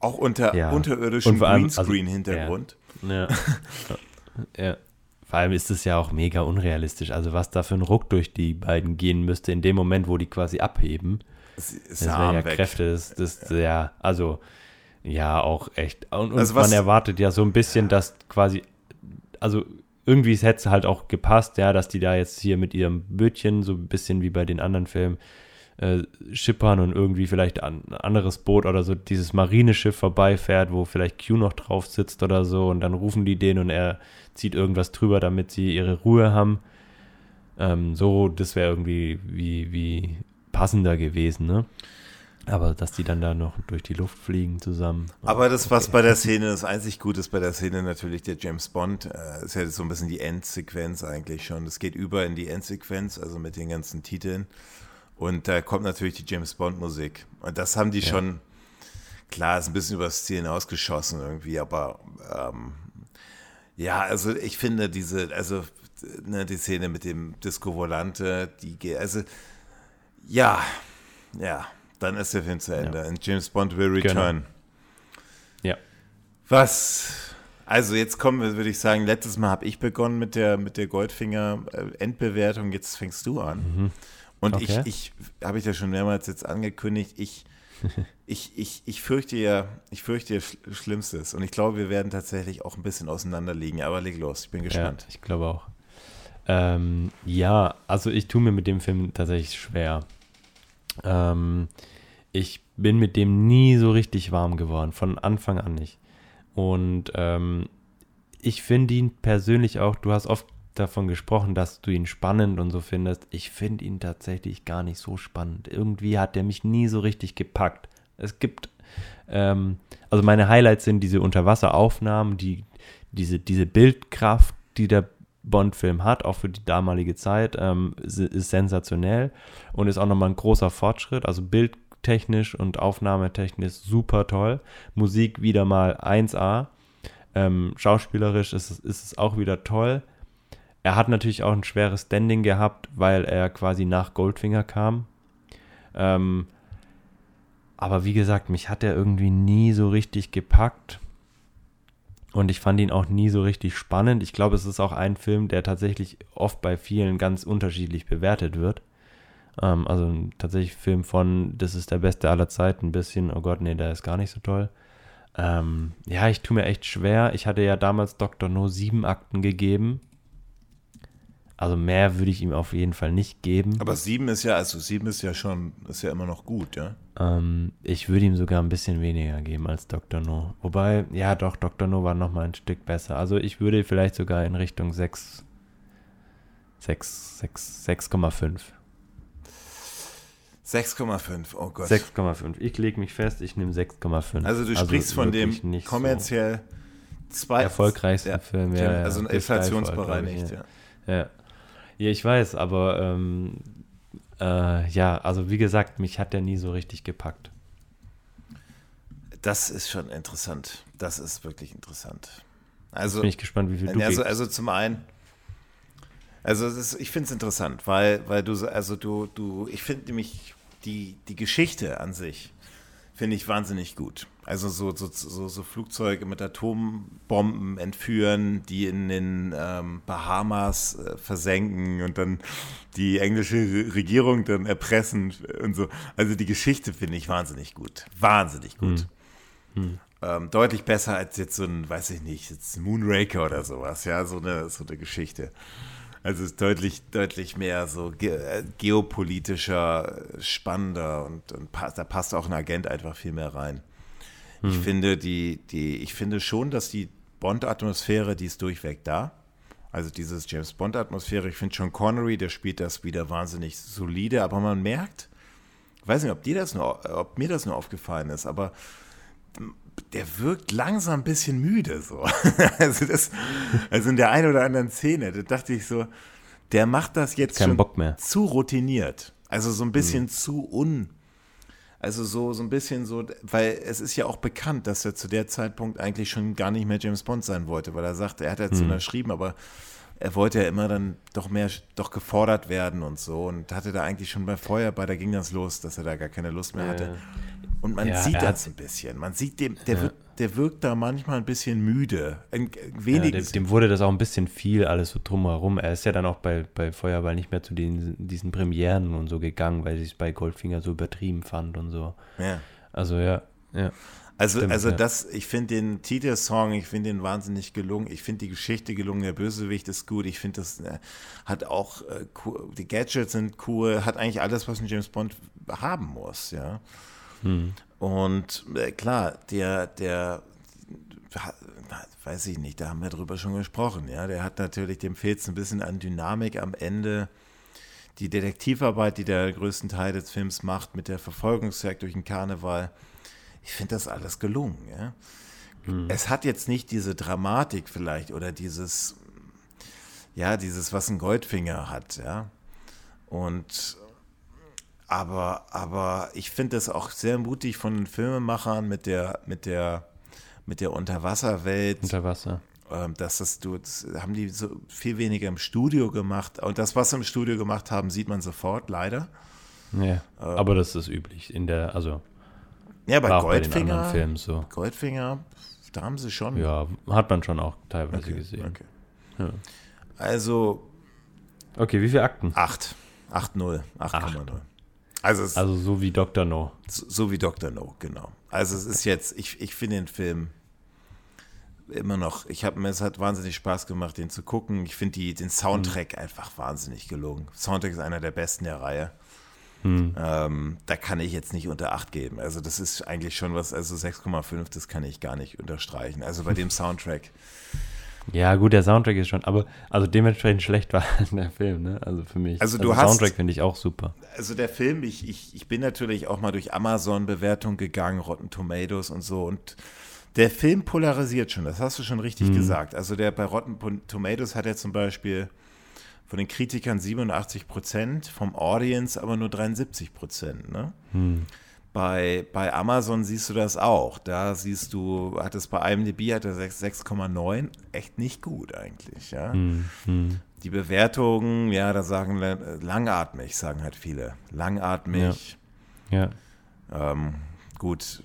auch unter Ja. unterirdischen Und vor allem, also, Greenscreen-Hintergrund. Ja. ja. Vor allem ist es ja auch mega unrealistisch. Also was da für ein Ruck durch die beiden gehen müsste in dem Moment, wo die quasi abheben. Das wären Arm ja weg. Kräfte, das, das ja, also ja, auch echt. Und, und Also man erwartet ja so ein bisschen, dass quasi, also irgendwie hätte es halt auch gepasst, ja, dass die da jetzt hier mit ihrem Bötchen, so ein bisschen wie bei den anderen Filmen, äh, schippern und irgendwie vielleicht an, ein anderes Boot oder so dieses Marineschiff vorbeifährt, wo vielleicht Q noch drauf sitzt oder so und dann rufen die den und er zieht irgendwas drüber, damit sie ihre Ruhe haben. Ähm, so, das wäre irgendwie wie, wie passender gewesen, ne? Aber dass die dann da noch durch die Luft fliegen zusammen. Aber das, was bei der Szene, das einzig Gute ist bei der Szene natürlich der James Bond, äh, ist ja so ein bisschen die Endsequenz eigentlich schon. Es geht über in die Endsequenz, also mit den ganzen Titeln. Und da kommt natürlich die James Bond Musik. Und das haben die Ja. schon, klar, ist ein bisschen übers Ziel hinausgeschossen irgendwie, aber ähm, ja, also ich finde diese, also ne, die Szene mit dem Disco Volante, die, also ja, ja, dann ist der Film zu Ende. Und James Bond will return. Ja. Was Also jetzt kommen wir, würde ich sagen, letztes Mal habe ich begonnen mit der, mit der Goldfinger-Endbewertung, jetzt fängst du an. Mhm. Und okay. ich, ich habe ich ja schon mehrmals jetzt angekündigt, ich, ich, ich, ich fürchte ja, ich fürchte Schlimmstes. Und ich glaube, wir werden tatsächlich auch ein bisschen auseinanderliegen. Aber leg los, ich bin gespannt. Ja, ich glaube auch. Ähm, ja, also ich tue mir mit dem Film tatsächlich schwer. Ähm, ich bin mit dem nie so richtig warm geworden, von Anfang an nicht. Und ähm, ich finde ihn persönlich auch, du hast oft davon gesprochen, dass du ihn spannend und so findest. Ich finde ihn tatsächlich gar nicht so spannend. Irgendwie hat er mich nie so richtig gepackt. Es gibt, ähm, also meine Highlights sind diese Unterwasseraufnahmen, die, diese, diese Bildkraft, die der Bond-Film hat, auch für die damalige Zeit, ähm, ist, ist sensationell und ist auch nochmal ein großer Fortschritt. Also bildtechnisch und aufnahmetechnisch super toll. Musik wieder mal 1A. Ähm, schauspielerisch ist, ist es auch wieder toll. Er hat natürlich auch ein schweres Standing gehabt, weil er quasi nach Goldfinger kam. Ähm, aber wie gesagt, mich hat er irgendwie nie so richtig gepackt. Und ich fand ihn auch nie so richtig spannend. Ich glaube, es ist auch ein Film, der tatsächlich oft bei vielen ganz unterschiedlich bewertet wird. Ähm, also tatsächlich Film von, das ist der beste aller Zeiten, ein bisschen, oh Gott, nee, der ist gar nicht so toll. Ähm, ja, ich tue mir echt schwer. Ich hatte ja damals Dr. No sieben Akten gegeben. Also mehr würde ich ihm auf jeden Fall nicht geben. Aber sieben ist ja, also sieben ist ja schon, ist ja immer noch gut, ja? Ähm, ich würde ihm sogar ein bisschen weniger geben als Dr. No. Wobei, ja doch, Dr. No war nochmal ein Stück besser. Also ich würde vielleicht sogar in Richtung 6, 6, 6, 6,5. 6,5, oh Gott. 6,5. Ich lege mich fest, ich nehme 6,5. Also du sprichst also von dem kommerziell so zwei erfolgreichsten ja, Film. Ja, also inflationsbereinigt, ja. ja. Ja, ich weiß, aber ähm, äh, ja, also wie gesagt, mich hat der nie so richtig gepackt. Das ist schon interessant. Das ist wirklich interessant. Also bin ich gespannt, wie viel du also, also zum einen, also ist, ich finde es interessant, weil, weil du, also du, du, ich finde nämlich die, die Geschichte an sich finde ich wahnsinnig gut. Also so, so, so, so, Flugzeuge mit Atombomben entführen, die in den ähm, Bahamas äh, versenken und dann die englische Regierung dann erpressen und so. Also die Geschichte finde ich wahnsinnig gut. Wahnsinnig gut. Hm. Hm. Ähm, deutlich besser als jetzt so ein, weiß ich nicht, jetzt Moonraker oder sowas, ja, so eine, so eine Geschichte. Also es ist deutlich, deutlich mehr so ge äh, geopolitischer, spannender und, und pass, da passt auch ein Agent einfach viel mehr rein. Hm. Ich finde die, die, ich finde schon, dass die Bond-Atmosphäre, die ist durchweg da. Also dieses James Bond-Atmosphäre, ich finde schon Connery, der spielt das wieder wahnsinnig solide, aber man merkt, ich weiß nicht, ob dir das nur, ob mir das nur aufgefallen ist, aber der wirkt langsam ein bisschen müde so. also, das, also in der einen oder anderen Szene, da dachte ich so, der macht das jetzt Kein schon zu routiniert. Also so ein bisschen hm. zu un. Also so, so ein bisschen so, weil es ist ja auch bekannt, dass er zu der Zeitpunkt eigentlich schon gar nicht mehr James Bond sein wollte, weil er sagte, er hat jetzt hm. unterschrieben, aber er wollte ja immer dann doch mehr, doch gefordert werden und so und hatte da eigentlich schon bei Feuerball, da ging das los, dass er da gar keine Lust mehr hatte. Und man ja, sieht das ein bisschen. Man sieht dem, der, ja. wird, der wirkt da manchmal ein bisschen müde. Ein, wenig ja, dem, dem, wurde das auch ein bisschen viel, alles so drumherum. Er ist ja dann auch bei, bei Feuerball nicht mehr zu den, diesen Premieren und so gegangen, weil ich es bei Goldfinger so übertrieben fand und so. Ja. Also ja, ja. Also, Stimmt, also das, ich finde den Titelsong, ich finde den wahnsinnig gelungen. Ich finde die Geschichte gelungen. Der Bösewicht ist gut. Ich finde das äh, hat auch äh, cool, die Gadgets sind cool. Hat eigentlich alles, was ein James Bond haben muss, ja. Hm. Und äh, klar, der, der, weiß ich nicht, da haben wir drüber schon gesprochen, ja. Der hat natürlich, dem fehlt es ein bisschen an Dynamik am Ende. Die Detektivarbeit, die der größten Teil des Films macht, mit der Verfolgungsjagd durch den Karneval, ich finde das alles gelungen, ja. Hm. Es hat jetzt nicht diese Dramatik vielleicht oder dieses, ja, dieses, was ein Goldfinger hat, ja. Und aber, aber ich finde es auch sehr mutig von den Filmemachern mit der, mit der, mit der Unterwasserwelt. Unterwasser. Ähm, dass das, du, das haben die so viel weniger im Studio gemacht. Und das, was sie im Studio gemacht haben, sieht man sofort, leider. Ja, ähm, aber das ist üblich in der, also ja, bei Goldfinger, bei Filmen so. Goldfinger, Da haben sie schon. Ja, hat man schon auch teilweise okay, gesehen. Okay. Ja. Also Okay, wie viele Akten? 8. 8-0. 8,0. Also, es, Also so wie Dr. No. so, so wie Dr. No, genau. Also es ist jetzt, ich, ich finde den Film immer noch, ich habe mir, es hat wahnsinnig Spaß gemacht, den zu gucken. Ich finde den Soundtrack einfach wahnsinnig gelungen. Soundtrack ist einer der besten der Reihe. Hm. Ähm, da kann ich jetzt nicht unter 8 geben. Also das ist eigentlich schon was, also 6,5, das kann ich gar nicht unterstreichen. Also bei dem Soundtrack. Ja, gut, der Soundtrack ist schon, aber also dementsprechend schlecht war der Film, ne? Also für mich. Also du hast- Soundtrack finde ich auch super. Also der Film, ich, ich, ich bin natürlich auch mal durch Amazon-Bewertung gegangen, Rotten Tomatoes und so. Und der Film polarisiert schon, das hast du schon richtig gesagt. Also der bei Rotten Tomatoes hat er zum Beispiel von den Kritikern 87 Prozent, vom Audience aber nur 73 Prozent. Ne? Bei, bei Amazon siehst du das auch. Da siehst du, hat es bei IMDb hat er 6 6,9. Echt nicht gut eigentlich. Ja? Hm, hm. Die Bewertungen, ja, da sagen langatmig, sagen halt viele. Langatmig. Ja. Ähm, gut.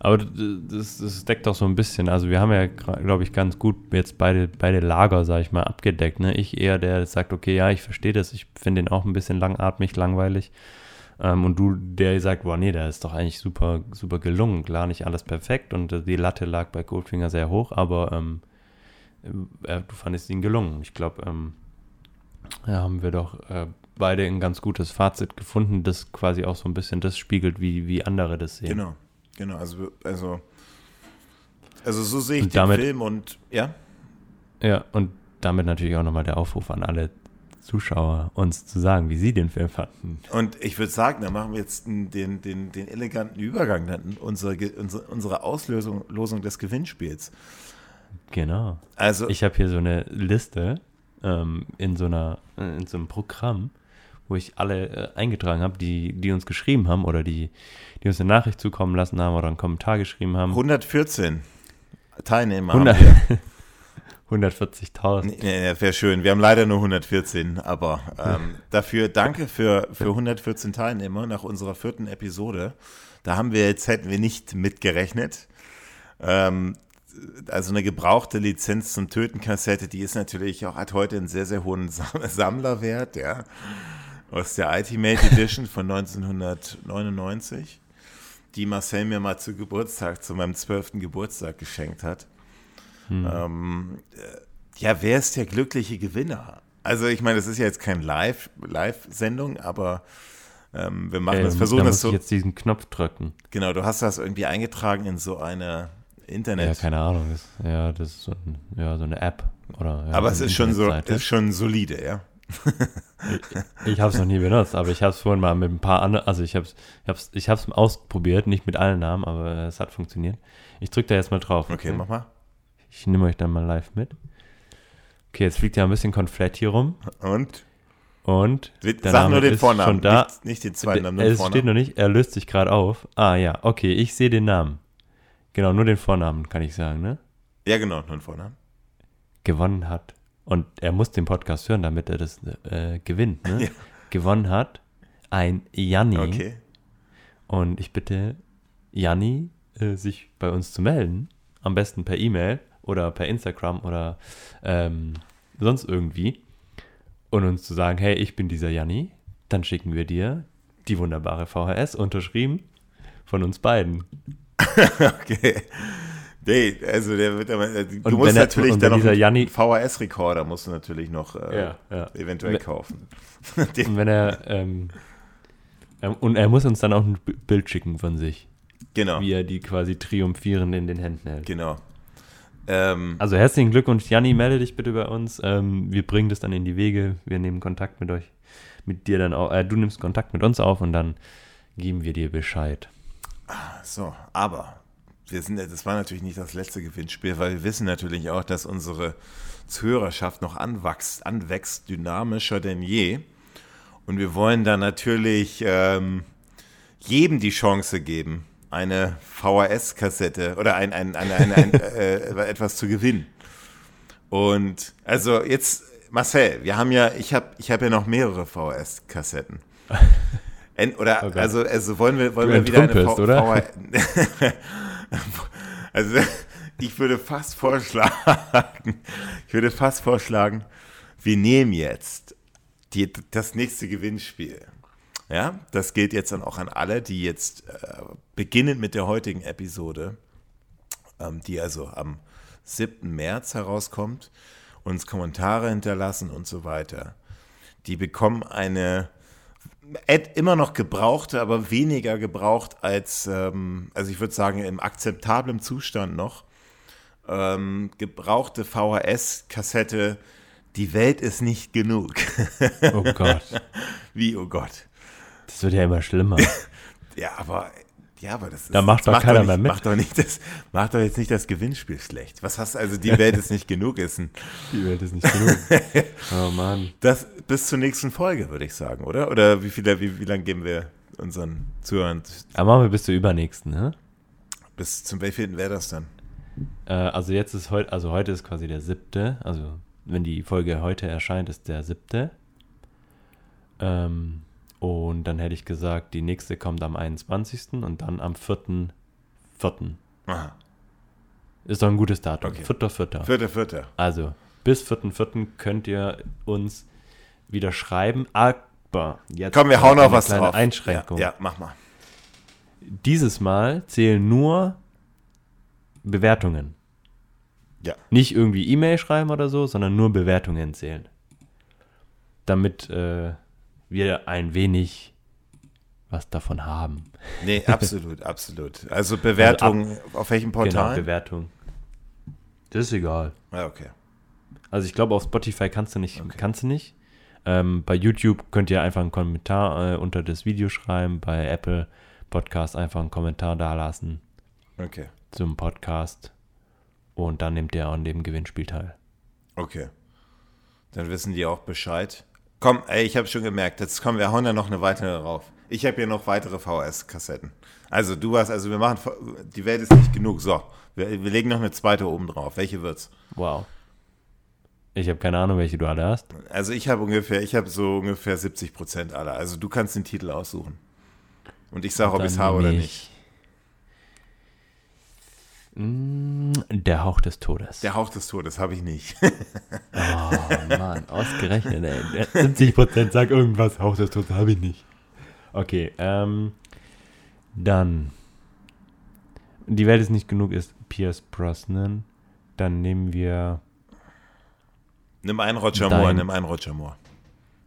Aber das, das deckt auch so ein bisschen. Also wir haben ja, glaube ich, ganz gut jetzt beide, beide Lager, sage ich mal, abgedeckt. Ne? Ich eher, der sagt, okay, ja, ich verstehe das, ich finde den auch ein bisschen langatmig, langweilig. Ähm, und du, der sagt, boah, nee, der ist doch eigentlich super, super gelungen. Klar, nicht alles perfekt und äh, die Latte lag bei Goldfinger sehr hoch, aber ähm, äh, du fandest ihn gelungen. Ich glaube, ähm, ja, haben wir doch äh, beide ein ganz gutes Fazit gefunden, das quasi auch so ein bisschen das spiegelt, wie, wie andere das sehen. Genau. Genau. Also, also, also so sehe ich Und den damit- Film und ja. Ja, und damit natürlich auch nochmal der Aufruf an alle Zuschauer, uns zu sagen, wie sie den Film fanden. Und ich würde sagen, da machen wir jetzt den, den, den, eleganten Übergang dann unsere, unsere, Auslösung Losung des Gewinnspiels. Genau. Also, Ich habe hier so eine Liste ähm, in, so einer, äh, in so einem Programm, wo ich alle äh, eingetragen habe, die, die uns geschrieben haben oder die, die uns eine Nachricht zukommen lassen haben oder einen Kommentar geschrieben haben. 114 Teilnehmer 100 haben wir. 140.000. Nee, nee, wäre schön. Wir haben leider nur 114, aber ähm, dafür danke für, für 114 Teilnehmer nach unserer vierten Episode. Da haben wir jetzt, hätten wir nicht mitgerechnet. Ähm, also eine gebrauchte Lizenz zum Töten-Kassette, die ist natürlich auch, hat heute einen sehr, sehr hohen Sam- Sammlerwert, ja. Aus der Ultimate Edition von 1999, die Marcel mir mal zu Geburtstag, zu meinem zwölften Geburtstag geschenkt hat. Ähm, äh, ja, wer ist der glückliche Gewinner? Also ich meine, das ist ja jetzt kein Live- Live-Sendung, aber ähm, wir machen das, Ähm, versuchen da das muss so. ich jetzt diesen Knopf drücken. Genau, du hast das irgendwie eingetragen in so eine Ja, Internet. keine Ahnung. Das, ja, das ist so, ein, ja, so eine App. Oder, ja, aber es ist schon so, ist schon solide, ja. Ich habe es noch nie benutzt, aber ich habe es vorhin mal mit ein paar anderen, also ich habe es ich hab's, ich hab's ausprobiert, nicht mit allen Namen, aber es hat funktioniert. Ich drücke da jetzt mal drauf. Okay, mach mal. Ich nehme euch dann mal live mit. Okay, jetzt fliegt ja ein bisschen Konfett hier rum Und? und der Sag Name nur den ist Vornamen, schon da. Nicht, nicht den zweiten Namen, es steht Vornamen. noch nicht, er löst sich gerade auf. Ah ja, okay, ich sehe den Namen. Genau, nur den Vornamen kann ich sagen, ne? Ja, genau, nur den Vornamen. Gewonnen hat. Und er muss den Podcast hören, damit er das äh, gewinnt, ne? Ja. Gewonnen hat ein Janni. Okay. Und ich bitte Janni, äh, sich bei uns zu melden. Am besten per E-Mail oder per Instagram oder ähm, sonst irgendwie. Und uns zu sagen, hey, ich bin dieser Janni. Dann schicken wir dir die wunderbare VHS unterschrieben von uns beiden. Okay. Nee, also der wird aber, äh, du Und musst wenn er- natürlich und dann noch einen VHS-Rekorder musst du natürlich noch äh, Ja, ja. eventuell Wenn- kaufen. Und wenn er, ähm, ähm, und er muss uns dann auch ein Bild schicken von sich, Genau, wie er die quasi triumphierend in den Händen hält. genau. Ähm, Also herzlichen Glückwunsch, Janni, melde dich bitte bei uns. Ähm, wir bringen das dann in die Wege. Wir nehmen Kontakt mit euch, mit dir dann auch. Äh, du nimmst Kontakt mit uns auf und dann geben wir dir Bescheid. so, aber wir sind, das war natürlich nicht das letzte Gewinnspiel, weil wir wissen natürlich auch, dass unsere Zuhörerschaft noch anwächst, anwächst dynamischer denn je. Und wir wollen da natürlich ähm, jedem die Chance geben, eine VHS-Kassette oder ein, ein, ein, ein, ein, äh, etwas zu gewinnen. Und also jetzt, Marcel, wir haben ja, ich habe ich hab ja noch mehrere VHS-Kassetten. En- Oder, Oh also, also wollen wir, wollen Du wir wieder eine oder? VHS. also, ich würde fast vorschlagen, ich würde fast vorschlagen, wir nehmen jetzt die, das nächste Gewinnspiel. Ja, das gilt jetzt dann auch an alle, die jetzt äh, beginnend mit der heutigen Episode, ähm, die also am 7. März herauskommt, uns Kommentare hinterlassen und so weiter. Die bekommen eine immer noch gebrauchte, aber weniger gebraucht als, ähm, also ich würde sagen, im akzeptablen Zustand noch, ähm, gebrauchte VHS-Kassette Die Welt ist nicht genug. Oh Gott. Wie, oh Gott. Das wird ja immer schlimmer. Ja, aber ja, aber das ist. Da macht doch das keiner nicht, mehr mit. Macht doch, nicht das, macht doch jetzt nicht das Gewinnspiel schlecht. Was hast also die Welt ist nicht genug ist ein, Die Welt ist nicht genug. Oh Mann. das bis zur nächsten Folge würde ich sagen, oder? Oder wie viele wie, wie lange geben wir unseren Zuhörern Aber machen wir bis zur übernächsten, ne? bis zum wievielten wäre das dann? Äh, also jetzt ist heute, also heute ist quasi der siebte, also wenn die Folge heute erscheint, ist der siebte. Ähm, und dann hätte ich gesagt, die nächste kommt am 21. und dann am 4. 4. Aha. Ist doch ein gutes Datum. Okay. 4. 4. Vierter, vierter. Also, bis 4. 4. könnt ihr uns wieder schreiben, aber jetzt Komm, wir hauen noch was kleine drauf. Einschränkung. Ja, ja, mach mal. Dieses Mal zählen nur Bewertungen. Ja. Nicht irgendwie E-Mail schreiben oder so, sondern nur Bewertungen zählen. Damit äh, wir ein wenig was davon haben. Nee, absolut, absolut. Also Bewertung auf welchem Genau, Portal? Bewertung. Das ist egal. ja, okay. Also ich glaube, auf Spotify kannst du nicht. Okay. Kannst du nicht. Ähm, bei YouTube könnt ihr einfach einen Kommentar äh, unter das Video schreiben. Bei Apple Podcast einfach einen Kommentar dalassen Okay. zum Podcast. Und dann nehmt ihr an dem Gewinnspiel teil. Okay. Dann wissen die auch Bescheid. Komm, ey, ich habe schon gemerkt, jetzt kommen wir hauen da noch eine weitere rauf. Ich habe hier noch weitere VHS-Kassetten. Also du hast, also wir machen, die Welt ist nicht genug. So, wir, wir legen noch eine zweite oben drauf. Welche wird's? Wow. Ich habe keine Ahnung, welche du alle hast. Also ich habe ungefähr, ich habe so ungefähr 70 Prozent aller. Also du kannst den Titel aussuchen. Und ich sage, ob ich es habe oder nicht. Mm, Der Hauch des Todes. Der Hauch des Todes habe ich nicht. Oh Mann, ausgerechnet, ey. 70% sag irgendwas, Hauch des Todes habe ich nicht. Okay, ähm, dann. Die Welt ist nicht genug, ist Pierce Brosnan. Dann nehmen wir nimm einen Roger Moore, nimm einen Roger Moore.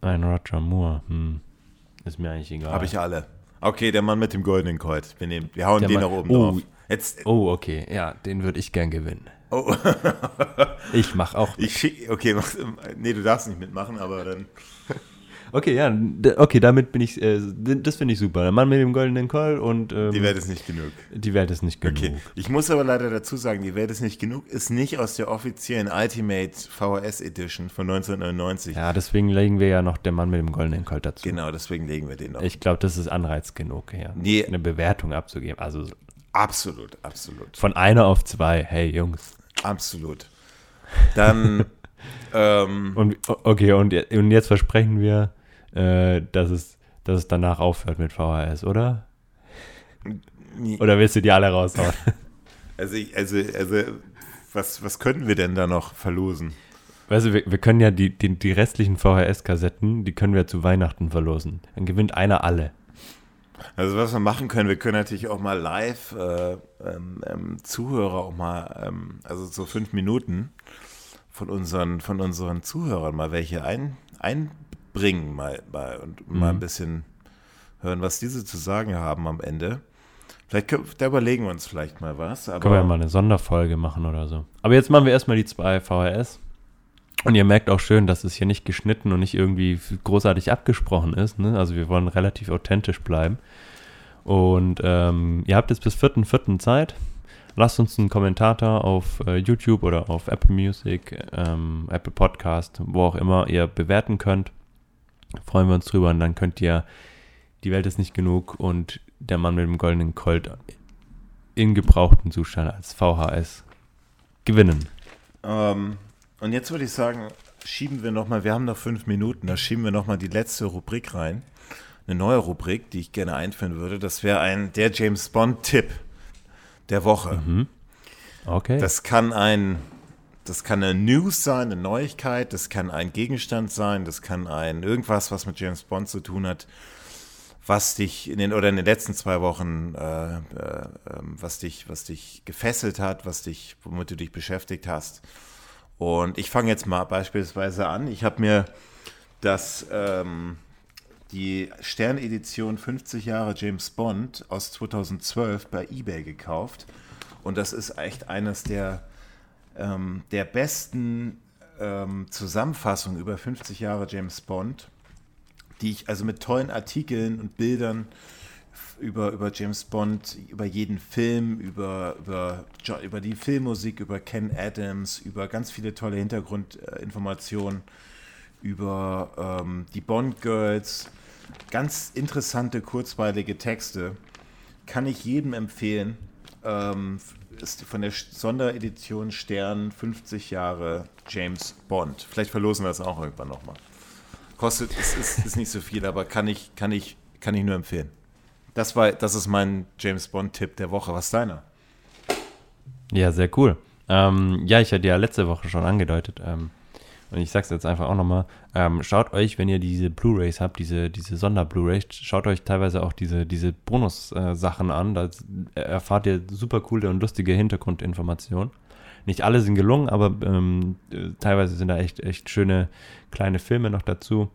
einen Roger Moore. Hm. Ist mir eigentlich egal. Habe ich alle. Okay, der Mann mit dem goldenen Colt. Wir, nehmen, wir hauen Der den Mann- nach oben Oh. drauf. Jetzt, Oh, okay. Ja, den würde ich gern gewinnen. oh, Ich mach auch. ich schick, okay, mach, nee, du darfst nicht mitmachen, aber dann, Okay, ja, okay, damit bin ich, äh, das finde ich super. Der Mann mit dem goldenen Call und ähm, die Welt ist nicht genug. die Welt ist nicht genug. Okay, ich muss aber leider dazu sagen, die Welt ist nicht genug, ist nicht aus der offiziellen Ultimate VHS Edition von 1999. Ja, deswegen legen wir ja noch der Mann mit dem goldenen Colt dazu. Genau, deswegen legen wir den noch. Ich glaube, das ist Anreiz genug, ja. Nee. Eine Bewertung abzugeben. Also absolut, absolut, von einer auf zwei. Hey, Jungs. absolut. Dann, ähm, Und okay, und, und jetzt versprechen wir, äh, dass, es, dass es danach aufhört mit VHS, oder? Oder willst du die alle raushauen? also, ich, also, also, was, was könnten wir denn da noch verlosen? weißt du, wir, wir können ja die, die, die restlichen VHS-Kassetten, die können wir zu Weihnachten verlosen. Dann gewinnt einer alle. Also was wir machen können, wir können natürlich auch mal live äh, ähm, ähm, Zuhörer auch mal, ähm, also so fünf Minuten von unseren, von unseren Zuhörern mal welche ein, einbringen mal, mal und mal ein Mhm. bisschen hören, was diese zu sagen haben am Ende. Vielleicht können, da überlegen wir uns vielleicht mal was. Können wir ja mal eine Sonderfolge machen oder so. Aber jetzt machen wir erstmal die zwei VHS. Und ihr merkt auch schön, dass es hier nicht geschnitten und nicht irgendwie großartig abgesprochen ist. Ne? Also wir wollen relativ authentisch bleiben. Und ähm, ihr habt jetzt bis 4.4. Zeit. Lasst uns einen Kommentar da auf äh, YouTube oder auf Apple Music, ähm, Apple Podcast, wo auch immer ihr bewerten könnt. Freuen wir uns drüber und dann könnt ihr Die Welt ist nicht genug und der Mann mit dem goldenen Colt in gebrauchten Zustand als VHS gewinnen. Ähm, und jetzt würde ich sagen, schieben wir nochmal, wir haben noch fünf Minuten, da schieben wir nochmal die letzte Rubrik rein. Eine neue Rubrik, die ich gerne einführen würde. Das wäre ein der James Bond-Tipp der Woche. Mhm. Okay. Das kann ein, das kann eine News sein, eine Neuigkeit, das kann ein Gegenstand sein, das kann ein irgendwas, was mit James Bond zu tun hat, was dich in den oder in den letzten zwei Wochen, äh, äh, was dich, was dich gefesselt hat, was dich, womit du dich beschäftigt hast. Und ich fange jetzt mal beispielsweise an. Ich habe mir das ähm, die Sternedition 50 Jahre James Bond aus 2012 bei eBay gekauft. Und das ist echt eines der, ähm, der besten ähm, Zusammenfassungen über 50 Jahre James Bond, die ich also mit tollen Artikeln und Bildern über, über James Bond, über jeden Film, über, über, über die Filmmusik, über Ken Adams, über ganz viele tolle Hintergrundinformationen, über ähm, die Bond Girls, ganz interessante, kurzweilige Texte. Kann ich jedem empfehlen. Ähm, ist von der Sonderedition Stern 50 Jahre James Bond. Vielleicht verlosen wir das auch irgendwann nochmal. Kostet, ist, ist, ist nicht so viel, aber kann ich, kann ich, kann ich nur empfehlen. Das, war, das ist mein James Bond-Tipp der Woche. Was ist deiner? Ja, sehr cool. Ähm, ja, ich hatte ja letzte Woche schon angedeutet. Ähm, und ich sag's jetzt einfach auch nochmal, ähm, schaut euch, wenn ihr diese Blu-Rays habt, diese, diese Sonder-Blu-Rays, schaut euch teilweise auch diese, diese Bonus-Sachen an. Da erfahrt ihr super coole und lustige Hintergrundinformationen. Nicht alle sind gelungen, aber ähm, teilweise sind da echt, echt schöne kleine Filme noch dazu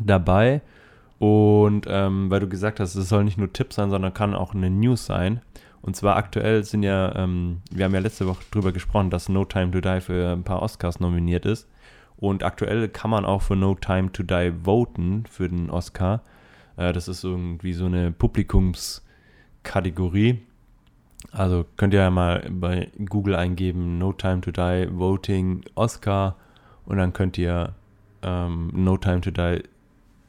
dabei. Und ähm, weil du gesagt hast, es soll nicht nur Tipps sein, sondern kann auch eine News sein. Und zwar aktuell sind ja, ähm, wir haben ja letzte Woche drüber gesprochen, dass No Time to Die für ein paar Oscars nominiert ist. Und aktuell kann man auch für No Time to Die voten für den Oscar. Äh, das ist irgendwie so eine Publikumskategorie. Also könnt ihr ja mal bei Google eingeben, No Time to Die Voting Oscar und dann könnt ihr ähm, No Time to Die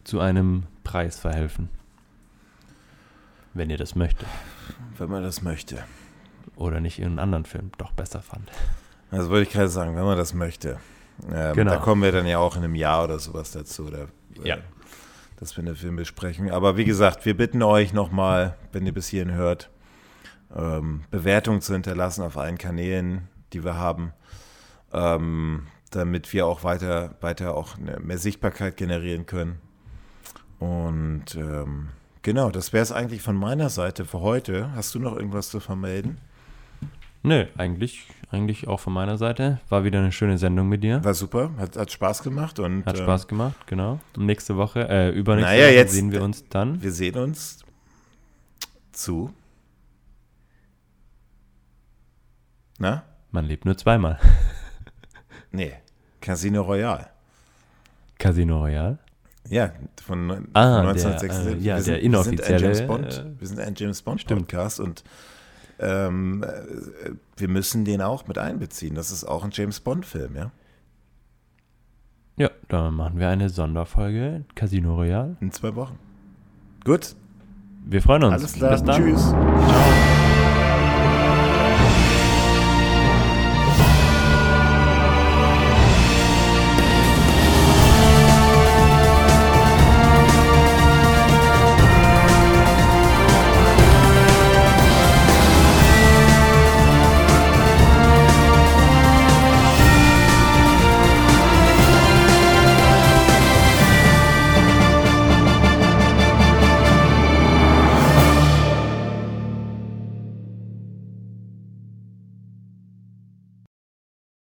zu einem Preis verhelfen. Wenn ihr das möchtet. Wenn man das möchte. Oder nicht in einem anderen Film doch besser fand. Das wollte ich gerade sagen, wenn man das möchte. Ähm, genau. Da kommen wir dann ja auch in einem Jahr oder sowas dazu, oder, äh, ja. dass wir eine Filmbesprechung. Aber wie gesagt, wir bitten euch nochmal, wenn ihr bis hierhin hört, ähm, Bewertungen zu hinterlassen auf allen Kanälen, die wir haben, ähm, damit wir auch weiter, weiter auch mehr Sichtbarkeit generieren können. Und ähm, genau, das wäre es eigentlich von meiner Seite für heute. Hast du noch irgendwas zu vermelden? Nö, eigentlich, eigentlich auch von meiner Seite. War wieder eine schöne Sendung mit dir. War super, hat, hat Spaß gemacht. Und, hat Spaß äh, gemacht, genau. Nächste Woche, äh, übernächste naja, Woche jetzt, sehen wir uns dann. Wir sehen uns zu. Na? Man lebt nur zweimal. nee, Casino Royale. Casino Royale? Ja, von, ah, von 1976. Der, äh, ja, der inoffizielle. Wir sind ein James Bond, äh, wir sind ein James Bond Podcast und ähm, äh, wir müssen den auch mit einbeziehen. Das ist auch ein James Bond-Film, ja? Ja, dann machen wir eine Sonderfolge Casino Royale. In zwei Wochen. Gut. Wir freuen uns. Alles klar. Bis dann. Tschüss. Ciao.